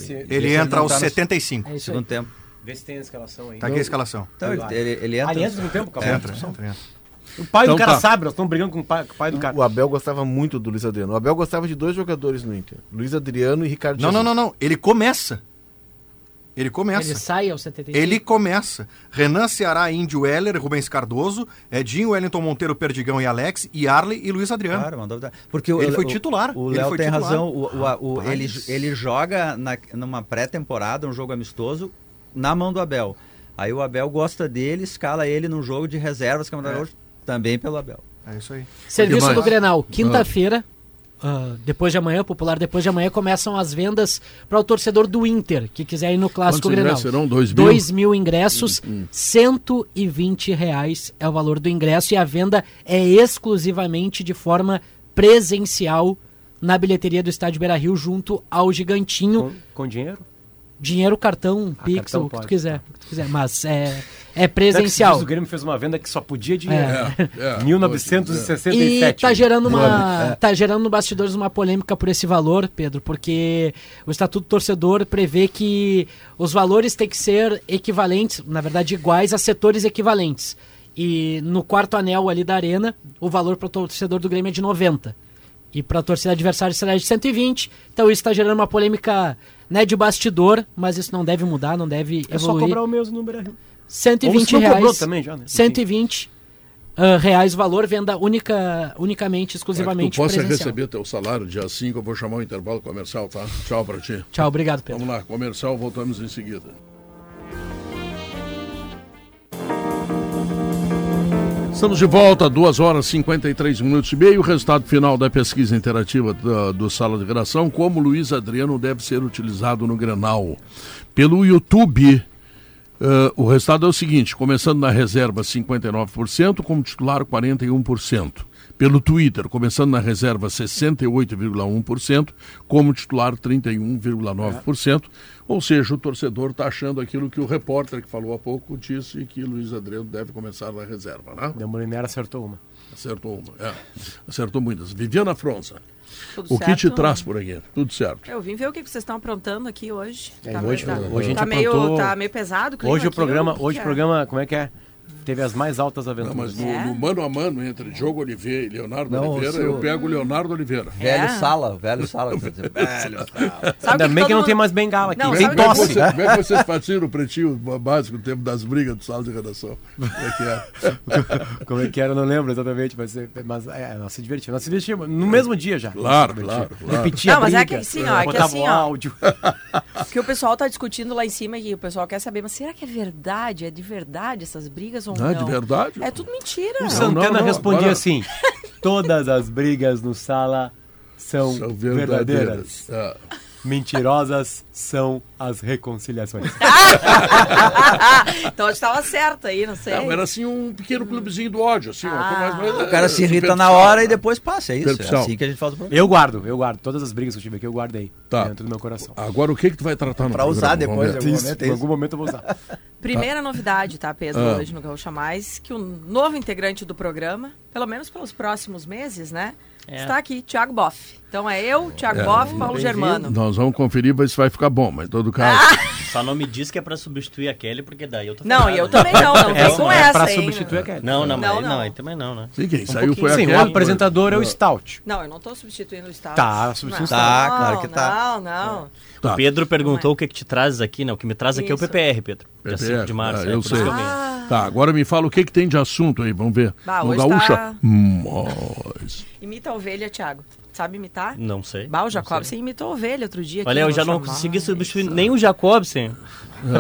se, Ele entra aos tá no- 75. É isso aí. Segundo tempo. vê se tem a escalação aí. Tá aqui a escalação. Então, ele, ele, ele entra. Ali entra no tempo, acabou. Entra, entra, entra. O pai Então do cara tá. sabe, nós estamos brigando com o pai, com o pai do cara. O Abel gostava muito do Luiz Adriano. O Abel gostava de dois jogadores no Inter, Luiz Adriano e Ricardo Não, não, Jesus. não, não. Ele começa. Ele começa. Ele sai aos 75. Ele começa. Renan Ceará, Índio Heller, Rubens Cardoso, Edinho, Wellington Monteiro, Perdigão e Alex, e Arley e Luiz Adriano. Claro, mandou. Porque o- Ele foi titular, O ele Léo foi tem titular. razão. O, o- o- ele, ele joga na, numa pré-temporada, um jogo amistoso, na mão do Abel. Aí o Abel gosta dele, escala ele num jogo de reservas, que é uma É. também pelo Abel. É isso aí. Serviço do Grenal, quinta-feira, ah, depois de amanhã, popular, depois de amanhã, começam as vendas para o torcedor do Inter, que quiser ir no Clássico Quantos Grenal. ingressos serão? Dois mil? 2 mil ingressos, 120 reais é o valor do ingresso e a venda é exclusivamente de forma presencial na bilheteria do Estádio Beira-Rio junto ao Gigantinho. Com, com dinheiro? Dinheiro, cartão, Pix, cartão o que tu pode, quiser, tá. o que tu quiser, mas é, é presencial. O Grêmio fez uma venda que só podia dinheiro. É, é. 1967. E tá gerando uma. Tá gerando no bastidores uma polêmica por esse valor, Pedro, porque o Estatuto Torcedor prevê que os valores têm que ser equivalentes, na verdade, iguais a setores equivalentes. E no quarto anel ali da arena, o valor para o torcedor do Grêmio é de 90. E para a torcida adversária será de 120. Então isso está gerando uma polêmica né, de bastidor, mas isso não deve mudar, não deve É só evoluir. cobrar o mesmo Beira-Rio. 120 Ou se não reais. também já, né? Enfim. 120 ah, reais o valor, venda única, unicamente, Para que exclusivamente tu possa presencial. receber teu salário dia 5, eu vou chamar o intervalo comercial, tá? Tchau pra ti. Tchau, obrigado, Pedro. Vamos lá, comercial, voltamos em seguida. Estamos de volta, 2 horas e 53 minutos e meio. O resultado final da pesquisa interativa da- do Sala de Redação, como Luiz Adriano deve ser utilizado no Grenal. Pelo YouTube, eh, o resultado é o seguinte: começando na reserva 59%, como titular 41%. Pelo Twitter, começando na reserva 68,1%, como titular 31,9%. Ou seja, o torcedor está achando aquilo que o repórter que falou há pouco disse que Luiz Adriano deve começar na reserva, né? O Molinera acertou uma. Acertou uma, é. Acertou muitas. Viviana Fronza, Tudo o que te certo? traz por aqui? Tudo certo. Eu vim ver o que vocês estão aprontando aqui hoje. É, hoje- tá, hoje a gente tá meio, aprontou- tá meio pesado. clima Hoje o programa, hoje o é? programa, como é que é? Teve as mais altas Não, aventuras. mas no, É? no mano a mano entre Diogo Oliveira e Leonardo Não, Oliveira, seu- eu pego o Leonardo Oliveira. Velho É. sala, velho sala. quer dizer, velho sala. Sabe o Ainda que bem que não todo tem mundo- mais bengala aqui. Não, tem Como é, que tosse. você- como é que vocês faziam o pretinho básico no tempo das brigas do sala de redação? Como é que é? Como é que era, eu não lembro exatamente, mas, mas é, nós se divertimos. Nós se divertimos no mesmo dia já. Claro, claro, claro. Repetia Não, mas é briga, que assim, ó, é que assim, o ó. áudio. que o pessoal tá discutindo lá em cima e o pessoal quer saber, mas será que é verdade? É de verdade essas brigas ou Não, é não? de verdade? É tudo mentira. O Santana não, respondia agora- assim: todas as brigas no sala são, São verdadeiras. verdadeiras. É. Mentirosas são as reconciliações. então eu estava certa aí, não sei. Não, era assim um pequeno clubezinho do ódio, assim, coisa mais- O cara se irrita na hora e depois passa, é isso. É assim que a gente faz o programa. Eu guardo, eu guardo. Todas as brigas que eu tive aqui, eu guardei. Tá. Dentro do meu coração. Agora o que que tu vai tratar no Pra usar depois, em algum Isso, momento é algum momento eu vou usar. Primeira novidade, tá, Pedro, Ah. hoje no Gaúcha Mais, que o novo integrante do programa, pelo menos pelos próximos meses, né? Está aqui, Thiago Boff. Então é eu, Thiago Boff, Paulo Germano. Nós vamos conferir ver se vai ficar bom, mas em todo caso. Só não me diz que é pra substituir a Kelly, porque daí eu tô Não, e eu né? também não, não vem com é essa, pra hein? substituir a Kelly. Não, não, mas Não, aí não. não, aí também não, né? Sim, quem saiu foi a Sim, o apresentador é o Stout. Não, eu não tô substituindo o Estado. Tá, substituindo o Não, Estado. Tá, claro que tá. Não, não. Tá. O Pedro perguntou o que que te traz aqui, não, o que me traz aqui é o Isso. PPR, Pedro. Dia PPR, 5 de março, ah, é eu sei. Ah, Tá, agora me fala o que que tem de assunto aí, vamos ver. Bah, no Gaúcha. tá- imita a ovelha, Thiago. Sabe imitar? Não sei. Bah, o não Jacob, sei. você imitou a ovelha outro dia. aqui Olha, eu já não consegui substituir nem o Jacobsen,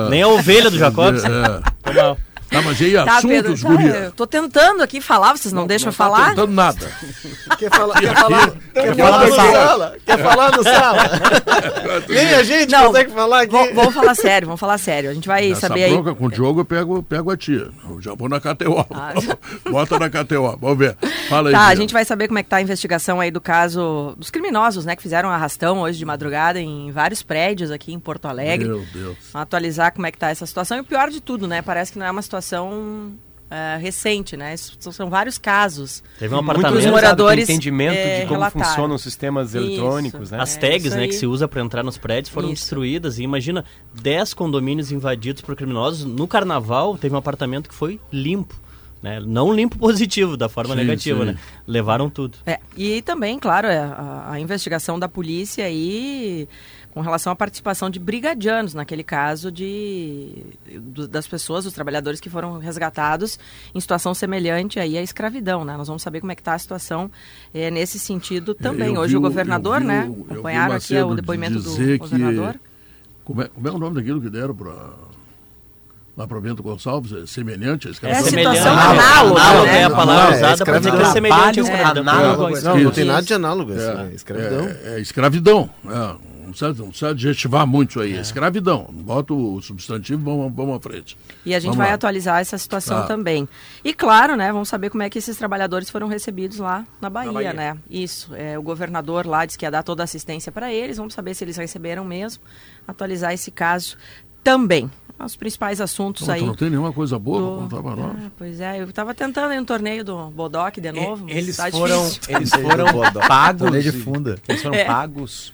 nem a ovelha do Jacobsen. É. Mal. Tá, mas e aí, Tá, Pedro, assuntos, tá, guria? eu tô tentando aqui falar, vocês não, deixam eu tá falar? tentando nada. Quer falar, quer falar, quer falar falar no sala. sala? Quer falar no sala? Nem a gente Não. consegue falar aqui. Vamos falar sério, vamos falar sério. A gente vai Essa saber aí. bronca com o Diogo eu pego, pego a tia. Eu já vou na KTO. Ah. Bota na KTO, vamos ver. Fala aí. Tá, a gente vai saber como é que tá a investigação aí do caso dos criminosos, né, que fizeram arrastão hoje de madrugada em vários prédios aqui em Porto Alegre. Meu Deus. Vamos atualizar como é que tá essa situação. E o pior de tudo, né, parece que não é uma situação é, recente, né, isso são, vários casos. Teve um Muitos apartamento. Muitos moradores têm entendimento é, de como relataram. funcionam os sistemas Isso. eletrônicos, né? As É, tags, isso né, aí. que se usa para entrar nos prédios foram Isso. destruídas. E imagina, 10 condomínios invadidos por criminosos. No carnaval, teve um apartamento que foi limpo. Né? Não limpo positivo, da forma Sim, negativa, sim. né? Levaram tudo. É, e também, claro, é, a, a investigação da polícia aí com relação à participação de brigadianos naquele caso de do- das pessoas, dos trabalhadores que foram resgatados em situação semelhante aí à escravidão, né? Nós vamos saber como é que está a situação é, nesse sentido também. eu Hoje vi o governador, eu vi né? eu Acompanharam aqui o depoimento do dizer que- governador. Como é, como é o nome daquilo que deram para lá para Bento Gonçalves? É semelhante a É escravidão? situação Análogo, análoga, análogo né? é a palavra Não, é usada para dizer que é escravidão. semelhante à escravidão. análogo à Não, escravidão. não tem nada de análogo. É, escravidão. É, é escravidão. É, não, precisa, não precisa adjetivar muito isso aí. É. escravidão. Bota o substantivo, vamos, vamos à frente. E a gente Vamos vai lá. atualizar essa situação Tá. também. E claro, né, vamos saber como é que esses trabalhadores foram recebidos lá na Bahia, Bahia. né? Isso, é, o governador lá disse que ia dar toda a assistência para eles, vamos saber se eles receberam mesmo, atualizar esse caso também. Os principais assuntos Não, aí. não tem nenhuma coisa boa do- para contar para nós. Ah, pois é, eu estava tentando ir no torneio do Bodoc de novo, mas Eles tá foram, eles foram pagos. Torneio de funda. Eles foram É. pagos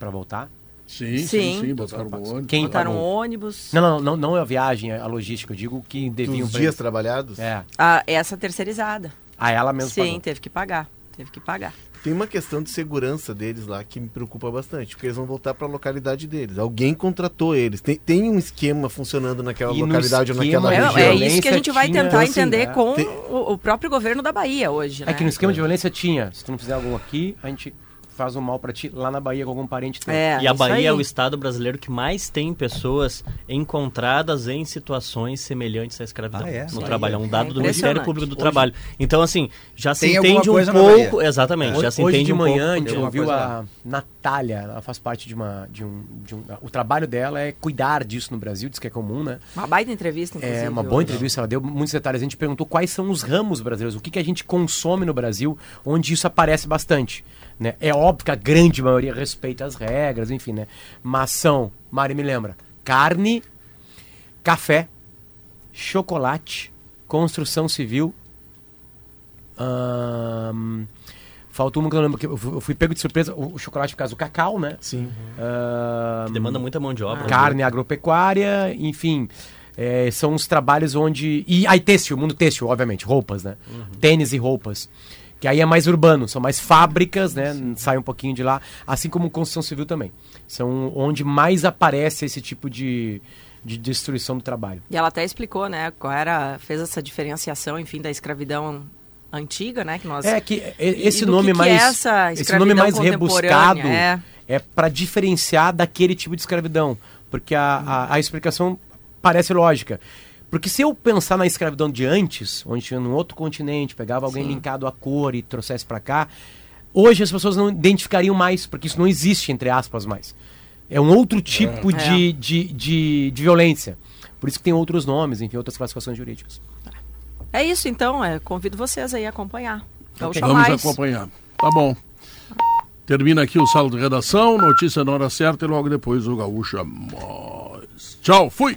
para voltar? Sim, sim, Sim. sim. botaram um ônibus. Quem Botaram pagou? ônibus. Não, não, não, não é a viagem, a logística. Eu digo que deviam pra- dias trabalhados. É. Ah, essa terceirizada. A ela mesmo Sim, pagou. teve que pagar. Teve que pagar. Tem uma questão de segurança deles lá que me preocupa bastante, porque eles vão voltar para a localidade deles. Alguém contratou eles. Tem, tem um esquema funcionando naquela E localidade ou naquela É, região. é isso que a gente vai tinha- tentar assim, entender né? com Tem- o, o próprio governo da Bahia hoje. É né? que no esquema de violência tinha. Se tu não fizer algum aqui, a gente faz um mal pra ti lá na Bahia com algum parente teu. É, E a Bahia aí. é o estado brasileiro que mais tem pessoas encontradas em situações semelhantes à escravidão Ah, é? no trabalho. É um É dado do Ministério. Público do Trabalho. Então, assim, já se entende um pouco. Exatamente, já Hoje, se hoje entende de um manhã pouco. a gente ouviu a Natália, ela faz parte de uma. De um, de um, o trabalho dela é cuidar disso no Brasil, diz que é comum, né? Uma baita entrevista, inclusive. É uma boa entrevista, ela deu muitos detalhes. A gente perguntou quais são os ramos brasileiros, o que, que a gente consome no Brasil, onde isso aparece bastante. Né? É óbvio que a grande maioria respeita as regras, enfim, né? Mas são, Mari me lembra, carne, café, chocolate, construção civil. ahn, faltou uma que eu não lembro, que eu fui pego de surpresa, o, o chocolate por causa do cacau, né? Sim. Ahn, Que demanda muita mão de obra. carne agropecuária, enfim. é, são os trabalhos onde. E aí, têxtil, mundo têxtil, obviamente, roupas, né? Tênis e roupas. Que aí é mais urbano, são mais fábricas, né? Sai um pouquinho de lá. Assim como construção civil também. São onde mais aparece esse tipo de, de destruição do trabalho. E ela até explicou, né, qual era, fez essa diferenciação, enfim, da escravidão antiga, né, que nós... É que e- esse nome que que mais é essa esse nome mais rebuscado contemporânea, é, para diferenciar daquele tipo de escravidão, porque a, a, a explicação parece lógica. Porque se eu pensar na escravidão de antes, onde tinha num outro continente, pegava alguém linkado à cor e trouxesse para cá, hoje as pessoas não identificariam mais, porque isso não existe, entre aspas, mais. É um outro tipo de, de, de, de violência. Por isso que tem outros nomes, enfim, outras classificações jurídicas. É isso, então, é, convido vocês aí a acompanhar. Gaúcha Vamos Mais. acompanhar. Tá bom. Termina aqui o Sala de Redação, notícia na hora certa e logo depois o Gaúcha Mais. Tchau, fui!